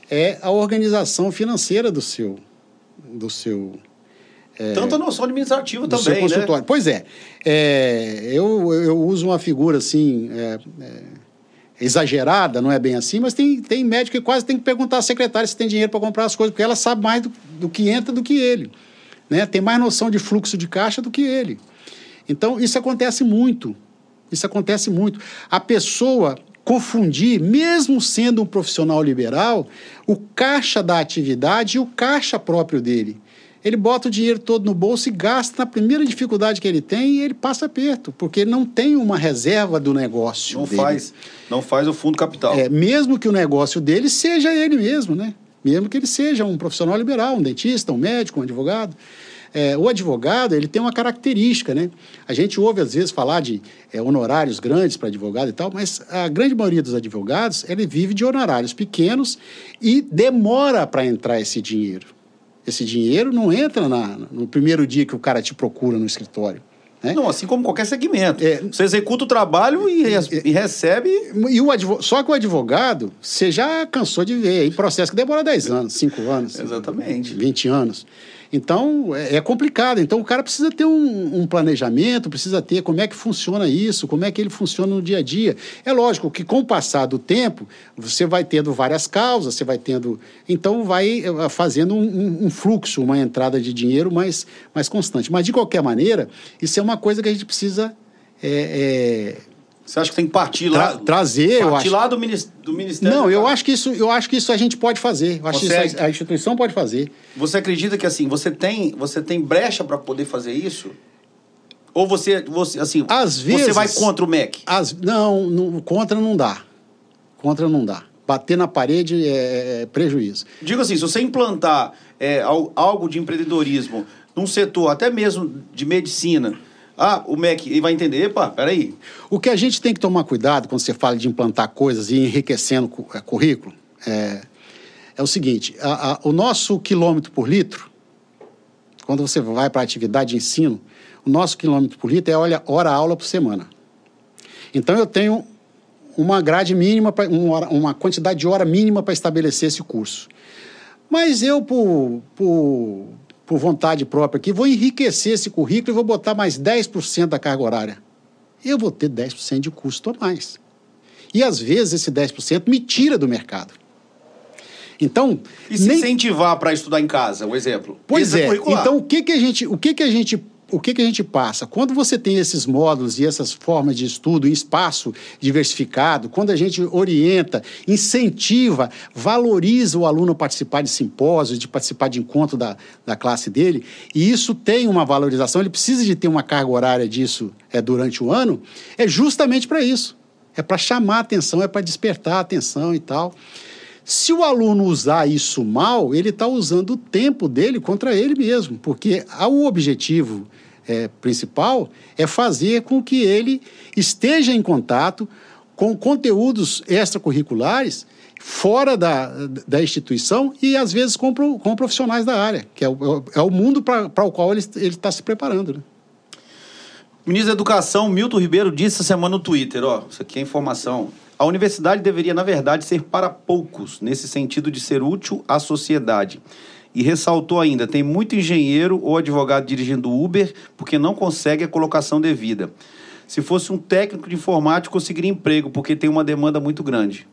é a organização financeira do seu. Do seu é, Tanto a noção administrativa também, seu né? consultório. Né? Pois é. é. eu, eu uso uma figura assim. É, é, exagerada, não é bem assim, mas tem, tem médico que quase tem que perguntar à secretária se tem dinheiro para comprar as coisas, porque ela sabe mais do, do que entra do que ele né, tem mais noção de fluxo de caixa do que ele. Então, isso acontece muito. Isso acontece muito. A pessoa confundir, mesmo sendo um profissional liberal, o caixa da atividade e o caixa próprio dele. Ele bota o dinheiro todo no bolso e gasta na primeira dificuldade que ele tem e ele passa aperto, porque ele não tem uma reserva do negócio. Não dele. faz, não faz o fundo capital. É, mesmo que o negócio dele seja ele mesmo, né? Mesmo que ele seja um profissional liberal, um dentista, um médico, um advogado. É, o advogado ele tem uma característica, né? A gente ouve às vezes falar de é, honorários grandes para advogado e tal, mas a grande maioria dos advogados ele vive de honorários pequenos e demora para entrar esse dinheiro. Esse dinheiro não entra na, no primeiro dia que o cara te procura no escritório. Né? Não, assim como qualquer segmento. É, você executa o trabalho e, é, e recebe. E o advogado, só que o advogado, você já cansou de ver aí processo que demora 10 anos, 5 anos. Exatamente. 20 anos. Então, é, é complicado. Então, o cara precisa ter um, um, planejamento, precisa ter como é que funciona isso, como é que ele funciona no dia a dia. É lógico que, com o passar do tempo, você vai tendo várias causas, você vai tendo. Então, vai eh, fazendo um, um fluxo, uma entrada de dinheiro mais, mais constante. Mas, de qualquer maneira, isso é uma coisa que a gente precisa. É, é, você acha que tem que partir lá? Tra trazer, partir eu acho. lá do, do Ministério. Não, eu acho que isso, eu acho que isso a gente pode fazer. Eu acho que isso a, a instituição pode fazer. Você acredita que assim, você tem, você tem brecha para poder fazer isso? Ou você, você assim, Às vezes, você vai contra o MEC? As, não, não, contra não dá. Contra não dá. bater na parede é, é prejuízo. Digo assim, se você implantar é, algo de empreendedorismo num setor até mesmo de medicina, ah, o MEC vai entender, epa, peraí. O que a gente tem que tomar cuidado quando você fala de implantar coisas e enriquecendo é, currículo é, é o seguinte: a, a, o nosso quilômetro por litro, quando você vai para a atividade de ensino, o nosso quilômetro por litro é olha, hora aula por semana. Então eu tenho uma grade mínima, uma, uma quantidade de hora mínima para estabelecer esse curso. Mas eu, por, por, por vontade própria aqui, vou enriquecer esse currículo e vou botar mais 10% da carga horária. Eu vou ter 10% de custo a mais. E às vezes esse 10% me tira do mercado. Então, e se nem... incentivar para estudar em casa, um exemplo. Pois é. Então, o que que a gente, o que que a gente o que, que a gente passa? Quando você tem esses módulos e essas formas de estudo em espaço diversificado, quando a gente orienta, incentiva, valoriza o aluno participar de simpósios, de participar de encontro da, da classe dele, e isso tem uma valorização, ele precisa de ter uma carga horária disso é, durante o ano, é justamente para isso. É para chamar a atenção, é para despertar a atenção e tal. Se o aluno usar isso mal, ele está usando o tempo dele contra ele mesmo, porque o objetivo é, principal é fazer com que ele esteja em contato com conteúdos extracurriculares fora da, da instituição e, às vezes, com, com profissionais da área, que é o, é o mundo para o qual ele está se preparando. Né? Ministro da Educação, Milton Ribeiro, disse essa semana no Twitter, ó, isso aqui é informação. A universidade deveria, na verdade, ser para poucos, nesse sentido de ser útil à sociedade. E ressaltou ainda: tem muito engenheiro ou advogado dirigindo Uber porque não consegue a colocação devida. Se fosse um técnico de informática, conseguiria emprego, porque tem uma demanda muito grande.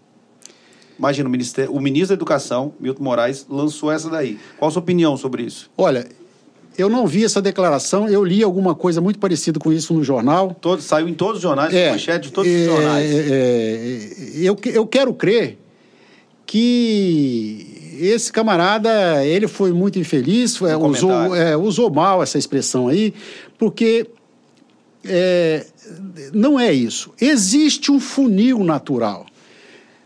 Imagina, o, ministério, o ministro da Educação, Milton Moraes, lançou essa daí. Qual a sua opinião sobre isso? Olha, eu não vi essa declaração, eu li alguma coisa muito parecida com isso no jornal. Todo, saiu em todos os jornais, é, manchete de todos é, os jornais. É, é, eu, eu quero crer que esse camarada, ele foi muito infeliz, é, usou, é, usou mal essa expressão aí, porque é, não é isso. Existe um funil natural.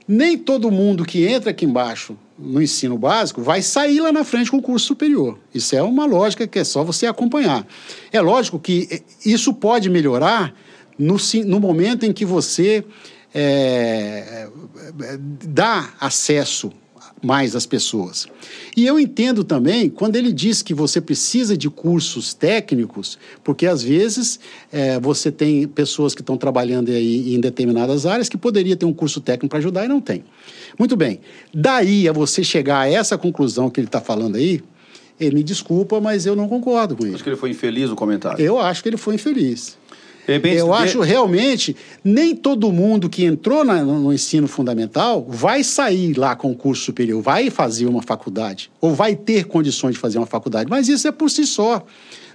Nem todo mundo que entra aqui embaixo no ensino básico vai sair lá na frente com o curso superior. Isso é uma lógica que é só você acompanhar. É lógico que isso pode melhorar no, no momento em que você é, dá acesso mais as pessoas. E eu entendo também quando ele diz que você precisa de cursos técnicos, porque às vezes é, você tem pessoas que estão trabalhando aí em determinadas áreas que poderia ter um curso técnico para ajudar e não tem. Muito bem. Daí a você chegar a essa conclusão que ele está falando aí, ele me desculpa, mas eu não concordo com isso. Acho que ele foi infeliz no comentário. Eu acho que ele foi infeliz. Eu acho realmente, nem todo mundo que entrou na, no ensino fundamental vai sair lá com curso superior, vai fazer uma faculdade, ou vai ter condições de fazer uma faculdade, mas isso é por si só.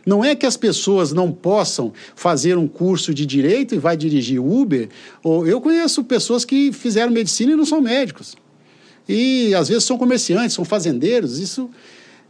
Não é que as pessoas não possam fazer um curso de direito e vai dirigir Uber. Ou eu conheço pessoas que fizeram medicina e não são médicos. E às vezes são comerciantes, são fazendeiros. Isso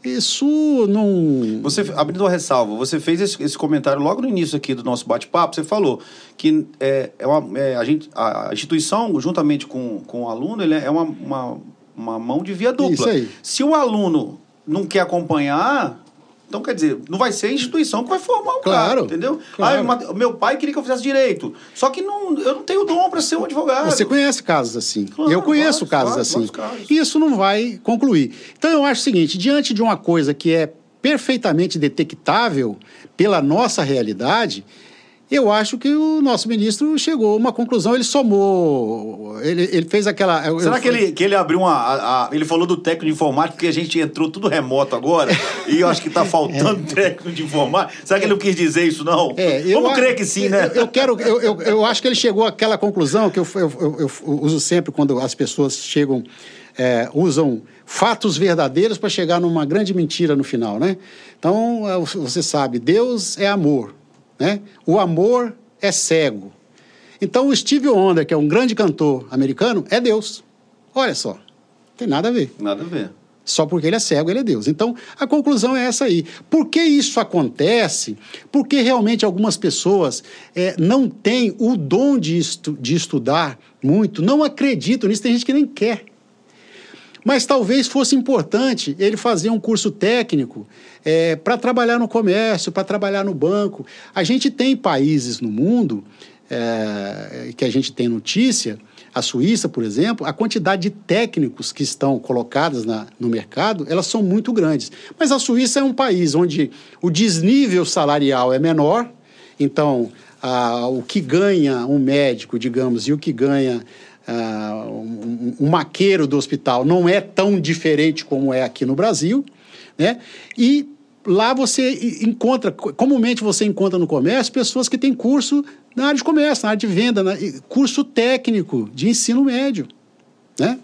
isso não. Você, abrindo a ressalva, você fez esse, esse, comentário logo no início aqui do nosso bate-papo. Você falou que é, é uma, é, a, gente, a instituição, juntamente com, com o aluno, ele é uma, uma, uma mão de via dupla. Isso aí. Se o aluno não quer acompanhar, então, quer dizer, não vai ser a instituição que vai formar o claro, cara, entendeu? Claro. Ah, meu pai queria que eu fizesse direito. Só que não, eu não tenho dom para ser um advogado. Você conhece casos assim. Claro, eu conheço vários, casos assim. Casos. Isso não vai concluir. Então, eu acho o seguinte: diante de uma coisa que é perfeitamente detectável pela nossa realidade, eu acho que o nosso ministro chegou a uma conclusão, ele somou, ele, ele fez aquela... Será eu, que, ele, que ele abriu uma... A, a, ele falou do técnico de informática, que a gente entrou tudo remoto agora, e eu acho que está [laughs] faltando é. técnico de informática. Será que ele não quis dizer isso, não? É, eu, Vamos crer que sim, né? Eu, eu quero... Eu, eu, eu, acho que ele chegou àquela conclusão que eu, eu, eu uso sempre quando as pessoas chegam, é, usam fatos verdadeiros para chegar numa grande mentira no final, né? Então, é, você sabe, Deus é amor. Né? O amor é cego. Então, o Steve Wonder, que é um grande cantor americano, é Deus. Olha só, tem nada a ver. Nada a ver. Só porque ele é cego, ele é Deus. Então, a conclusão é essa aí. Por que isso acontece? Porque realmente algumas pessoas é, não têm o dom de, estu de estudar muito, não acreditam nisso. Tem gente que nem quer Mas talvez fosse importante ele fazer um curso técnico é, para trabalhar no comércio, para trabalhar no banco. A gente tem países no mundo é, que a gente tem notícia, a Suíça, por exemplo, a quantidade de técnicos que estão colocados na, no mercado, elas são muito grandes. Mas a Suíça é um país onde o desnível salarial é menor, então o que ganha um médico, digamos, e o que ganha uh, um, um, maqueiro do hospital não é tão diferente como é aqui no Brasil, né? E lá você encontra, comumente você encontra no comércio pessoas que têm curso na área de comércio, na área de venda, na, curso técnico de ensino médio, né?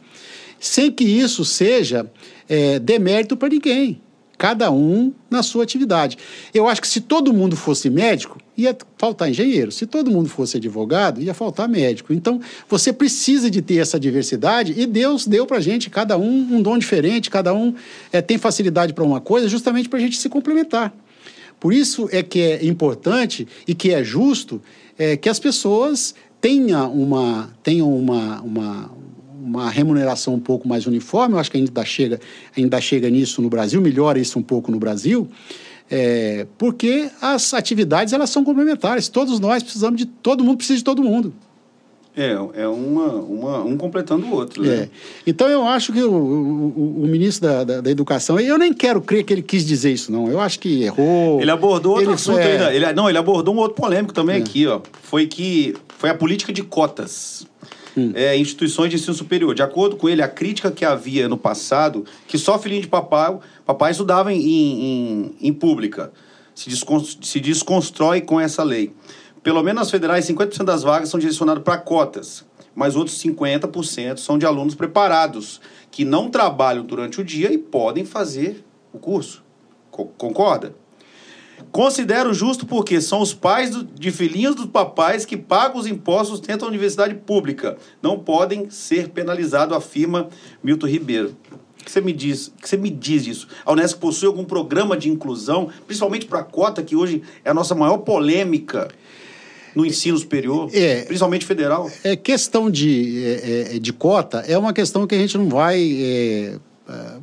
Sem que isso seja é, demérito para ninguém cada um na sua atividade. Eu acho que se todo mundo fosse médico, ia faltar engenheiro. Se todo mundo fosse advogado, ia faltar médico. Então, você precisa de ter essa diversidade e Deus deu para a gente, cada um, um dom diferente, cada um é, tem facilidade para uma coisa, justamente para a gente se complementar. Por isso é que é importante e que é justo é, que as pessoas tenham uma, tenham uma, uma, uma remuneração um pouco mais uniforme, eu acho que ainda chega, ainda chega nisso no Brasil, melhora isso um pouco no Brasil, é, porque as atividades elas são complementares. Todos nós precisamos de todo mundo precisa de todo mundo. É, é uma, uma, um completando o outro. Né? É. Então eu acho que o, o, o ministro da, da, da, Educação, eu nem quero crer que ele quis dizer isso, não. Eu acho que errou. Ele abordou outro ele, assunto é... ainda. Ele, não, ele abordou um outro polêmico também é. aqui, ó. Foi que foi a política de cotas hum. é, instituições de ensino superior. De acordo com ele, a crítica que havia no passado, que só filhinho de papai, papai estudava em, em, em pública, se, se desconstrói com essa lei. Pelo menos nas federais, 50% das vagas são direcionadas para cotas, mas outros 50% são de alunos preparados, que não trabalham durante o dia e podem fazer o curso. Co concorda? Considero justo porque são os pais do, de filhinhos dos papais que pagam os impostos dentro da universidade pública. Não podem ser penalizados, afirma Milton Ribeiro. O que você me diz? O que você me diz disso? A Unesco possui algum programa de inclusão, principalmente para a cota, que hoje é a nossa maior polêmica no ensino superior, é, principalmente federal? É questão de, é, é de cota é uma questão que a gente não vai é, é,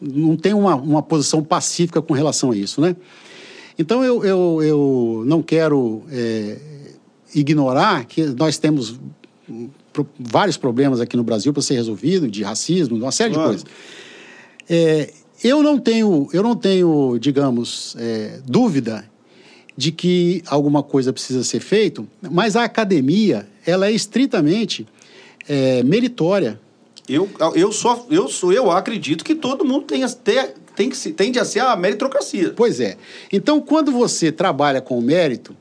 não tem uma, uma posição pacífica com relação a isso, né? Então, eu, eu, eu não quero é, ignorar que nós temos vários problemas aqui no Brasil para ser resolvido, de racismo, uma série claro. de coisas. É, eu não tenho, eu não tenho, digamos, é, dúvida de que alguma coisa precisa ser feito, mas a academia ela é estritamente é, meritória. Eu, eu, só, eu, sou, eu acredito que todo mundo tem, ter, tem que se, tende a ser a meritocracia. Pois é. Então, quando você trabalha com o mérito,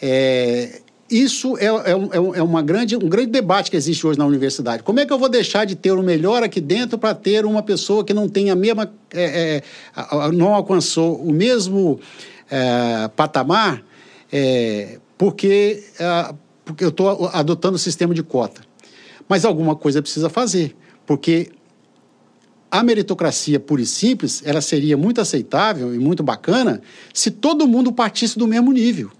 é, isso é, é, é, é, uma grande, um grande debate que existe hoje na universidade. Como é que eu vou deixar de ter o melhor aqui dentro para ter uma pessoa que não tem a mesma. É, é não alcançou o mesmo é, patamar porque, porque eu estou adotando o sistema de cota? Mas alguma coisa precisa fazer, porque a meritocracia pura e simples, ela seria muito aceitável e muito bacana se todo mundo partisse do mesmo nível.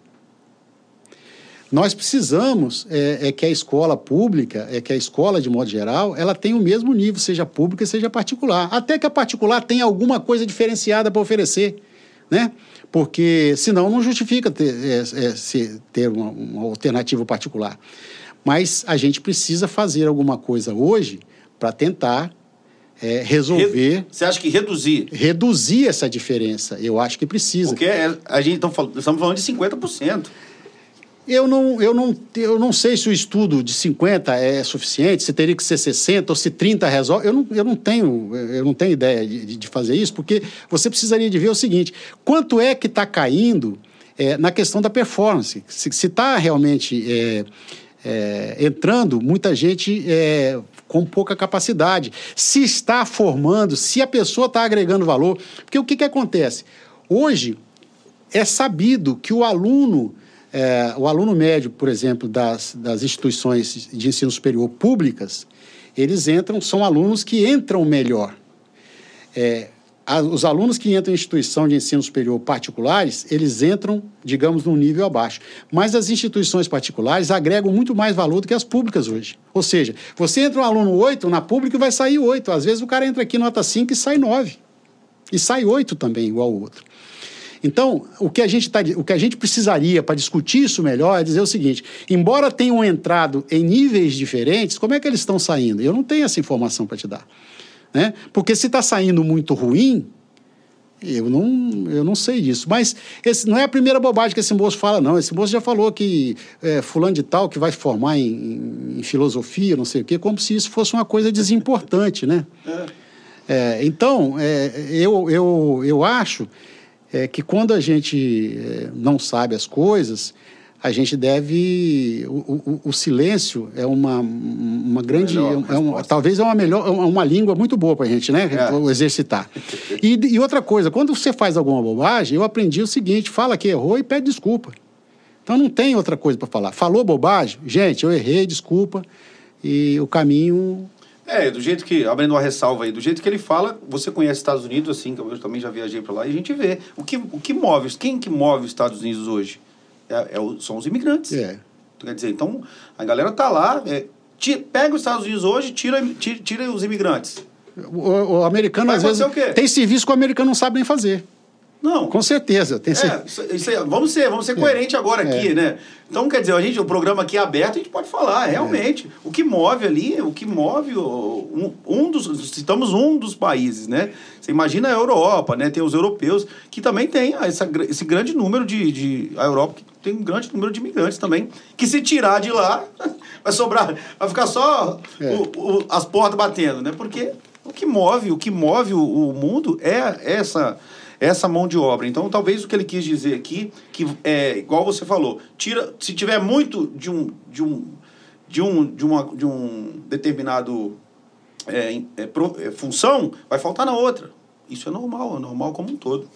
Nós precisamos é, é, que a escola pública, é que a escola, de modo geral, ela tenha o mesmo nível, seja pública, seja particular. Até que a particular tenha alguma coisa diferenciada para oferecer, né? Porque senão não justifica ter, é, é, ter uma, uma alternativa particular. Mas a gente precisa fazer alguma coisa hoje para tentar é, resolver. Você acha que reduzir? Reduzir essa diferença. Eu acho que precisa. Porque é, a gente tá falando, estamos falando de 50%. Eu não, eu, não, eu não sei se o estudo de 50 é suficiente, se teria que ser 60 ou se 30 resolve. Eu não, eu não, tenho, eu não tenho ideia de, de fazer isso, porque você precisaria de ver o seguinte: quanto é que está caindo é, na questão da performance? Se está realmente é, é, entrando muita gente é, com pouca capacidade. Se está formando, se a pessoa está agregando valor. Porque o que, que acontece? Hoje é sabido que o aluno, é, o aluno médio, por exemplo, das, das instituições de ensino superior públicas, eles entram, são alunos que entram melhor. É, os alunos que entram em instituição de ensino superior particulares, eles entram, digamos, num nível abaixo. Mas as instituições particulares agregam muito mais valor do que as públicas hoje. Ou seja, você entra um aluno 8, na pública vai sair 8. Às vezes o cara entra aqui nota 5 e sai 9. E sai 8 também, igual o outro. Então, o que a gente, tá, o que a gente precisaria para discutir isso melhor é dizer o seguinte: embora tenham entrado em níveis diferentes, como é que eles estão saindo? Eu não tenho essa informação para te dar. Né? Porque se está saindo muito ruim, eu não, eu não sei disso. Mas esse não é a primeira bobagem que esse moço fala, não. Esse moço já falou que é, fulano de tal que vai formar em, em, filosofia, não sei o quê, como se isso fosse uma coisa desimportante, né? É. É, então, é, eu, eu, eu acho é, que quando a gente é, não sabe as coisas, a gente deve. O, o, o silêncio é uma, uma grande. É uma, talvez é uma melhor, é uma língua muito boa para a gente, né? É. Exercitar. E, e outra coisa, quando você faz alguma bobagem, eu aprendi o seguinte: fala que errou e pede desculpa. Então não tem outra coisa para falar. Falou bobagem? Gente, eu errei, desculpa. E o caminho é, do jeito que, abrindo uma ressalva aí, do jeito que ele fala, você conhece Estados Unidos, assim, que eu também já viajei para lá, e a gente vê. O que, o que move, quem que move os Estados Unidos hoje? É, é o, são os imigrantes. É. Quer dizer, então, a galera tá lá, é, tira, pega os Estados Unidos hoje, tira, tira, tira os imigrantes. O, o americano, Vai às vezes, tem serviço que o americano não sabe nem fazer. Não. Com certeza. Tem é, aí, vamos ser, vamos ser é. coerentes agora aqui, é. né? Então, quer dizer, a gente, o programa aqui é aberto, a gente pode falar, realmente. O que move ali, o que move um, um dos. Citamos um dos países, né? Você imagina a Europa, né? Tem os europeus, que também tem essa, esse grande número de, de. A Europa tem um grande número de imigrantes também. Que se tirar de lá, [laughs] vai sobrar. Vai ficar só é. o, o, as portas batendo, né? Porque o que move, o que move o, o mundo é essa essa mão de obra. Então, talvez o que ele quis dizer aqui, que é igual você falou, tira, se tiver muito de um de um de um de, uma, de um determinado é, é, pro, é, função, vai faltar na outra. Isso é normal, é normal como um todo.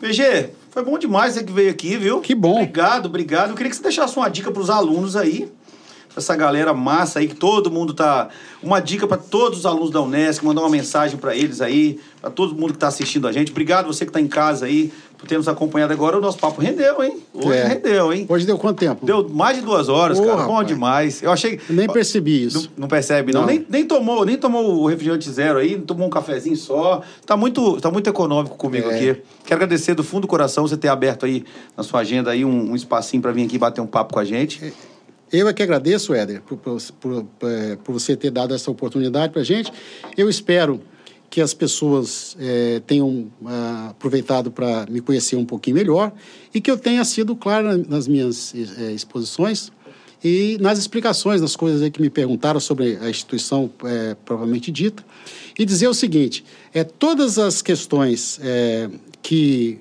PG, foi bom demais você que veio aqui, viu? Que bom. Obrigado, obrigado. Eu queria que você deixasse uma dica para os alunos aí essa galera massa aí que todo mundo tá. Uma dica para todos os alunos da Unesco, mandar uma mensagem para eles aí, para todo mundo que está assistindo a gente. Obrigado você que está em casa aí por ter nos acompanhado agora. O nosso papo rendeu, hein? Hoje é. rendeu, hein? Hoje deu quanto tempo? Deu mais de duas horas, cara. Rapaz. Bom demais. Eu achei. Nem percebi isso. Não, não percebe, não. não. Nem, nem, tomou, nem tomou o refrigerante zero aí, tomou um cafezinho só. Tá muito, tá muito econômico comigo é. aqui. Quero agradecer do fundo do coração você ter aberto aí na sua agenda aí um, um espacinho para vir aqui bater um papo com a gente. Eu é que agradeço, Éder, por, por, por, por você ter dado essa oportunidade para a gente. Eu espero que as pessoas é, tenham ah, aproveitado para me conhecer um pouquinho melhor e que eu tenha sido claro nas minhas é, exposições e nas explicações das coisas que me perguntaram sobre a instituição é, propriamente dita e dizer o seguinte: é todas as questões que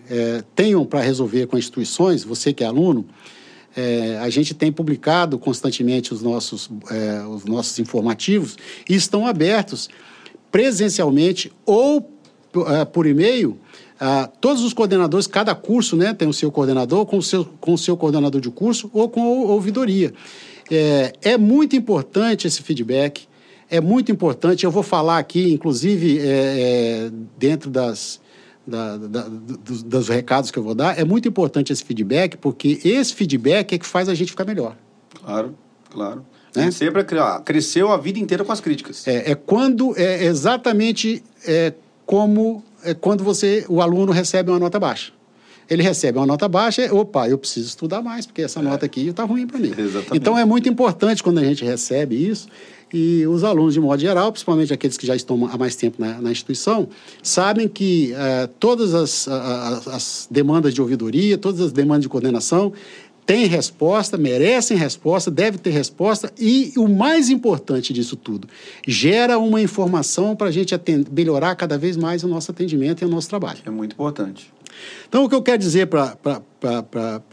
tenham para resolver com instituições, você que é aluno, é, a gente tem publicado constantemente os nossos, é, os nossos informativos e estão abertos presencialmente ou é, por e-mail. Uh, todos os coordenadores, cada curso né, tem o seu coordenador, com o seu, com o seu coordenador de curso ou com a ouvidoria. É, é muito importante esse feedback, é muito importante. Eu vou falar aqui, inclusive, é, é, dentro das, da, da, dos, dos, recados que eu vou dar, é muito importante esse feedback, porque esse feedback é que faz a gente ficar melhor. Claro, claro. Né? Sempre cresceu a vida inteira com as críticas. É, é quando, é exatamente é, como é quando você, o aluno recebe uma nota baixa. Ele recebe uma nota baixa, é, opa, eu preciso estudar mais, porque essa é. nota aqui está ruim para mim. Exatamente. Então é muito importante quando a gente recebe isso e os alunos, de modo geral, principalmente aqueles que já estão há mais tempo na, na instituição, sabem que uh, todas as, as, as demandas de ouvidoria, todas as demandas de coordenação têm resposta, merecem resposta, devem ter resposta e o mais importante disso tudo, gera uma informação para a gente atender, melhorar cada vez mais o nosso atendimento e o nosso trabalho. É muito importante. Então, o que eu quero dizer para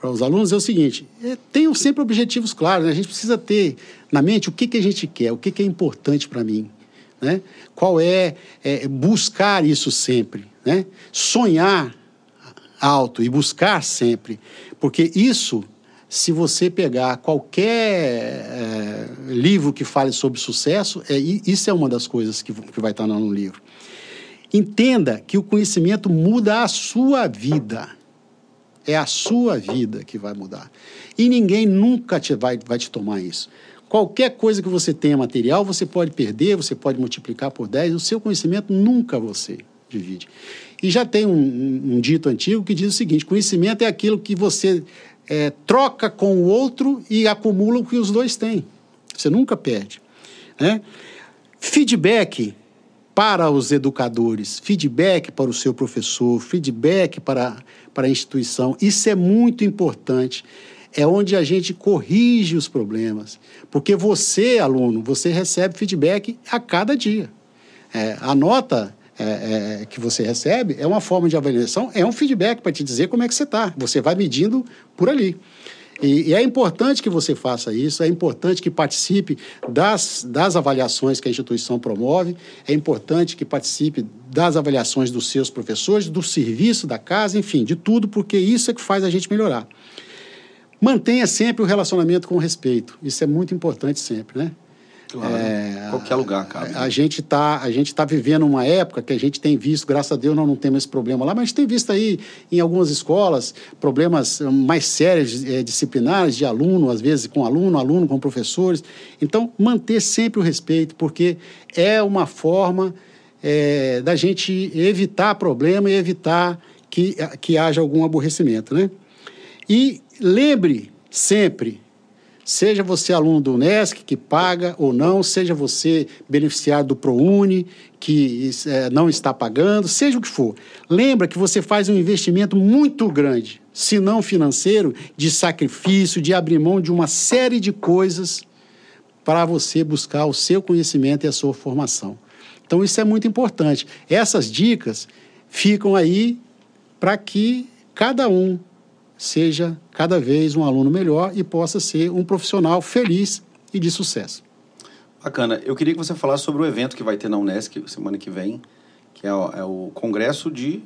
os alunos é o seguinte: é, tenham sempre objetivos claros. Né? A gente precisa ter na mente o que, que a gente quer, o que, que é importante para mim. Né? Qual é, é, buscar isso sempre. Né? Sonhar alto e buscar sempre. Porque isso, se você pegar qualquer é, livro que fale sobre sucesso, é, isso é uma das coisas que, que vai estar no livro. Entenda que o conhecimento muda a sua vida. É a sua vida que vai mudar. E ninguém nunca te vai, vai te tomar isso. Qualquer coisa que você tenha material, você pode perder, você pode multiplicar por 10, o seu conhecimento nunca você divide. E já tem um, um, um dito antigo que diz o seguinte: conhecimento é aquilo que você é, troca com o outro e acumula o que os dois têm. Você nunca perde. Né? Feedback para os educadores, feedback para o seu professor, feedback para, para a instituição. Isso é muito importante. É onde a gente corrige os problemas. Porque você, aluno, você recebe feedback a cada dia. É, a nota é, é, que você recebe é uma forma de avaliação, é um feedback para te dizer como é que você está. Você vai medindo por ali. E, e, é importante que você faça isso, é importante que participe das, das avaliações que a instituição promove, é importante que participe das avaliações dos seus professores, do serviço da casa, enfim, de tudo, porque isso é que faz a gente melhorar. Mantenha sempre o relacionamento com respeito, isso é muito importante sempre, né? Claro, é, qualquer lugar, cara. A gente está a gente tá vivendo uma época que a gente tem visto, graças a Deus nós não temos esse problema lá, mas a gente tem visto aí em algumas escolas problemas mais sérios é, disciplinares de aluno, às vezes com aluno, aluno com professores. Então, manter sempre o respeito, porque é uma forma é, da gente evitar problema e evitar que, que haja algum aborrecimento, né? E lembre sempre Seja você aluno do UNESC, que paga ou não, seja você beneficiário do ProUni, que é, não está pagando, seja o que for. Lembra que você faz um investimento muito grande, se não financeiro, de sacrifício, de abrir mão de uma série de coisas para você buscar o seu conhecimento e a sua formação. Então, isso é muito importante. Essas dicas ficam aí para que cada um seja cada vez um aluno melhor e possa ser um profissional feliz e de sucesso. Bacana. Eu queria que você falasse sobre o evento que vai ter na Unesc semana que vem, que é o, é o Congresso de...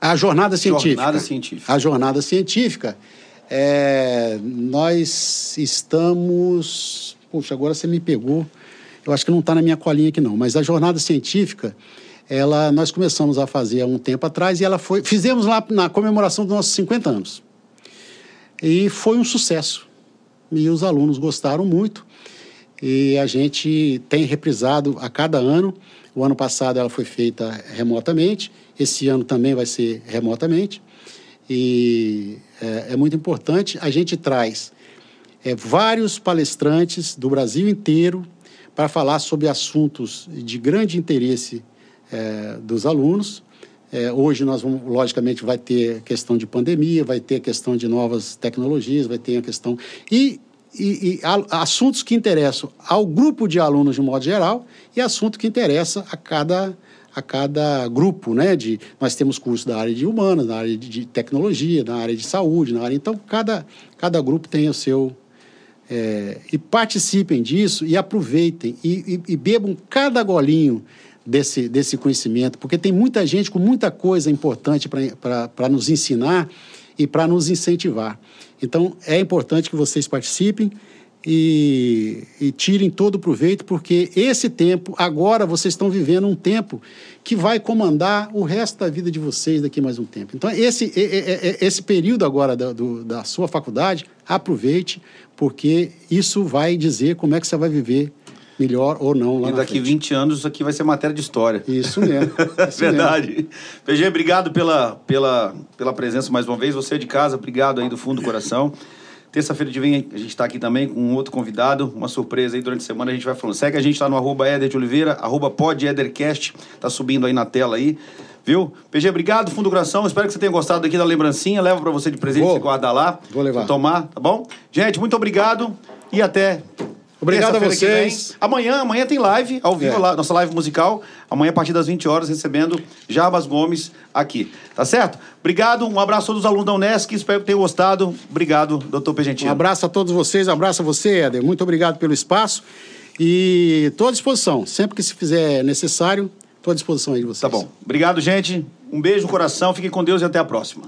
A Jornada Científica. Jornada Científica. A Jornada Científica. É, nós estamos... Poxa, agora você me pegou. Eu acho que não está na minha colinha aqui não, mas a Jornada Científica ela nós começamos a fazer há um tempo atrás e ela foi fizemos lá na comemoração dos nossos 50 anos. E foi um sucesso. E os alunos gostaram muito. E a gente tem reprisado a cada ano. O ano passado ela foi feita remotamente, esse ano também vai ser remotamente. E é, é muito importante. A gente traz é, vários palestrantes do Brasil inteiro para falar sobre assuntos de grande interesse é, dos alunos. É, hoje nós vamos, logicamente, vai ter questão de pandemia, vai ter questão de novas tecnologias, vai ter a questão. E, e, e a, assuntos que interessam ao grupo de alunos de modo geral e assunto que interessa a cada, a cada grupo, né? De, nós temos cursos da área de humanas, da área de, de tecnologia, da área de saúde, na área. Então, cada, cada grupo tem o seu. É, e participem disso e aproveitem e, e, e bebam cada golinho desse, desse conhecimento, porque tem muita gente com muita coisa importante para nos ensinar e para nos incentivar. Então, é importante que vocês participem e, e, tirem todo o proveito, porque esse tempo, agora vocês estão vivendo um tempo que vai comandar o resto da vida de vocês daqui mais um tempo. Então, esse, esse período agora da, do, da sua faculdade, aproveite, porque isso vai dizer como é que você vai viver melhor ou não lá E daqui 20 anos isso aqui vai ser matéria de história. Isso mesmo. [laughs] Isso Verdade. Mesmo. PG, obrigado pela, pela, pela presença mais uma vez. Você é de casa, obrigado aí do fundo do coração. Terça-feira de vem a gente está aqui também com um outro convidado, uma surpresa aí durante a semana a gente vai falando. Segue a gente lá no arroba Eder de Oliveira, arroba podedercast, tá subindo aí na tela aí. Viu? PG, obrigado, fundo do coração. Espero que você tenha gostado aqui da lembrancinha. Leva para você de presente, Vou. você guarda lá. Vou levar. Tomar, tá bom? Gente, muito obrigado e até Obrigado a vocês. Amanhã, amanhã tem live, ao vivo, é. lá, nossa live musical. Amanhã, a partir das 20 horas, recebendo Jabas Gomes aqui. Tá certo? Obrigado, um abraço a todos os alunos da Unesc, espero que tenham gostado. Obrigado, doutor Pegentino. Um abraço a todos vocês, um abraço a você, Éder. Muito obrigado pelo espaço. E estou à disposição. Sempre que se fizer necessário, estou à disposição aí de vocês. Tá bom. Obrigado, gente. Um beijo no coração, fiquem com Deus e até a próxima.